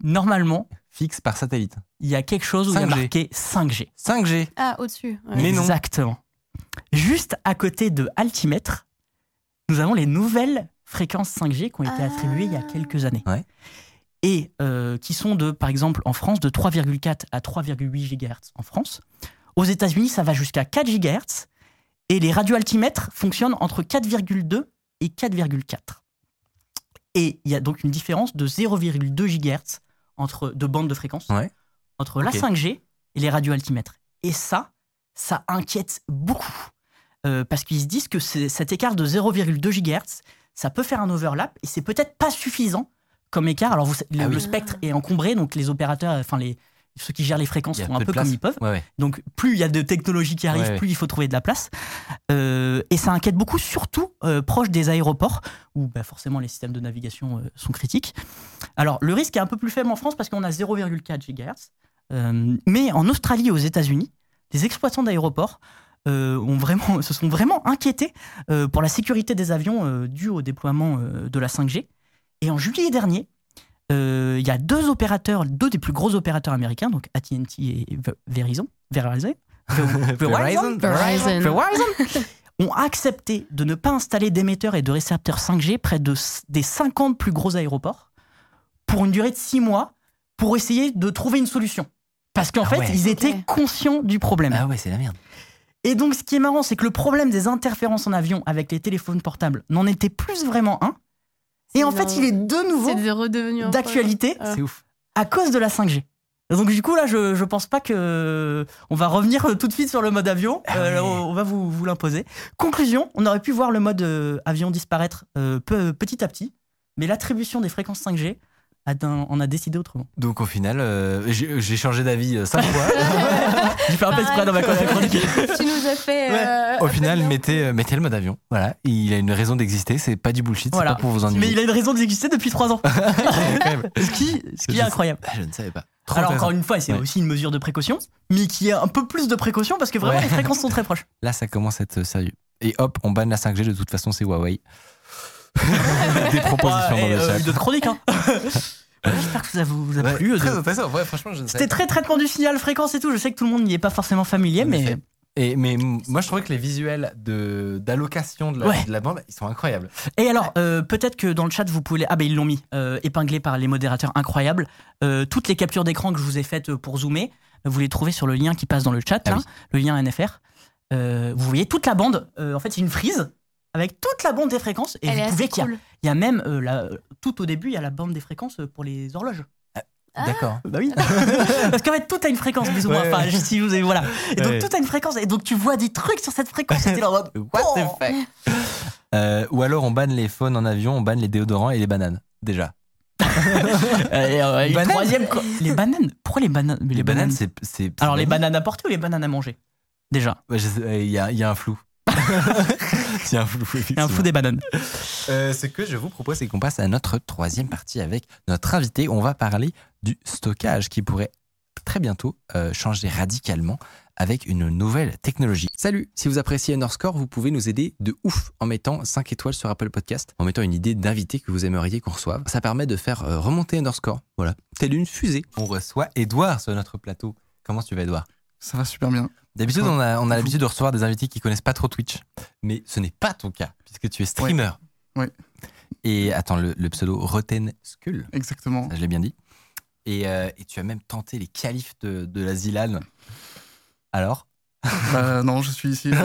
Normalement, Fixe par satellite. il y a quelque chose où il y a 5G. marqué 5G. 5G. Ah, au-dessus. ouais. Mais non. Exactement. Juste à côté de altimètre, nous avons les nouvelles fréquences 5G qui ont été Ah. attribuées il y a quelques années. Ouais. Et euh, qui sont de, par exemple, en France, de 3,4 à 3,8 GHz en France. Aux États-Unis, ça va jusqu'à 4 GHz. Et les radioaltimètres fonctionnent entre 4,2 et 4,4. Et il y a donc une différence de 0,2 GHz entre de bandes de fréquence Ouais. entre la Ok. 5G et les radioaltimètres. Et ça, ça inquiète beaucoup. Euh, parce qu'ils se disent que cet écart de 0,2 GHz, ça peut faire un overlap et c'est peut-être pas suffisant comme écart. Alors, vous, le, Ah oui. le spectre est encombré, donc les opérateurs, enfin les ceux qui gèrent les fréquences font un peu comme ils peuvent. Ouais, ouais. Donc, plus il y a de technologies qui arrivent, Ouais, plus il faut trouver de la place. Euh, et ça inquiète beaucoup, surtout euh, proche des aéroports, où bah, forcément les systèmes de navigation euh, sont critiques. Alors, le risque est un peu plus faible en France parce qu'on a 0,4 GHz. Mais en Australie et aux États-Unis, les exploitants d'aéroports euh, ont vraiment, se sont vraiment inquiétés euh, pour la sécurité des avions euh, dû au déploiement euh, de la 5G. Et en juillet dernier, euh, il y a deux opérateurs, deux des plus gros opérateurs américains, donc AT&T et Ve- Verizon, Verizon, Verizon. Verizon. Verizon, ont accepté de ne pas installer d'émetteurs et de récepteurs 5G près de, des 50 plus gros aéroports pour une durée de 6 mois pour essayer de trouver une solution. Parce qu'en Ah fait, ouais. ils étaient conscients du problème. Ah ouais, c'est la merde. Et donc, ce qui est marrant, c'est que le problème des interférences en avion avec les téléphones portables n'en était plus vraiment un. Et en fait, il est de nouveau d'actualité. C'est ouf. à cause de la 5G. Donc du coup là, je, je pense pas que on va revenir euh, tout de suite sur le mode avion. Ah Euh, oui. on, va vous, vous l'imposer. Conclusion, on aurait pu voir le mode euh, avion disparaître euh, peu- petit à petit, mais l'attribution des fréquences 5G a d'un- on a décidé autrement. Donc au final, euh, j'ai changé d'avis euh, cinq fois. J'ai fait un peu exprès dans ma chronique. tu nous as fait. euh, Au final, mettez, mettez le mode avion. Voilà, il a une raison d'exister. C'est pas du bullshit. Voilà. C'est pas pour vous ennuyer. Mais il a une raison d'exister depuis 3 ans. Ce qui, ce qui est incroyable. Je ne savais pas. Trop Alors encore une fois, c'est Ouais. aussi une mesure de précaution, mais qui est un peu plus de précaution parce que vraiment Ouais. les fréquences sont très proches. Là, ça commence à être sérieux. Et hop, on banne la 5G. De toute façon, c'est Huawei. Des propositions Ouais, dans et, le euh, chat. de chronique. Hein. J'espère que ça vous, vous a Ouais, plu. euh, très intéressant. Ouais, franchement, je ne savais C'était très traitement du signal, fréquence et tout. Je sais que tout le monde n'y est pas forcément familier, En mais effet. Et, mais moi, je trouvais que les visuels de d'allocation de, la- Ouais. de la bande, ils sont incroyables. Et alors, euh, peut-être que dans le chat, vous pouvez... les- Ah ben ils l'ont mis, euh, épinglé par les modérateurs incroyables. Euh, toutes les captures d'écran que je vous ai faites euh, pour zoomer, vous les trouvez sur le lien qui passe dans le chat, Ah là, oui. le lien NFR. Euh, vous voyez toute la bande. Euh, en fait, c'est une frise avec toute la bande des fréquences. Et Elle vous pouvez qu'il y a- cool. il y a, même, euh, la- tout au début, il y a la bande des fréquences euh, pour les horloges. Ah. D'accord. Bah oui. Parce qu'en fait, tout a une fréquence, plus ou moins. Ouais, Enfin, ouais. si vous ai- voilà. Et donc, Ouais. tout a une fréquence. Et donc, tu vois des trucs sur cette fréquence. Et t'es là en mode, What the Oh. fuck? Euh, Ou alors, on banne les phones en avion, on banne les déodorants et les bananes. Déjà. Euh, et, euh, Bananes. troisième, quoi. les bananes. Pourquoi les bananes? Les, bananes, c'est. Alors, les bananes à porter ou les bananes à manger? Déjà. Euh, Il y, a, il y a un flou. A un fou des bananes. Euh, ce que je vous propose, c'est qu'on passe à notre troisième partie avec notre invité. On va parler du stockage qui pourrait très bientôt euh, changer radicalement avec une nouvelle technologie. Salut Si vous appréciez Underscore, vous pouvez nous aider de ouf en mettant 5 étoiles sur Apple Podcast, en mettant une idée d'invité que vous aimeriez qu'on reçoive. Ça permet de faire euh, remonter Underscore. Voilà. Telle une fusée. On reçoit Edouard sur notre plateau. Comment tu vas, Edouard Ça va super bien. D'habitude, on a, on a l'habitude de recevoir des invités qui connaissent pas trop Twitch, mais ce n'est pas ton cas, puisque tu es streamer. Ouais. Et attends, le, le pseudo Roten Skull, Exactement. ça je l'ai bien dit. Et, euh, et tu as même tenté les qualifs de, de la Zilan. Alors bah, non, je suis ici. Fais.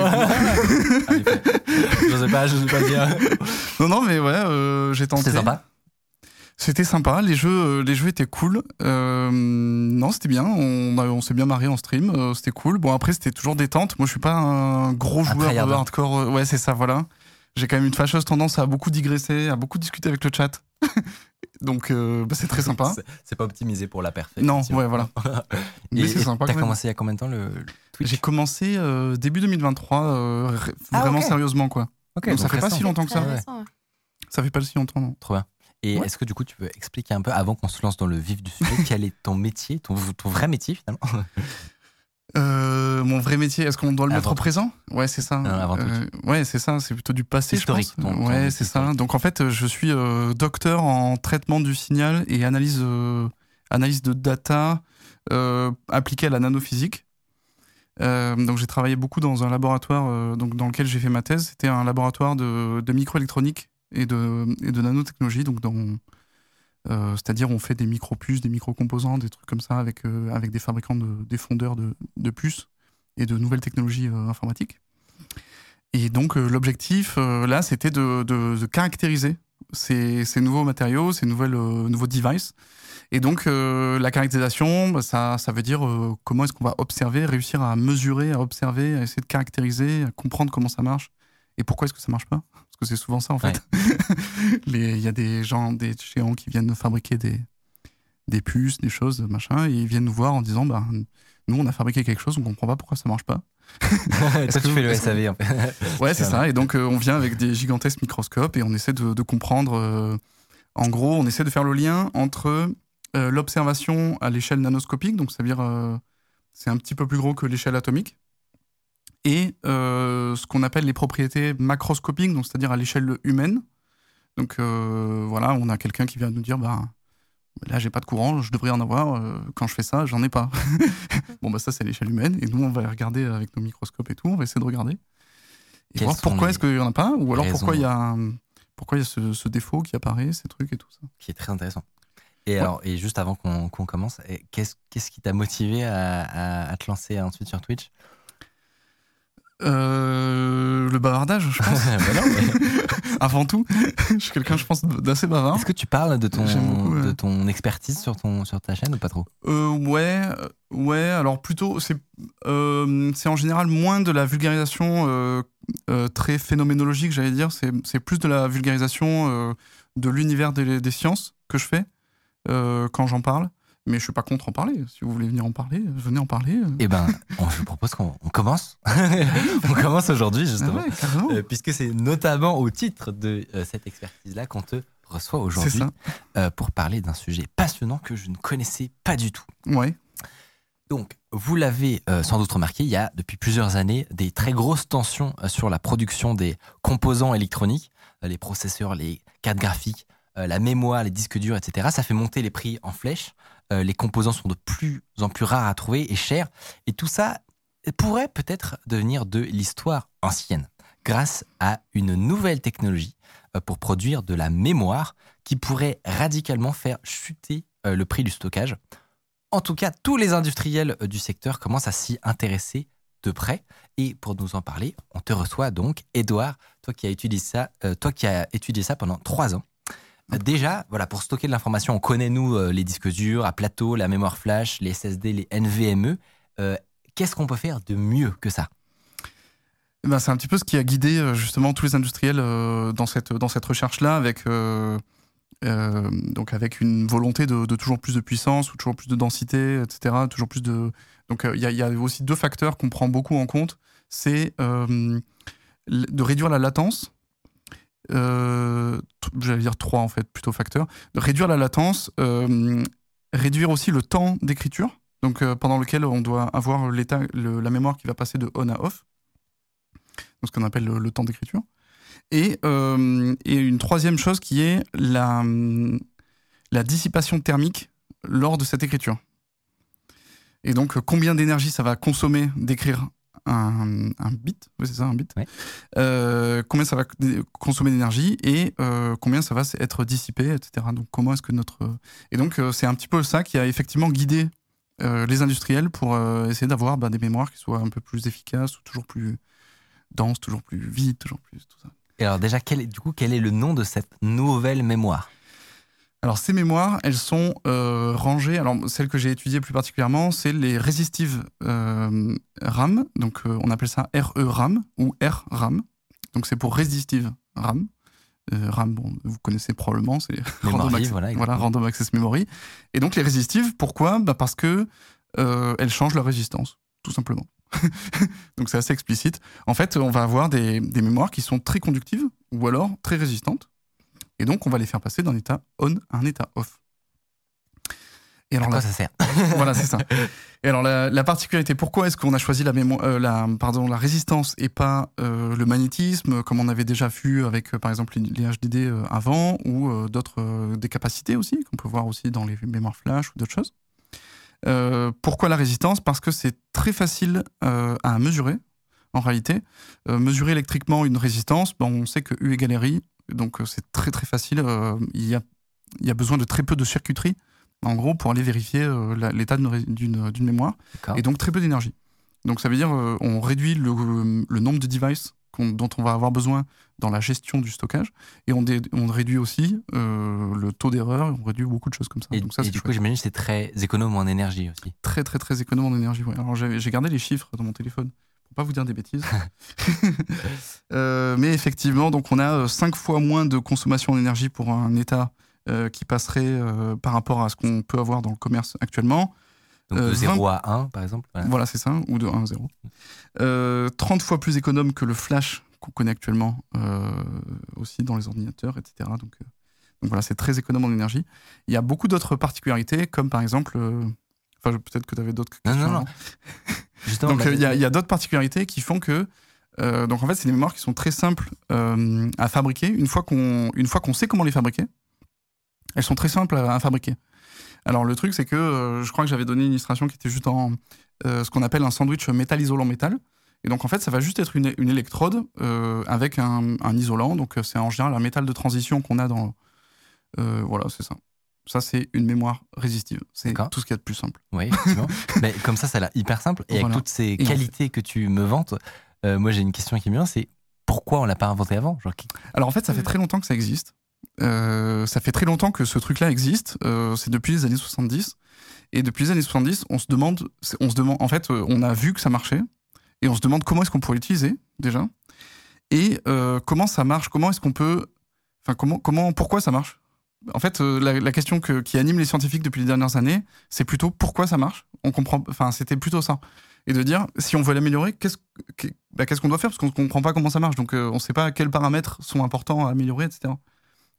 Je sais pas, je sais pas dire. non, non, mais ouais, euh, j'ai tenté. C'était sympa C'était sympa. Les jeux, euh, les jeux étaient cool. Euh, non, c'était bien. On, s'est bien marré en stream. euh, c'était cool. Bon, après, c'était toujours détente. Moi, je suis pas un gros joueur de hardcore. euh, Ouais, c'est ça, voilà. J'ai quand même une fâcheuse tendance à beaucoup digresser, à beaucoup discuter avec le chat. Donc, euh, bah, c'est très sympa. C'est- pas optimisé pour la perf. Non, ouais, voilà. Et Mais c'est sympa T'as commencé il y a combien de temps le, le Twitch? J'ai commencé euh, début 2023, euh, ré- Ah, vraiment ok. sérieusement, quoi. Ok, Donc, ça donc fait pas si longtemps que ça. Récent, ouais. Ça fait pas si longtemps, non. Trop bien. Et Ouais. est-ce que du coup tu peux expliquer un peu, avant qu'on se lance dans le vif du sujet, quel est ton métier, ton, ton vrai métier finalement? Euh, mon vrai métier, est-ce qu'on doit le mettre au présent? Ouais, c'est ça. Non, avant tout. Euh, ouais, c'est ça. C'est plutôt du passé, je Historique, pense. ton- ton ouais, c'est ça. Donc en fait, je suis euh, docteur en traitement du signal et analyse, euh, analyse de data euh, appliquée à la nanophysique. Euh, donc j'ai travaillé beaucoup dans un laboratoire euh, donc dans lequel j'ai fait ma thèse. C'était un laboratoire de, de microélectronique et de, nanotechnologie. Donc euh, c'est-à-dire on fait des micro-puces, des micro-composants, des trucs comme ça avec, euh, avec des fabricants, de, des fondeurs de, puces et de nouvelles technologies euh, informatiques. Et donc l'objectif là, c'était de, caractériser ces, nouveaux matériaux, ces nouvelles, nouveaux devices. Et donc la caractérisation, bah, ça, ça veut dire comment est-ce qu'on va observer, réussir à mesurer, à observer, à essayer de caractériser, à comprendre comment ça marche et pourquoi est-ce que ça marche pas. Que c'est souvent ça en fait. Il y a des gens, des géants qui viennent fabriquer des, des puces, des choses, machin, et ils viennent nous voir en disant bah, nous, on a fabriqué quelque chose, on comprend pas pourquoi ça marche pas. Toi, tu fais le SAV en fait. Ouais, c'est ça. Et donc, euh, on vient avec des gigantesques microscopes et on essaie de, de comprendre. euh, en gros, on essaie de faire le lien entre euh, l'observation à l'échelle nanoscopique, donc c'est-à-dire c'est un petit peu plus gros que l'échelle atomique, et euh, ce qu'on appelle les propriétés macroscopiques, donc c'est-à-dire à l'échelle humaine. Donc euh, voilà, on a quelqu'un qui vient nous dire, bah là j'ai pas de courant, je devrais en avoir. euh, quand je fais ça, j'en ai pas. bon bah ça c'est à l'échelle humaine, et nous on va regarder avec nos microscopes et tout, on va essayer de regarder et Quelles voir pourquoi est-ce qu'il y en a pas, ou alors raisons pourquoi il y a pourquoi il y a ce, ce défaut qui apparaît, ces trucs et tout ça. qui est très intéressant. Et alors, et juste avant qu'on qu'on commence, qu'est-ce qu'est-ce qui t'a motivé à, à- à te lancer ensuite sur Twitch? Euh, le bavardage, je pense. Non, mais Avant tout, je suis quelqu'un, je pense, d'assez bavard. Est-ce que tu parles de ton, J'aime beaucoup, ouais. de ton expertise sur, ton, sur ta chaîne ou pas trop? Euh, ouais, ouais. Alors plutôt, c'est euh, en général moins de la vulgarisation euh, très phénoménologique, j'allais dire. C'est plus de la vulgarisation de l'univers des, des sciences que je fais quand j'en parle. Mais je suis pas contre en parler. Si vous voulez venir en parler, venez en parler. Eh ben, on- je vous propose qu'on on commence. on commence aujourd'hui, Ah justement. ouais, carrément. Euh, puisque c'est notamment au titre de euh, cette expertise-là qu'on te reçoit aujourd'hui euh, pour parler d'un sujet passionnant que je ne connaissais pas du tout. Ouais. Donc, vous l'avez euh, sans doute remarqué, il y a depuis plusieurs années des très grosses tensions sur la production des composants électroniques, les processeurs, les cartes graphiques, la mémoire, les disques durs, etc. Ça fait monter les prix en flèche. Euh, les composants sont de plus en plus rares à trouver et chers. Et tout ça pourrait peut-être devenir de l'histoire ancienne grâce à une nouvelle technologie euh, pour produire de la mémoire qui pourrait radicalement faire chuter euh, le prix du stockage. En tout cas, tous les industriels euh, du secteur commencent à s'y intéresser de près. Et pour nous en parler, on te reçoit donc, Edouard, toi qui as étudié ça, euh, toi qui as étudié ça pendant trois ans. Déjà, voilà, pour stocker de l'information, on connaît nous euh, les disques durs à plateau, la mémoire flash, les SSD, les NVMe. Euh, Qu'est-ce qu'on peut faire de mieux que ça? Eh ben, c'est un petit peu ce qui a guidé euh, justement tous les industriels dans cette, dans cette recherche-là, avec, donc avec une volonté de, toujours plus de puissance ou toujours plus de densité, etc. Toujours plus de... Donc il y, a- aussi deux facteurs qu'on prend beaucoup en compte. C'est de réduire la latence. Euh, J'allais dire trois en fait, plutôt facteurs. Réduire la latence, euh, réduire aussi le temps d'écriture, donc euh, pendant lequel on doit avoir l'état, la mémoire qui va passer de on à off ce qu'on appelle le, temps d'écriture. Et, une troisième chose qui est la, dissipation thermique lors de cette écriture. Et donc, combien d'énergie ça va consommer d'écrire un, un bit, oui, c'est ça, un bit. Ouais. Euh, combien ça va consommer d'énergie et euh, combien ça va être dissipé, etc. Donc, comment est-ce que notre. Et donc, euh, c'est un petit peu ça qui a effectivement guidé euh, les industriels pour essayer d'avoir bah, des mémoires qui soient un peu plus efficaces ou toujours plus denses, toujours plus vite, toujours plus tout ça. Et alors déjà, quel est, du coup, quel est le nom de cette nouvelle mémoire? Alors ces mémoires, elles sont euh, rangées. Alors celle que j'ai étudiée plus particulièrement, c'est les résistives euh, RAM. Donc euh, on appelle ça RE-RAM ou R-RAM. Donc c'est pour resistive RAM. RAM, bon, vous connaissez probablement, c'est random, access- voilà, exactement. random access memory. Et donc les résistives, pourquoi? Bah Parce que elles changent leur résistance, tout simplement. donc c'est assez explicite. En fait, on va avoir des, des mémoires qui sont très conductives ou alors très résistantes. Et donc, on va les faire passer d'un état on à un état off. Et À alors quoi là, ça sert? Voilà, c'est ça. Et alors la, la particularité, pourquoi est-ce qu'on a choisi la, mémo- euh, la, pardon, la résistance et pas euh, le magnétisme, comme on avait déjà vu avec euh, par exemple les, les HDD avant, ou euh, d'autres des capacités aussi, qu'on peut voir aussi dans les mémoires flash ou d'autres choses? Pourquoi la résistance? Parce que c'est très facile à mesurer. En réalité, mesurer électriquement une résistance, ben, on sait que U égale RI, donc euh, c'est très très facile. euh, il, y a, il y a besoin de très peu de circuiterie en gros, pour aller vérifier euh, l'état d'une mémoire, et donc très peu d'énergie. Donc ça veut dire on réduit le, le nombre de devices dont on va avoir besoin dans la gestion du stockage, et on, dé- on réduit aussi euh, le taux d'erreur, on réduit beaucoup de choses comme ça. Et, donc ça, et c'est du coup, j'imagine que c'est très économe en énergie aussi. très très très économe en énergie. ouais. Alors j'ai gardé les chiffres dans mon téléphone pour pas vous dire des bêtises. Euh, mais effectivement, donc on a 5 fois moins de consommation d'énergie pour un État euh, qui passerait euh, par rapport à ce qu'on peut avoir dans le commerce actuellement. Donc de Euh, 0 à 1, par exemple. voilà. Voilà, c'est ça, ou de 1 à 0. Euh, 30 fois plus économe que le flash qu'on connaît actuellement euh, aussi dans les ordinateurs, etc. Donc, euh, donc voilà, c'est très économe en énergie. Il y a beaucoup d'autres particularités, comme par exemple. euh, Enfin, peut-être que tu avais d'autres Non, questions. non, non. avant. Justement, Donc euh, il y a, d'autres particularités qui font que. euh, donc en fait, c'est des mémoires qui sont très simples euh, à fabriquer. Une fois qu'on sait comment les fabriquer, elles sont très simples à, à fabriquer. Alors le truc, c'est que euh, je crois que j'avais donné une illustration qui était juste en ce qu'on appelle un sandwich métal isolant métal. Et donc en fait, ça va juste être une, une électrode avec un, un isolant. Donc c'est en général un métal de transition qu'on a dans. voilà, c'est ça. Ça, c'est une mémoire résistive. C'est tout ce qu'il y a de plus simple. Oui, effectivement. Mais comme ça, ça a l'air hyper simple. Et avec Voilà. toutes ces Et en qualités que tu me vantes, euh, moi j'ai une question qui me vient, c'est pourquoi on l'a pas inventé avant? Genre, qui- Alors en fait, ça fait très longtemps que ça existe. Euh, ça fait très longtemps que ce truc-là existe. Euh, c'est depuis les années 70. Et depuis les années 70, on se demande, on se demande, en fait, on a vu que ça marchait et on se demande comment est-ce qu'on pourrait l'utiliser déjà et comment ça marche, comment est-ce qu'on peut, enfin comment, comment, pourquoi ça marche? En fait, euh, la, question que- qui anime les scientifiques depuis les dernières années, c'est plutôt pourquoi ça marche? On comprend, enfin c'était plutôt ça. Et de dire si on veut l'améliorer, qu'est-ce que- bah, qu'on doit faire? Parce qu'on ne comprend pas comment ça marche. Donc euh, on ne sait pas quels paramètres sont importants à améliorer, etc.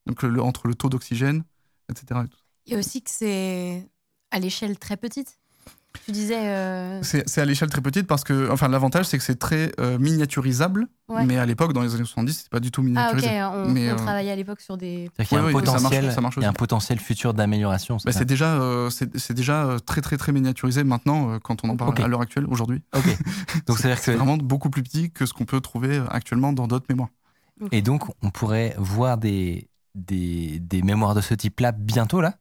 Donc entre le taux d'oxygène, etc. et a aussi que c'est à l'échelle très petite. Tu disais. euh, C'est à l'échelle très petite parce que, enfin, l'avantage c'est que c'est très euh, miniaturisable. Ouais. Mais à l'époque, dans les années 70, c'était pas du tout Ah, ok, miniaturisé. on, Mais, on euh, travaillait à l'époque sur des. c'est-à-dire qu'il y a Ouais, un ouais, ça marche- potentiel, ça marche il y a un potentiel futur d'amélioration. c'est Bah, déjà, euh, c'est déjà euh, très très très miniaturisé maintenant euh, quand on en parle à l'heure actuelle, aujourd'hui. Ok. Donc c'est-à-dire C'est que vraiment beaucoup plus petit que ce qu'on peut trouver actuellement dans d'autres mémoires. et donc on pourrait voir des des, des mémoires de ce type-là bientôt là?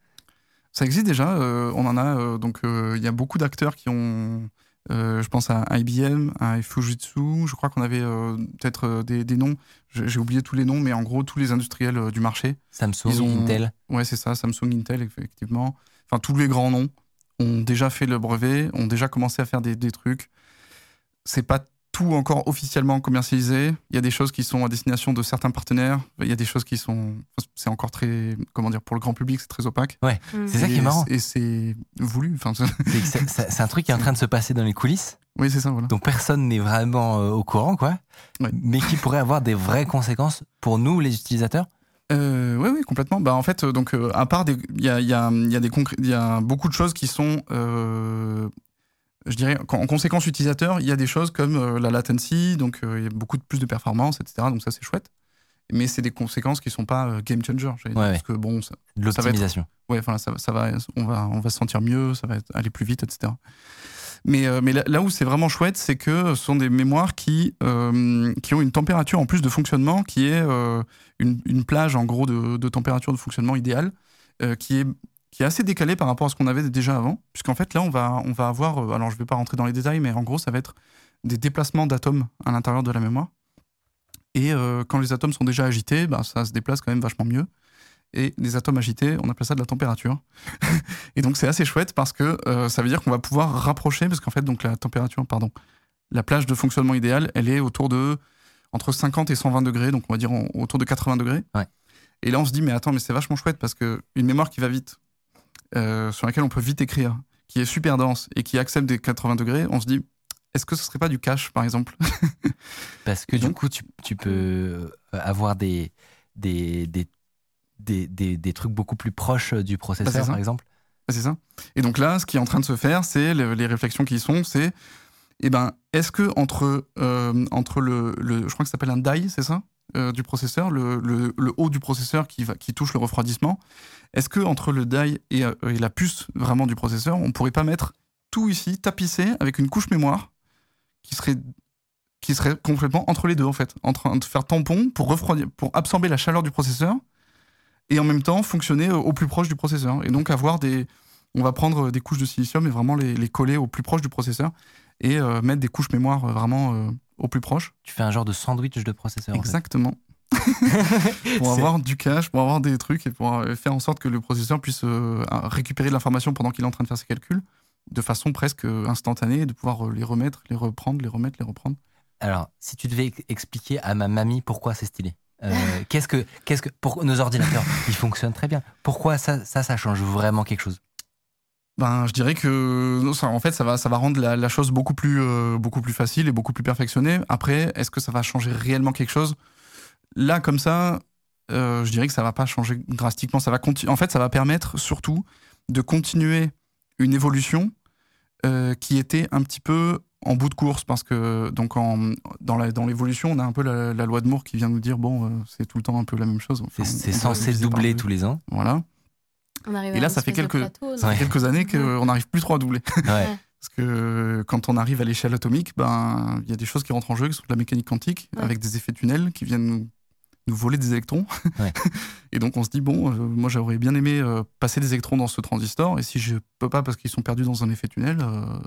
Ça existe déjà. euh, on en a euh, donc euh, il y a beaucoup d'acteurs qui ont. euh, je pense à IBM, à Fujitsu. Je crois qu'on avait euh, peut-être euh, des, des noms. J'ai oublié tous les noms, mais en gros tous les industriels du marché. Samsung, Ils ont- Intel. Ouais, c'est ça. Samsung, Intel, effectivement. Enfin tous les grands noms ont déjà fait le brevet, ont déjà commencé à faire des, des trucs. C'est pas tout encore officiellement commercialisé. Il y a des choses qui sont à destination de certains partenaires. Il y a des choses qui sont. C'est encore très. Comment dire Pour le grand public, c'est très opaque. Hmm. C'est ça qui est marrant. Et c'est voulu. Enfin, c'est- un truc qui est en train de se passer dans les coulisses, oui, c'est ça, voilà. dont personne n'est vraiment euh, au courant, quoi. Ouais. Mais qui pourrait avoir des vraies conséquences pour nous, les utilisateurs? Euh, oui, oui, complètement. Bah, en fait, euh, donc, euh, à part. Il y a, il y, a, il y, a des concré- il y a beaucoup de choses qui sont. Je dirais, en conséquence utilisateur, il y a des choses comme euh, la latency, donc euh, il y a beaucoup de, plus de performance, etc. Donc ça, c'est chouette. Mais c'est des conséquences qui sont pas euh, game changer. Ouais. Parce que bon, ça, De l'optimisation. ouais, enfin, ça, ça va, on va, on va se sentir mieux, ça va aller plus vite, etc. Mais, euh, mais là, là où c'est vraiment chouette, c'est que ce sont des mémoires qui, euh, qui ont une température en plus de fonctionnement qui est euh, une, une plage en gros de, de température de fonctionnement idéale, qui, est, qui est assez décalée par rapport à ce qu'on avait déjà avant. Puisqu'en fait, là, on va, on va avoir, euh, alors je ne vais pas rentrer dans les détails, mais en gros, ça va être des déplacements d'atomes à l'intérieur de la mémoire. Et euh, quand les atomes sont déjà agités, bah, ça se déplace quand même vachement mieux. Et les atomes agités, on appelle ça de la température. et donc c'est assez chouette parce que euh, ça veut dire qu'on va pouvoir rapprocher, parce qu'en fait, donc la température, pardon, la plage de fonctionnement idéale, elle est autour de entre 50 et 120 degrés, donc on va dire autour de 80 degrés. Ouais. Et là, on se dit, mais attends, mais c'est vachement chouette parce que une mémoire qui va vite, euh, sur laquelle on peut vite écrire, qui est super dense et qui accepte des 80 degrés, on se dit, est-ce que ce serait pas du cache, par exemple? Parce que du coup, tu, tu peux euh, avoir des, des, des, des, des- des trucs beaucoup plus proches du processeur, Bah, par exemple. Ah, C'est ça. Et donc là, ce qui est en train de se faire, c'est le- les réflexions qui y sont, c'est, eh ben, est-ce que entre, euh, entre le, le- je crois que ça s'appelle un die, c'est ça, euh, du processeur, le, haut du processeur qui, va, qui touche le refroidissement, est-ce que entre le die et, euh, la puce vraiment du processeur, on pourrait pas mettre tout ici tapissé avec une couche mémoire qui serait qui serait complètement entre les deux en fait, en train de faire tampon pour refroidir, pour absorber la chaleur du processeur et en même temps fonctionner au plus proche du processeur. Et donc avoir des, on va prendre des couches de silicium et vraiment les, coller au plus proche du processeur et euh, mettre des couches mémoire euh, vraiment euh, au plus proche. Tu fais un genre de sandwich de processeur. en fait. Exactement. Pour avoir du cache, pour avoir des trucs et pour euh, faire en sorte que le processeur puisse euh, récupérer de l'information pendant qu'il est en train de faire ses calculs. de façon presque instantanée, de pouvoir les remettre, les reprendre, les remettre, les reprendre. Alors, si tu devais expliquer à ma mamie pourquoi c'est stylé, qu'est-ce que, qu'est-ce que, pour nos ordinateurs, ils fonctionnent très bien. Pourquoi ça, ça, ça change vraiment quelque chose? Ben, je dirais que ça, en fait, ça va, ça va rendre la, chose beaucoup plus, euh, beaucoup plus facile et beaucoup plus perfectionnée. Après, est-ce que ça va changer réellement quelque chose? Là, comme ça, euh, je dirais que ça va pas changer drastiquement. Ça va en fait, ça va permettre surtout de continuer une évolution euh, qui était un petit peu en bout de course parce que donc en, dans l'évolution, dans on a un peu la, loi de Moore qui vient nous dire bon, c'est tout le temps un peu la même chose. c'est censé doubler tous les ans. Voilà et là, ça fait quelques, quelques années qu'on n'arrive plus trop à doubler. Parce que quand on arrive à l'échelle atomique, ben il y a des choses qui rentrent en jeu, qui sont de la mécanique quantique, avec des effets tunnels qui viennent nous, nous voler des électrons. et donc on se dit, bon, euh, moi j'aurais bien aimé euh, passer des électrons dans ce transistor, et si je peux pas parce qu'ils sont perdus dans un effet tunnel, euh,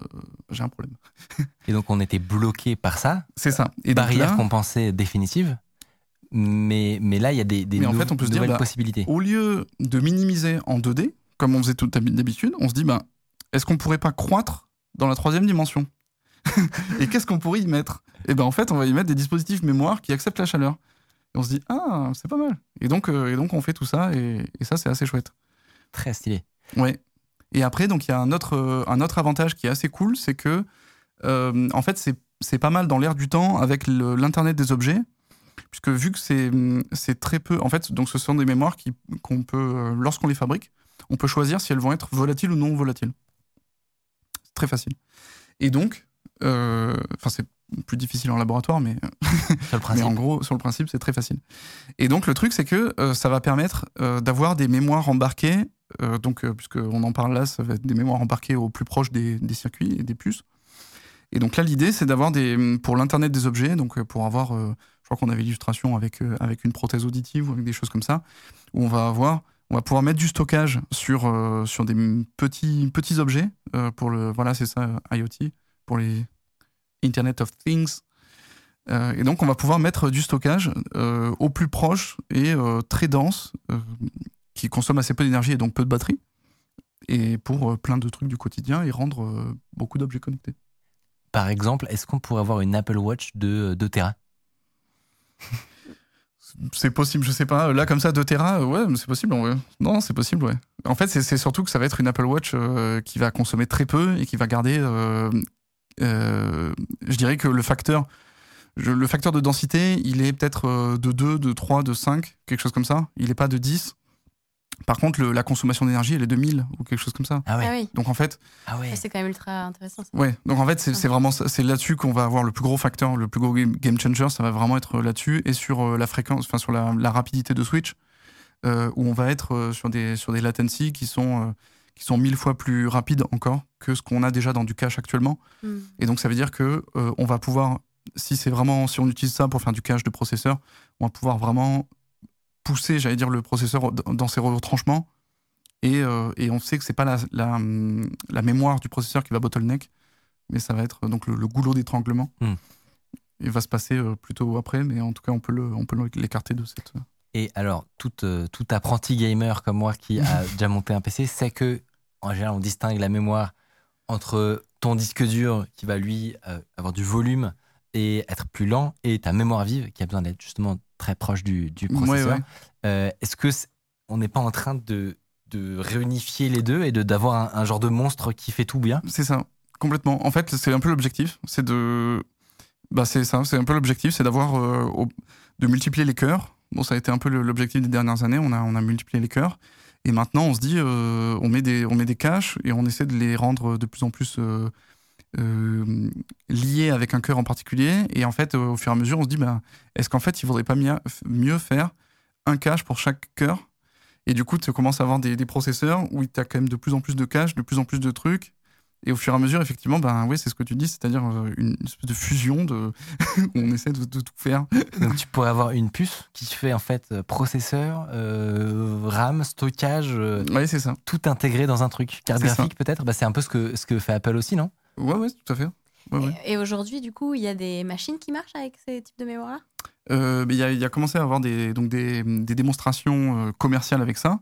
j'ai un problème. et donc on était bloqué par ça C'est ça. Et Barrière qu'on pensait définitive mais, mais là, il y a des, des en fait, on peut se dire, bah, possibilités. Au lieu de minimiser en 2D, comme on faisait tout d'habitude, on se dit, bah, est-ce qu'on pourrait pas croître dans la troisième dimension Et qu'est-ce qu'on pourrait y mettre? Et eh ben en fait, on va y mettre des dispositifs mémoire qui acceptent la chaleur. Et on se dit, ah, c'est pas mal. Et donc, euh, et donc, on fait tout ça, et, et ça, c'est assez chouette. Très stylé. Ouais. Et après, donc, il y a un autre, euh, un autre avantage qui est assez cool, c'est que, euh, en fait, c'est pas mal dans l'air du temps avec l'Internet des objets puisque vu que c'est très peu, en fait, donc ce sont des mémoires qu'on peut, euh, lorsqu'on les fabrique, on peut choisir si elles vont être volatiles ou non volatiles. C'est très facile. Et donc, euh, enfin c'est plus difficile en laboratoire, mais, mais en gros, sur le principe, c'est très facile. Et donc le truc, c'est que euh, ça va permettre d'avoir des mémoires embarquées, donc puisqu'on en parle là, ça va être des mémoires embarquées au plus proche des, des circuits et des puces. Et donc là, l'idée, c'est d'avoir des, pour l'Internet des objets, donc pour avoir je crois qu'on avait l'illustration avec, euh, avec une prothèse auditive ou avec des choses comme ça, où on va avoir, on va pouvoir mettre du stockage sur, euh, sur des petits, petits objets, euh, pour le, voilà, c'est ça, IoT, pour les Internet of Things. et donc, on va pouvoir mettre du stockage au plus proche et très dense, qui consomme assez peu d'énergie et donc peu de batterie, et pour plein de trucs du quotidien et rendre beaucoup d'objets connectés. Par exemple, est-ce qu'on pourrait avoir une Apple Watch de 2 Tera? c'est possible, je sais pas. Là, comme ça, 2 Tera, ouais, c'est possible. Non, c'est possible, ouais. En fait, c'est surtout que ça va être une Apple Watch euh, qui va consommer très peu et qui va garder. Euh, euh, je dirais que le facteur, le facteur de densité, il est peut-être de 2, de 3, de 5, quelque chose comme ça. Il n'est pas de 10. Par contre, la consommation d'énergie, elle est de 1000 ou quelque chose comme ça. Ah, ah oui. Donc en fait. Ah ouais. C'est quand même ultra intéressant. Ça. Ouais. Donc en fait, c'est vraiment c'est là-dessus qu'on va avoir le plus gros facteur, le plus gros game changer. Ça va vraiment être là-dessus et sur euh, la fréquence, enfin sur la, rapidité de switch, euh, où on va être euh, sur des sur des latencies qui sont qui sont mille fois plus rapides encore que ce qu'on a déjà dans du cache actuellement. Hmm. Et donc ça veut dire que on va pouvoir, si c'est vraiment si on utilise ça pour faire du cache de processeur, on va pouvoir vraiment pousser, j'allais dire, le processeur dans ses retranchements. Et, euh, et on sait que c'est pas la, la, mémoire du processeur qui va bottleneck, mais ça va être donc le, goulot d'étranglement. Hmm. Il va se passer euh, plutôt après, mais en tout cas, on peut, l'écarter de cette. Et alors, tout, euh, tout apprenti gamer comme moi qui a déjà monté un PC sait que, en général, on distingue la mémoire entre ton disque dur qui va lui avoir du volume et être plus lent, et ta mémoire vive qui a besoin d'être justement très proche du, processeur. Euh, est-ce que on n'est pas en train de, de réunifier les deux et de d'avoir un, genre de monstre qui fait tout bien? C'est ça, complètement. En fait, c'est un peu l'objectif, c'est de, bah c'est ça, c'est un peu l'objectif, c'est d'avoir euh, de multiplier les cœurs. Bon, ça a été un peu l'objectif des dernières années. On a on a multiplié les cœurs. Et maintenant, on se dit, euh, on met des on met des caches et on essaie de les rendre de plus en plus euh, lié avec un cœur en particulier. Et en fait, au fur et à mesure, on se dit, ben, est-ce qu'en fait, il vaudrait pas mieux faire un cache pour chaque cœur? Et du coup, tu commences à avoir des, processeurs où tu as quand même de plus en plus de caches, de plus en plus de trucs. Et au fur et à mesure, effectivement, ben oui, c'est ce que tu dis, c'est-à-dire euh, une espèce de fusion de où on essaie de, tout faire. Donc tu pourrais avoir une puce qui fait en fait euh, processeur, RAM, stockage, ouais, c'est ça. tout intégré dans un truc. Carte graphique peut-être, bah, c'est un peu ce que ce que fait Apple aussi, non? Ouais, ouais, tout à fait. et, aujourd'hui, du coup, il y a des machines qui marchent avec ces types de mémoire-là euh, Il y, a, y, a commencé à avoir des, donc des, des démonstrations euh, commerciales avec ça.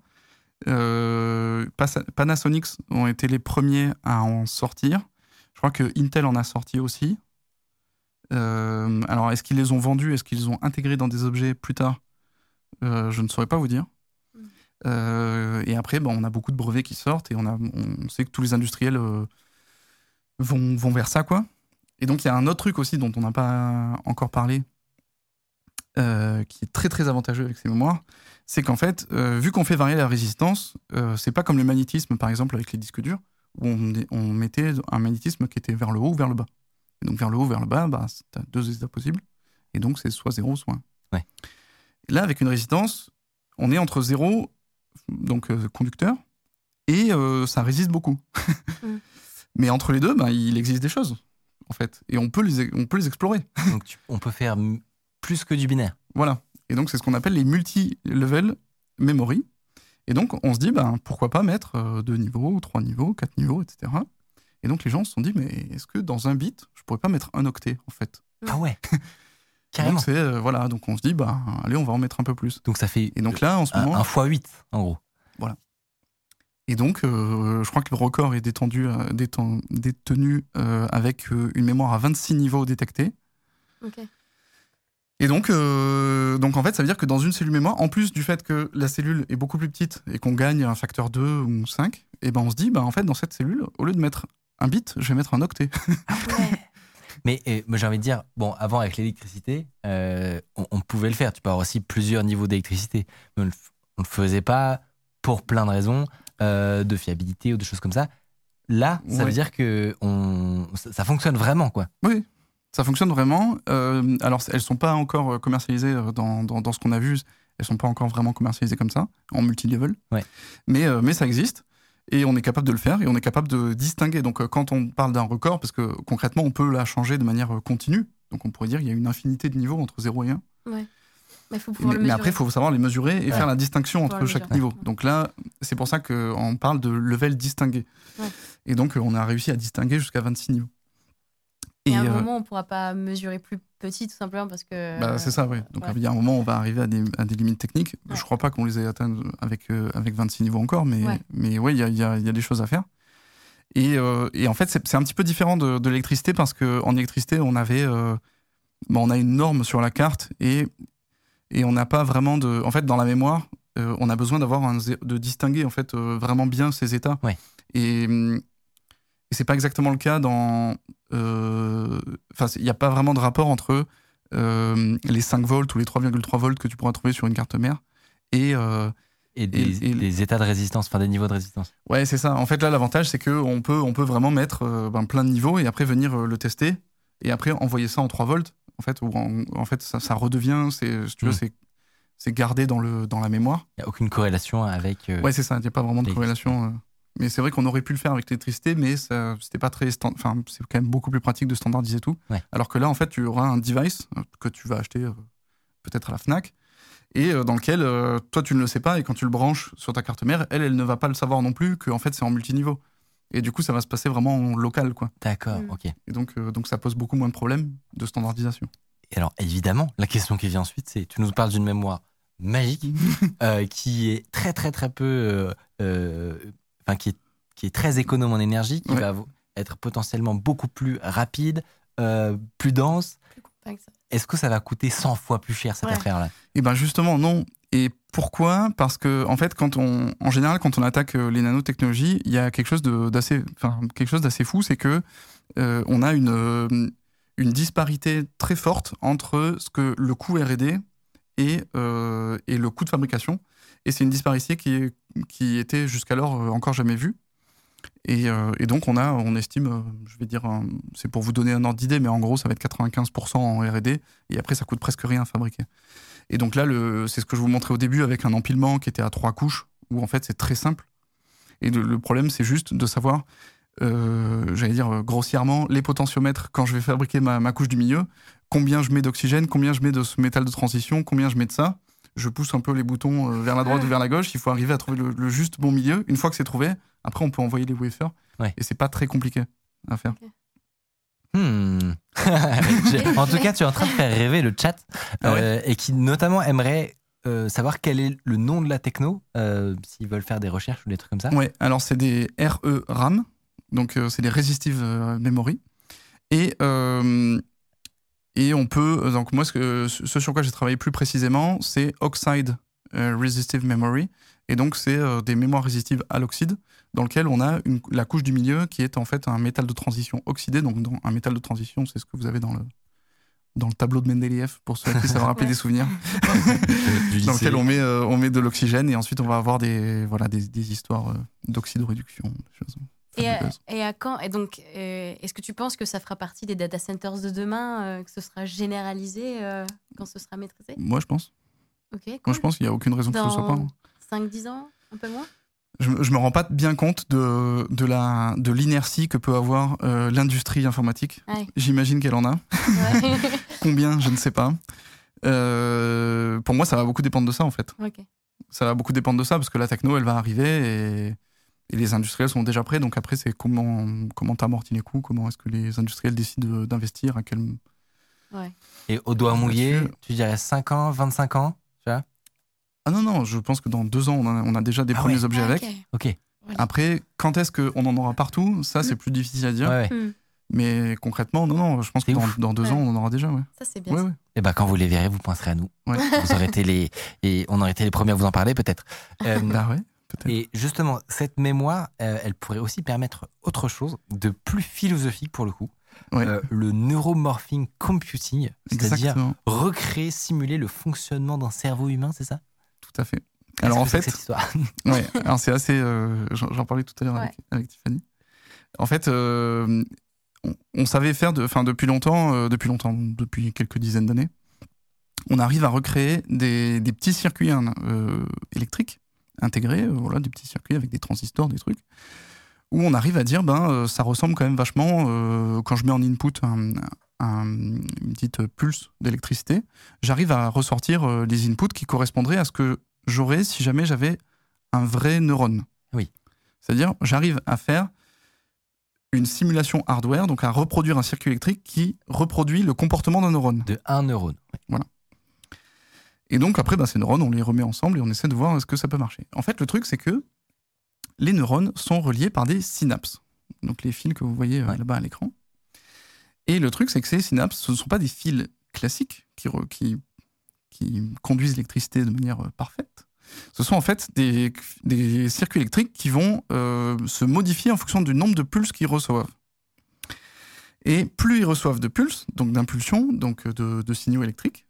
Euh, Panasonic ont été les premiers à en sortir. Je crois que Intel en a sorti aussi. Euh, alors, est-ce qu'ils les ont vendus? Est-ce qu'ils les ont intégrés dans des objets plus tard? Euh, Je ne saurais pas vous dire. Mm. Et après, bon, on a beaucoup de brevets qui sortent et on, a, on sait que tous les industriels vont, vont vers ça, quoi. Et donc, il y a un autre truc aussi dont on n'a pas encore parlé, euh, qui est très très avantageux avec ces mémoires, c'est qu'en fait, euh, vu qu'on fait varier la résistance, euh, c'est pas comme le magnétisme, par exemple, avec les disques durs, où on, on mettait un magnétisme qui était vers le haut ou vers le bas. Et donc, vers le haut, vers le bas, bah, tu as deux états possibles. Et donc, c'est soit 0, soit 1. Ouais. Et là, avec une résistance, on est entre 0, donc euh, conducteur, et euh, ça résiste beaucoup. Mm. Mais entre les deux, bah, il existe des choses, en fait. Et on peut les, on peut les explorer. Donc tu- on peut faire plus que du binaire. Voilà. Et donc, c'est ce qu'on appelle les multi-level memory. Et donc, on se dit, ben, pourquoi pas mettre euh, deux niveaux, trois niveaux, quatre niveaux, etc. Et donc, les gens se sont dit, mais est-ce que dans un bit, je pourrais pas mettre un octet, en fait? Ah ouais Carrément. Donc, c'est, euh, voilà. Donc, on se dit, bah, allez, on va en mettre un peu plus. Donc ça fait Et donc là, en ce un, moment. un x 8 en gros. Et donc, euh, je crois que le record est détendu, euh, déten- détenu euh, avec euh, une mémoire à 26 niveaux détectés. Et donc, euh, donc, en fait, ça veut dire que dans une cellule mémoire, en plus du fait que la cellule est beaucoup plus petite et qu'on gagne un facteur 2 ou 5, et ben on se dit, bah, en fait, dans cette cellule, au lieu de mettre un bit, je vais mettre un octet. Mais euh, moi, j'ai envie de dire, bon, avant avec l'électricité, euh, on, on pouvait le faire. Tu peux avoir aussi plusieurs niveaux d'électricité. Mais on ne le faisait pas pour plein de raisons, euh, de fiabilité ou de choses comme ça. Là, ça Ouais. veut dire que on, ça, ça fonctionne vraiment, quoi. Oui, ça fonctionne vraiment. Euh, alors, elles sont pas encore euh, commercialisées dans, dans, dans ce qu'on a vu. Elles sont pas encore vraiment commercialisées comme ça, en multi-level. Ouais. Mais, euh, mais ça existe. Et on est capable de le faire et on est capable de distinguer. Donc, quand on parle d'un record, parce que concrètement, on peut la changer de manière continue. Donc, on pourrait dire qu'il y a une infinité de niveaux entre 0 et 1. Faut Mais, le mais mesurer. après, il faut savoir les mesurer et Ouais. faire la distinction entre chaque mesurer. niveau. Donc là, c'est pour ça qu'on parle de level distingué. Ouais. Et donc, euh, on a réussi à distinguer jusqu'à 26 niveaux. Et à un euh, moment, on ne pourra pas mesurer plus petit, tout simplement parce que. Bah, c'est ça, oui. Donc il y a un moment, on va arriver à des, à des limites techniques. Je crois pas qu'on les ait atteintes avec, euh, avec 26 niveaux encore, mais mais ouais, il y a, y a- y a des choses à faire. Et, euh, et en fait, c'est un petit peu différent de, de l'électricité parce qu'en électricité, on avait, euh, bah, on a une norme sur la carte et, et on n'a pas vraiment de. En fait, dans la mémoire, euh, on a besoin d'avoir un de distinguer en fait euh, vraiment bien ces états. Ouais. Et, et c'est pas exactement le cas dans. euh, Enfin, il n'y a pas vraiment de rapport entre les 5 volts ou les 3,3 volts que tu pourras trouver sur une carte mère et. Et des, et- des états de résistance, enfin des niveaux de résistance. Ouais, c'est ça. En fait, là, l'avantage, c'est qu'on peut, on peut vraiment mettre euh, ben, plein de niveaux et après venir euh, le tester et après envoyer ça en 3 volts. En fait, où en, en fait ça, ça redevient, c'est, si tu veux, Mm. c'est, c'est gardé dans, le, dans la mémoire. Il n'y a aucune corrélation avec. euh, Ouais, c'est ça. Il n'y a pas vraiment de corrélation. euh. Mais c'est vrai qu'on aurait pu le faire avec l'électricité, mais c'était pas très. Enfin, c'est quand même beaucoup plus pratique de standardiser tout. Ouais. Alors que là, en fait, tu auras un device euh, que tu vas acheter euh, peut-être à la Fnac et dans lequel toi tu ne le sais pas et quand tu le branches sur ta carte mère, elle, elle ne va pas le savoir non plus qu'en fait c'est en multiniveau. Et du coup, ça va se passer vraiment en local, quoi. D'accord, Mm. ok. Et donc, euh, donc ça pose beaucoup moins de problèmes de standardisation. Et alors, évidemment, la question qui vient ensuite, c'est tu nous parles d'une mémoire magique euh, qui est très, très, très peu. euh, euh, Enfin, qui, est, qui est très économe en énergie, qui Ouais. va être potentiellement beaucoup plus rapide, euh, plus dense. Est-ce que ça va coûter 100 fois plus cher cette Ouais. affaire-là? Et ben justement non. Et pourquoi? Parce que en fait, quand on, en général, quand on attaque euh, les nanotechnologies, il y a quelque chose d'assez, enfin quelque chose d'assez fou, c'est que euh, on a une euh, une disparité très forte entre ce que le coût R&D et et le coût de fabrication. Et c'est une disparité qui qui était jusqu'alors encore jamais vue. Et, et donc on a, on estime, je vais dire, c'est pour vous donner un ordre d'idée, mais en gros ça va être 95% en R&D et après ça coûte presque rien à fabriquer. Et donc là, c'est ce que je vous montrais au début avec un empilement qui était à trois couches, où en fait c'est très simple. Et le, le problème, c'est juste de savoir, euh, j'allais dire euh, grossièrement, les potentiomètres quand je vais fabriquer ma, ma couche du milieu, combien je mets d'oxygène, combien je mets de ce métal de transition, combien je mets de ça. Je pousse un peu les boutons euh, vers la droite ou vers la gauche. Il faut arriver à trouver le, le juste bon milieu. Une fois que c'est trouvé, après on peut envoyer les wafers. Ouais. Et c'est pas très compliqué à faire. Hmm. En tout cas, tu es en train de faire rêver le chat Ah ouais euh, et qui notamment aimerait euh, savoir quel est le nom de la techno, euh, s'ils veulent faire des recherches ou des trucs comme ça Ouais, alors c'est des RE-RAM, donc euh, c'est des Resistive Memory. Et, et on peut, donc moi, ce, sur quoi j'ai travaillé plus précisément, c'est Oxide Resistive Memory. Et donc, c'est des mémoires résistives à l'oxyde, dans lequel on a une- la couche du milieu qui est en fait un métal de transition oxydé. Donc, dans, un métal de transition, c'est ce que vous avez dans le, dans le tableau de Mendeleïev, pour ceux qui savent rappeler des souvenirs dans lequel on met, euh, on met de l'oxygène et ensuite on va avoir des, voilà, des, des histoires euh, d'oxydoréduction. des choses Et à, fabuleuses. et à quand Et donc, euh, est-ce que tu penses que ça fera partie des data centers de demain, euh, que ce sera généralisé euh, quand ce sera maîtrisé? Moi, je pense. Ok, Moi, cool. je pense qu'il n'y a aucune raison que ce soit pas. hein. Dans 5-10 ans, un peu moins? Je, me- je me rends pas bien compte de, de la de l'inertie que peut avoir euh, l'industrie informatique. Ouais. J'imagine qu'elle en a. Ouais. Combien, je ne sais pas. Euh, pour moi, ça va beaucoup dépendre de ça, en fait. Ça va beaucoup dépendre de ça, parce que la techno, elle va arriver et, et les industriels sont déjà prêts. Donc après, c'est comment comment t'amortis les coûts, comment est-ce que les industriels décident de- d'investir, à quel... Et au doigt mouillé, tu dirais 5 ans, 25 ans? Ah non, non, je pense que dans deux ans, on a, on a déjà des Ah premiers ouais. objets Ah, avec. ok. Après, quand est-ce qu'on en aura partout? Ça, c'est plus difficile à dire. Ouais, ouais. Hmm, Mais concrètement, non, non, je pense que dans, deux Ouais. ans, on en aura déjà, ouais. Ça, c'est bien. Ouais, ça. ouais. Et ben quand vous les verrez, vous penserez à nous. Ouais. Vous aurez été les et on aurait été les premiers à vous en parler peut-être. Euh, Bah ouais, peut-être. et justement, cette mémoire, euh, elle pourrait aussi permettre autre chose de plus philosophique pour le coup. Ouais. Euh, le neuromorphing computing, c'est-à-dire recréer, simuler le fonctionnement d'un cerveau humain, c'est ça? Tout à fait. Alors en fait, ouais, alors c'est assez. euh, J'en parlais tout à l'heure avec, avec Tiffany. En fait, euh, on, on savait faire, de, enfin depuis longtemps, euh, depuis longtemps, depuis quelques dizaines d'années, on arrive à recréer des, des petits circuits hein, électriques intégrés, voilà, des petits circuits avec des transistors, des trucs, où on arrive à dire, ben, euh, ça ressemble quand même vachement euh, quand je mets en input un, un- une petite pulse d'électricité, j'arrive à ressortir euh, les inputs qui correspondraient à ce que j'aurais si jamais j'avais un vrai neurone. Oui. C'est-à-dire, j'arrive à faire une simulation hardware, donc à reproduire un circuit électrique qui reproduit le comportement d'un neurone. De un neurone. Et donc après, ben, ces neurones, on les remet ensemble et on essaie de voir est-ce que ça peut marcher. En fait, le truc, c'est que les neurones sont reliés par des synapses. Donc les fils que vous voyez euh, Ouais. là-bas à l'écran. Et le truc, c'est que ces synapses, ce ne sont pas des fils classiques qui, re- qui, qui conduisent l'électricité de manière euh, parfaite. Ce sont en fait des, des circuits électriques qui vont euh, se modifier en fonction du nombre de pulses qu'ils reçoivent. Et plus ils reçoivent de pulses, donc d'impulsions, donc de, de signaux électriques,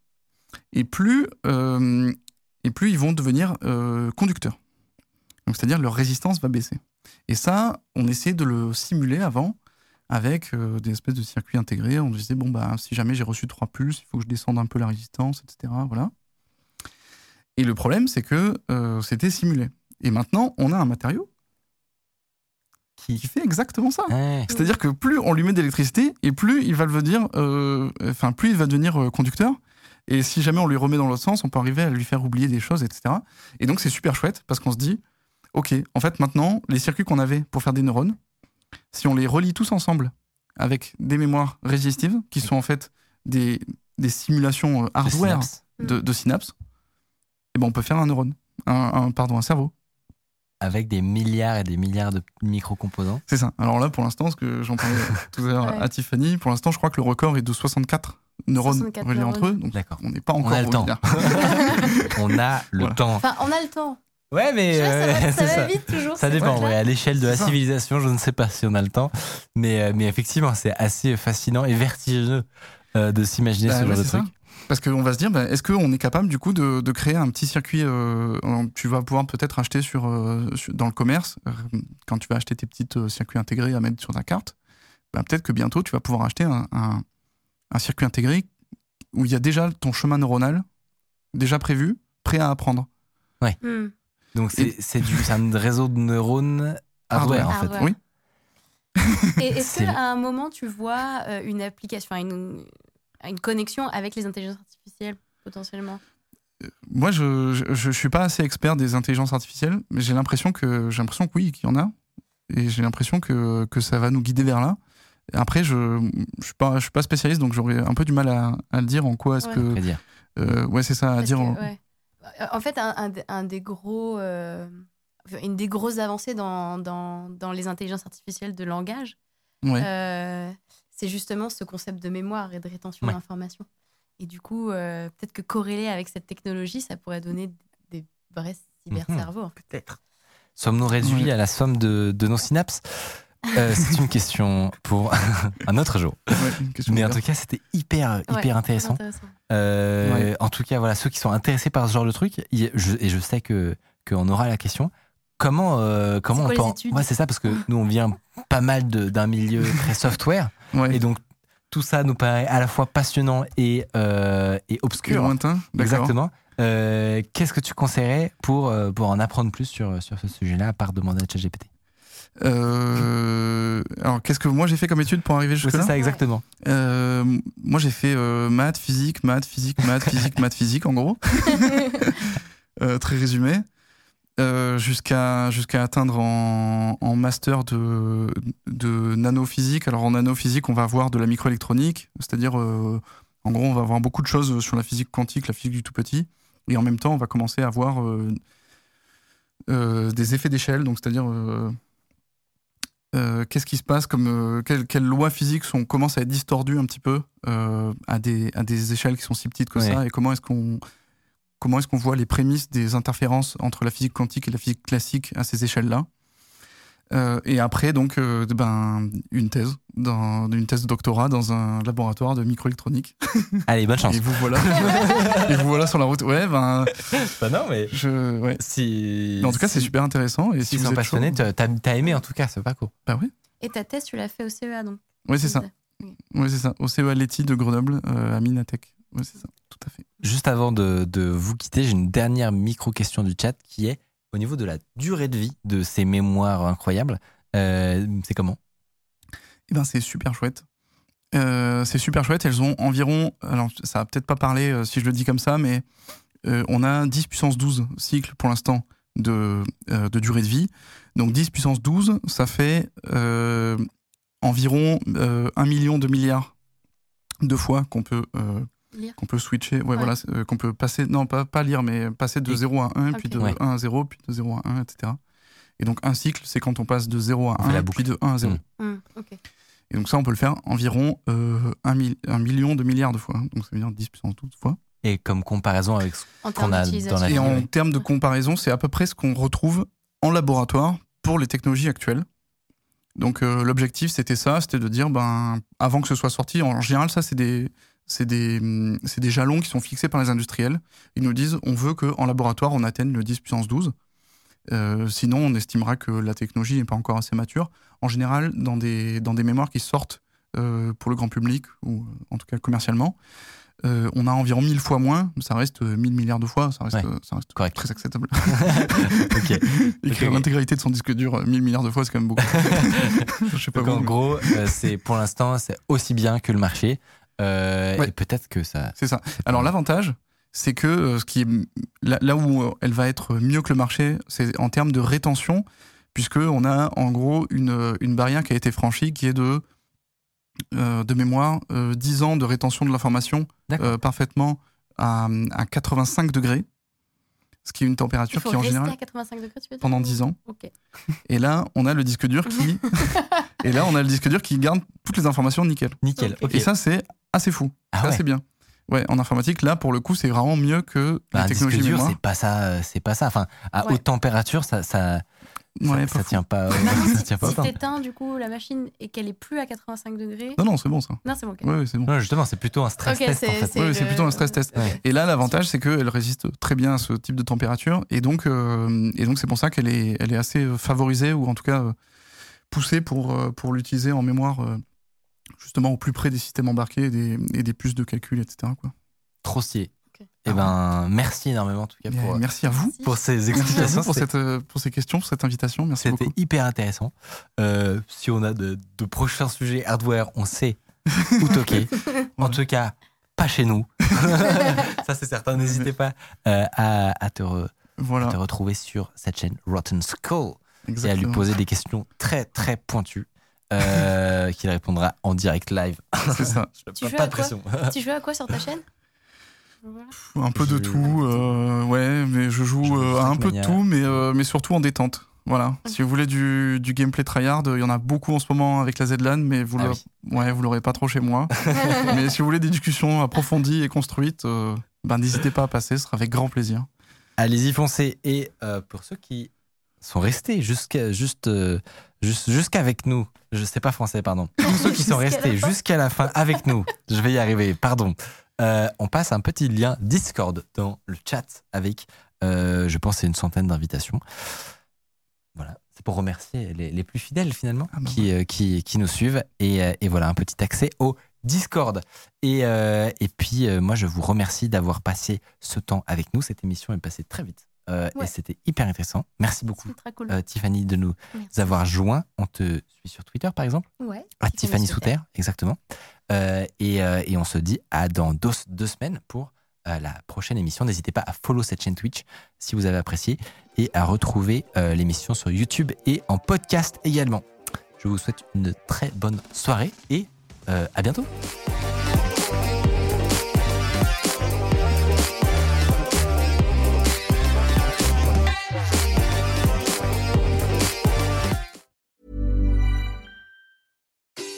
et plus, euh, et plus ils vont devenir euh, conducteurs. Donc c'est-à-dire leur résistance va baisser. Et ça, on essayait de le simuler avant avec euh, des espèces de circuits intégrés. On disait bon bah si jamais j'ai reçu trois pulses, il faut que je descende un peu la résistance, etc. Voilà. Et le problème, c'est que euh, c'était simulé. Et maintenant, on a un matériau Qui fait exactement ça. Ouais. C'est-à-dire que plus on lui met d'électricité, et plus il va devenir, euh, enfin plus il va devenir euh, conducteur. Et si jamais on lui remet dans l'autre sens, on peut arriver à lui faire oublier des choses, etc. Et donc c'est super chouette parce qu'on se dit, ok, en fait maintenant les circuits qu'on avait pour faire des neurones, si on les relie tous ensemble avec des mémoires résistives, qui sont en fait des, des simulations euh, hardware de, de synapses, et ben on peut faire un neurone, un, un- pardon, un cerveau. Avec des milliards et des milliards de micro-composants. C'est ça. Alors là, pour l'instant, ce que j'en parlais tout à l'heure Ouais. à Tiffany, pour l'instant, je crois que le record est de 64 neurones 64 reliés entre eux. Donc, D'accord. on n'est pas On encore a le temps. On a le Voilà. temps. Enfin, on a le temps. Ouais, mais vois, ça euh, va, ça c'est va ça. vite toujours. Ça dépend, ouais, à l'échelle de la ça. civilisation, je ne sais pas si on a le temps, mais, euh, mais effectivement, c'est assez fascinant et vertigineux euh, de s'imaginer Bah ce ouais, genre de c'est ça. truc. Parce qu'on va se dire, bah, est-ce qu'on est capable du coup de, de créer un petit circuit euh, Tu vas pouvoir peut-être acheter sur, euh, sur- dans le commerce, euh, quand tu vas acheter tes petits euh, circuits intégrés à mettre sur ta carte, bah, peut-être que bientôt tu vas pouvoir acheter un, un- un circuit intégré où il y a déjà ton chemin neuronal déjà prévu, prêt à apprendre. Hmm. Donc c'est c'est du- c'est un réseau de neurones hardware, Hardware. en fait. Hardware. Oui. Et est-ce qu'à un moment, tu vois euh, une application, une, une connexion avec les intelligences artificielles, potentiellement? Moi, je, je, je suis pas assez expert des intelligences artificielles, mais j'ai l'impression que j'ai l'impression que oui, qu'il y en a, et j'ai l'impression que, que ça va nous guider vers là. Après, je je suis pas je suis pas spécialiste, donc j'aurais un peu du mal à, à le dire en quoi est-ce Ouais. que Prédire. euh, ouais c'est ça à Parce dire. que, ouais. En fait, un, un des- un des gros, euh, une des grosses avancées dans, dans, dans les intelligences artificielles de langage, Ouais. euh, c'est justement ce concept de mémoire et de rétention Ouais. d'informations. Et du coup, euh, peut-être que corrélé avec cette technologie, ça pourrait donner des vrais cyber-cerveaux. Peut-être. Sommes-nous réduits Ouais. à la somme de, de nos synapses? Euh, C'est une question pour un autre jour. Ouais, une question Mais en tout cas, c'était hyper, hyper Ouais, intéressant. Euh, Ouais. En tout cas, voilà, ceux qui sont intéressés par ce genre de truc, je- et je sais que qu'on aura la question. Comment, euh, comment quoi on les peut en- études Ouais, c'est ça, parce que nous, on vient pas mal d'un milieu très software, Ouais. et donc tout ça nous paraît à la fois passionnant et, euh, et Et obscur. lointain, d'accord. Exactement. Euh, Qu'est-ce que tu conseillerais pour, pour en apprendre plus sur, sur ce sujet-là, à part demander à ChatGPT? Euh, alors, qu'est-ce que moi j'ai fait comme étude pour arriver Oui, jusque C'est ça, exactement. Euh, Moi j'ai fait euh, maths, physique, maths, physique, maths, physique, maths, physique, en gros. Euh, très résumé. Euh, jusqu'à jusqu'à atteindre en, en master de, de nanophysique. Alors en nanophysique, on va avoir de la microélectronique, c'est-à-dire euh, en gros, on va avoir beaucoup de choses sur la physique quantique, la physique du tout petit, et en même temps, on va commencer à avoir euh, euh, des effets d'échelle, donc c'est-à-dire euh, qu'est-ce qui se passe, comme euh, quelles, quelles lois physiques sont commencent à être distordues un petit peu euh, à des à des échelles qui sont si petites que Ouais. ça, et comment est-ce qu'on comment est-ce qu'on voit les prémices des interférences entre la physique quantique et la physique classique à ces échelles-là? Euh, et après, donc, euh, ben, une thèse, dans, une thèse de doctorat dans un laboratoire de microélectronique. Allez, bonne chance. Et vous voilà, et vous voilà sur la route. Ouais, ben, Bah non, mais je, ouais. si. Mais en tout cas, c'est super intéressant. Et Si si vous êtes passionnés, chaud- t'as t'as aimé en tout cas, c'est pas cool. bah ouais, Et ta thèse, tu l'as fait au CEA, donc ouais, c'est ça. Ouais, c'est ça. Au CEA Leti de Grenoble, euh, à Minatech. Ouais, c'est ça. Tout à fait. Juste avant de, de vous quitter, j'ai une dernière micro-question du chat qui est au niveau de la durée de vie de ces mémoires incroyables. euh, c'est comment? Eh ben, c'est super chouette. Euh, c'est super chouette. Elles ont environ, alors ça va peut-être pas parler euh, si je le dis comme ça, mais on a 10 puissance 12 cycles pour l'instant de, de durée de vie. Donc 10 puissance 12, ça fait environ euh, 1 million de milliards de fois qu'on peut. Qu'on peut switcher, ouais, Ouais. voilà, euh, qu'on peut passer, non pas, pas lire, mais passer de Et- 0 à 1, puis Ok. de Ouais. 1 à 0, puis de 0 à 1, etc. Et donc un cycle, c'est quand on passe de 0 à On fait la 1, boucle. puis de 1 à 0. Mm. Hmm, ok. Et donc ça, on peut le faire environ euh, un, un million de milliards de fois. Donc ça veut dire 10 puissance 12 fois. Et comme comparaison avec ce Qu'on a dans la Et vie, en oui. termes de comparaison, c'est à peu près ce qu'on retrouve en laboratoire pour les technologies actuelles. Donc euh, l'objectif, c'était ça, c'était de dire, ben, avant que ce soit sorti, en général, ça, c'est des, c'est des, c'est des jalons qui sont fixés par les industriels. Ils nous disent, on veut qu'en laboratoire, on atteigne le 10 puissance 12. Euh, sinon, on estimera que la technologie n'est pas encore assez mature. En général, dans des, dans des mémoires qui sortent euh, pour le grand public, ou en tout cas commercialement, euh, on a environ 1000 fois moins, ça reste euh, 1000 milliards de fois, ça reste, Ouais. ça reste Correct. très acceptable. Écrire l'intégralité de son disque dur euh, 1000 milliards de fois, c'est quand même beaucoup. Je sais pas Donc en gros, c'est pour l'instant, c'est aussi bien que le marché. Euh, Ouais. Et peut-être que ça. C'est ça. Alors l'avantage, c'est que euh, ce qui est, là, là où euh, elle va être mieux que le marché, c'est en termes de rétention, puisque on a en gros une, une barrière qui a été franchie, qui est de euh, de mémoire euh, 10 ans de rétention de l'information euh, parfaitement à, à 85 degrés, ce qui est une température qui en général à 85 degrés, tu veux dire? pendant ou- 10 ans. Et là, on a le disque dur qui et là on a le disque dur qui garde toutes les informations nickel. Nickel. Et ça c'est assez fou. Ah c'est ouais. assez bien. Ouais, en informatique, là, pour le coup, c'est vraiment mieux que Bah, les un disque dur, c'est pas ça. euh, C'est pas ça. Enfin, à Ouais. haute température, ça, ça, Ouais, ça, ça tient pas. Ça si tient pas si autant. t'éteins du coup la machine et qu'elle est plus à 85 degrés. Non, non, c'est bon ça. Non, c'est bon. ok. Ouais, ouais, c'est bon. Non, justement, c'est plutôt un stress test en c'est- fait. c'est Ouais, c'est le- plutôt un stress test. Ouais. Et là, l'avantage, c'est qu'elle résiste très bien à ce type de température. Et donc, euh, et donc c'est pour ça qu'elle est, elle est assez favorisée, ou en tout cas euh, poussée pour, euh, pour l'utiliser en mémoire, euh, justement au plus près des systèmes embarqués et des, et des puces de calcul, etc. Quoi. Trop stylé. Ok. Eh ben, merci énormément en tout cas pour, merci à vous. Merci. pour ces Merci à explications. vous pour, cette, euh, pour ces questions, pour cette invitation. Merci C'était beaucoup. hyper intéressant. Euh, si on a de, de prochains sujets hardware, on sait où toquer. En tout cas, pas chez nous. Ça, c'est certain. N'hésitez pas euh, à, à te, re- Voilà, te retrouver sur cette chaîne Rotten Skull et à lui exactement. poser des questions très, très pointues euh, qu'il répondra en direct live. C'est ça. Je Tu pas, joues pas à de quoi pression. tu joues à quoi sur ta chaîne? Voilà. Un peu de tout, euh, ouais, mais je Je joue joue euh, à un peu de tout, mais, euh, mais surtout en détente. Voilà. Si vous voulez du, du gameplay tryhard, il y en a beaucoup en ce moment avec la ZLAN, mais vous Ah oui. ouais, vous l'aurez pas trop chez moi. mais si vous voulez des discussions approfondies et construites, euh, ben, n'hésitez pas à passer, ce sera avec grand plaisir. Allez-y, foncez. Et euh, pour ceux qui sont restés jusqu'à juste, euh, juste- jusqu'avec nous, je sais pas français, pardon. Pour ceux qui sont restés jusqu'à la fin avec nous, je vais y arriver, pardon. Euh, on passe un petit lien Discord dans le chat avec, euh, je pense, c'est une centaine d'invitations. Voilà, c'est pour remercier les, les plus fidèles finalement Ah bah qui, euh, qui, qui nous suivent. Et, et voilà, un petit accès au Discord. Et, euh, et puis, euh, moi, je vous remercie d'avoir passé ce temps avec nous. Cette émission est passée très vite. Euh, Ouais. Et c'était hyper intéressant. Merci beaucoup, cool. euh, Tiffany, de nous Merci. avoir joints. On te suit sur Twitter, par exemple Ouais. à Tiffany Souter, exactement. Euh, et, et on se dit à dans deux, deux semaines pour la prochaine émission. N'hésitez pas à follow cette chaîne Twitch si vous avez apprécié et à retrouver l'émission sur YouTube et en podcast également. Je vous souhaite une très bonne soirée et à bientôt.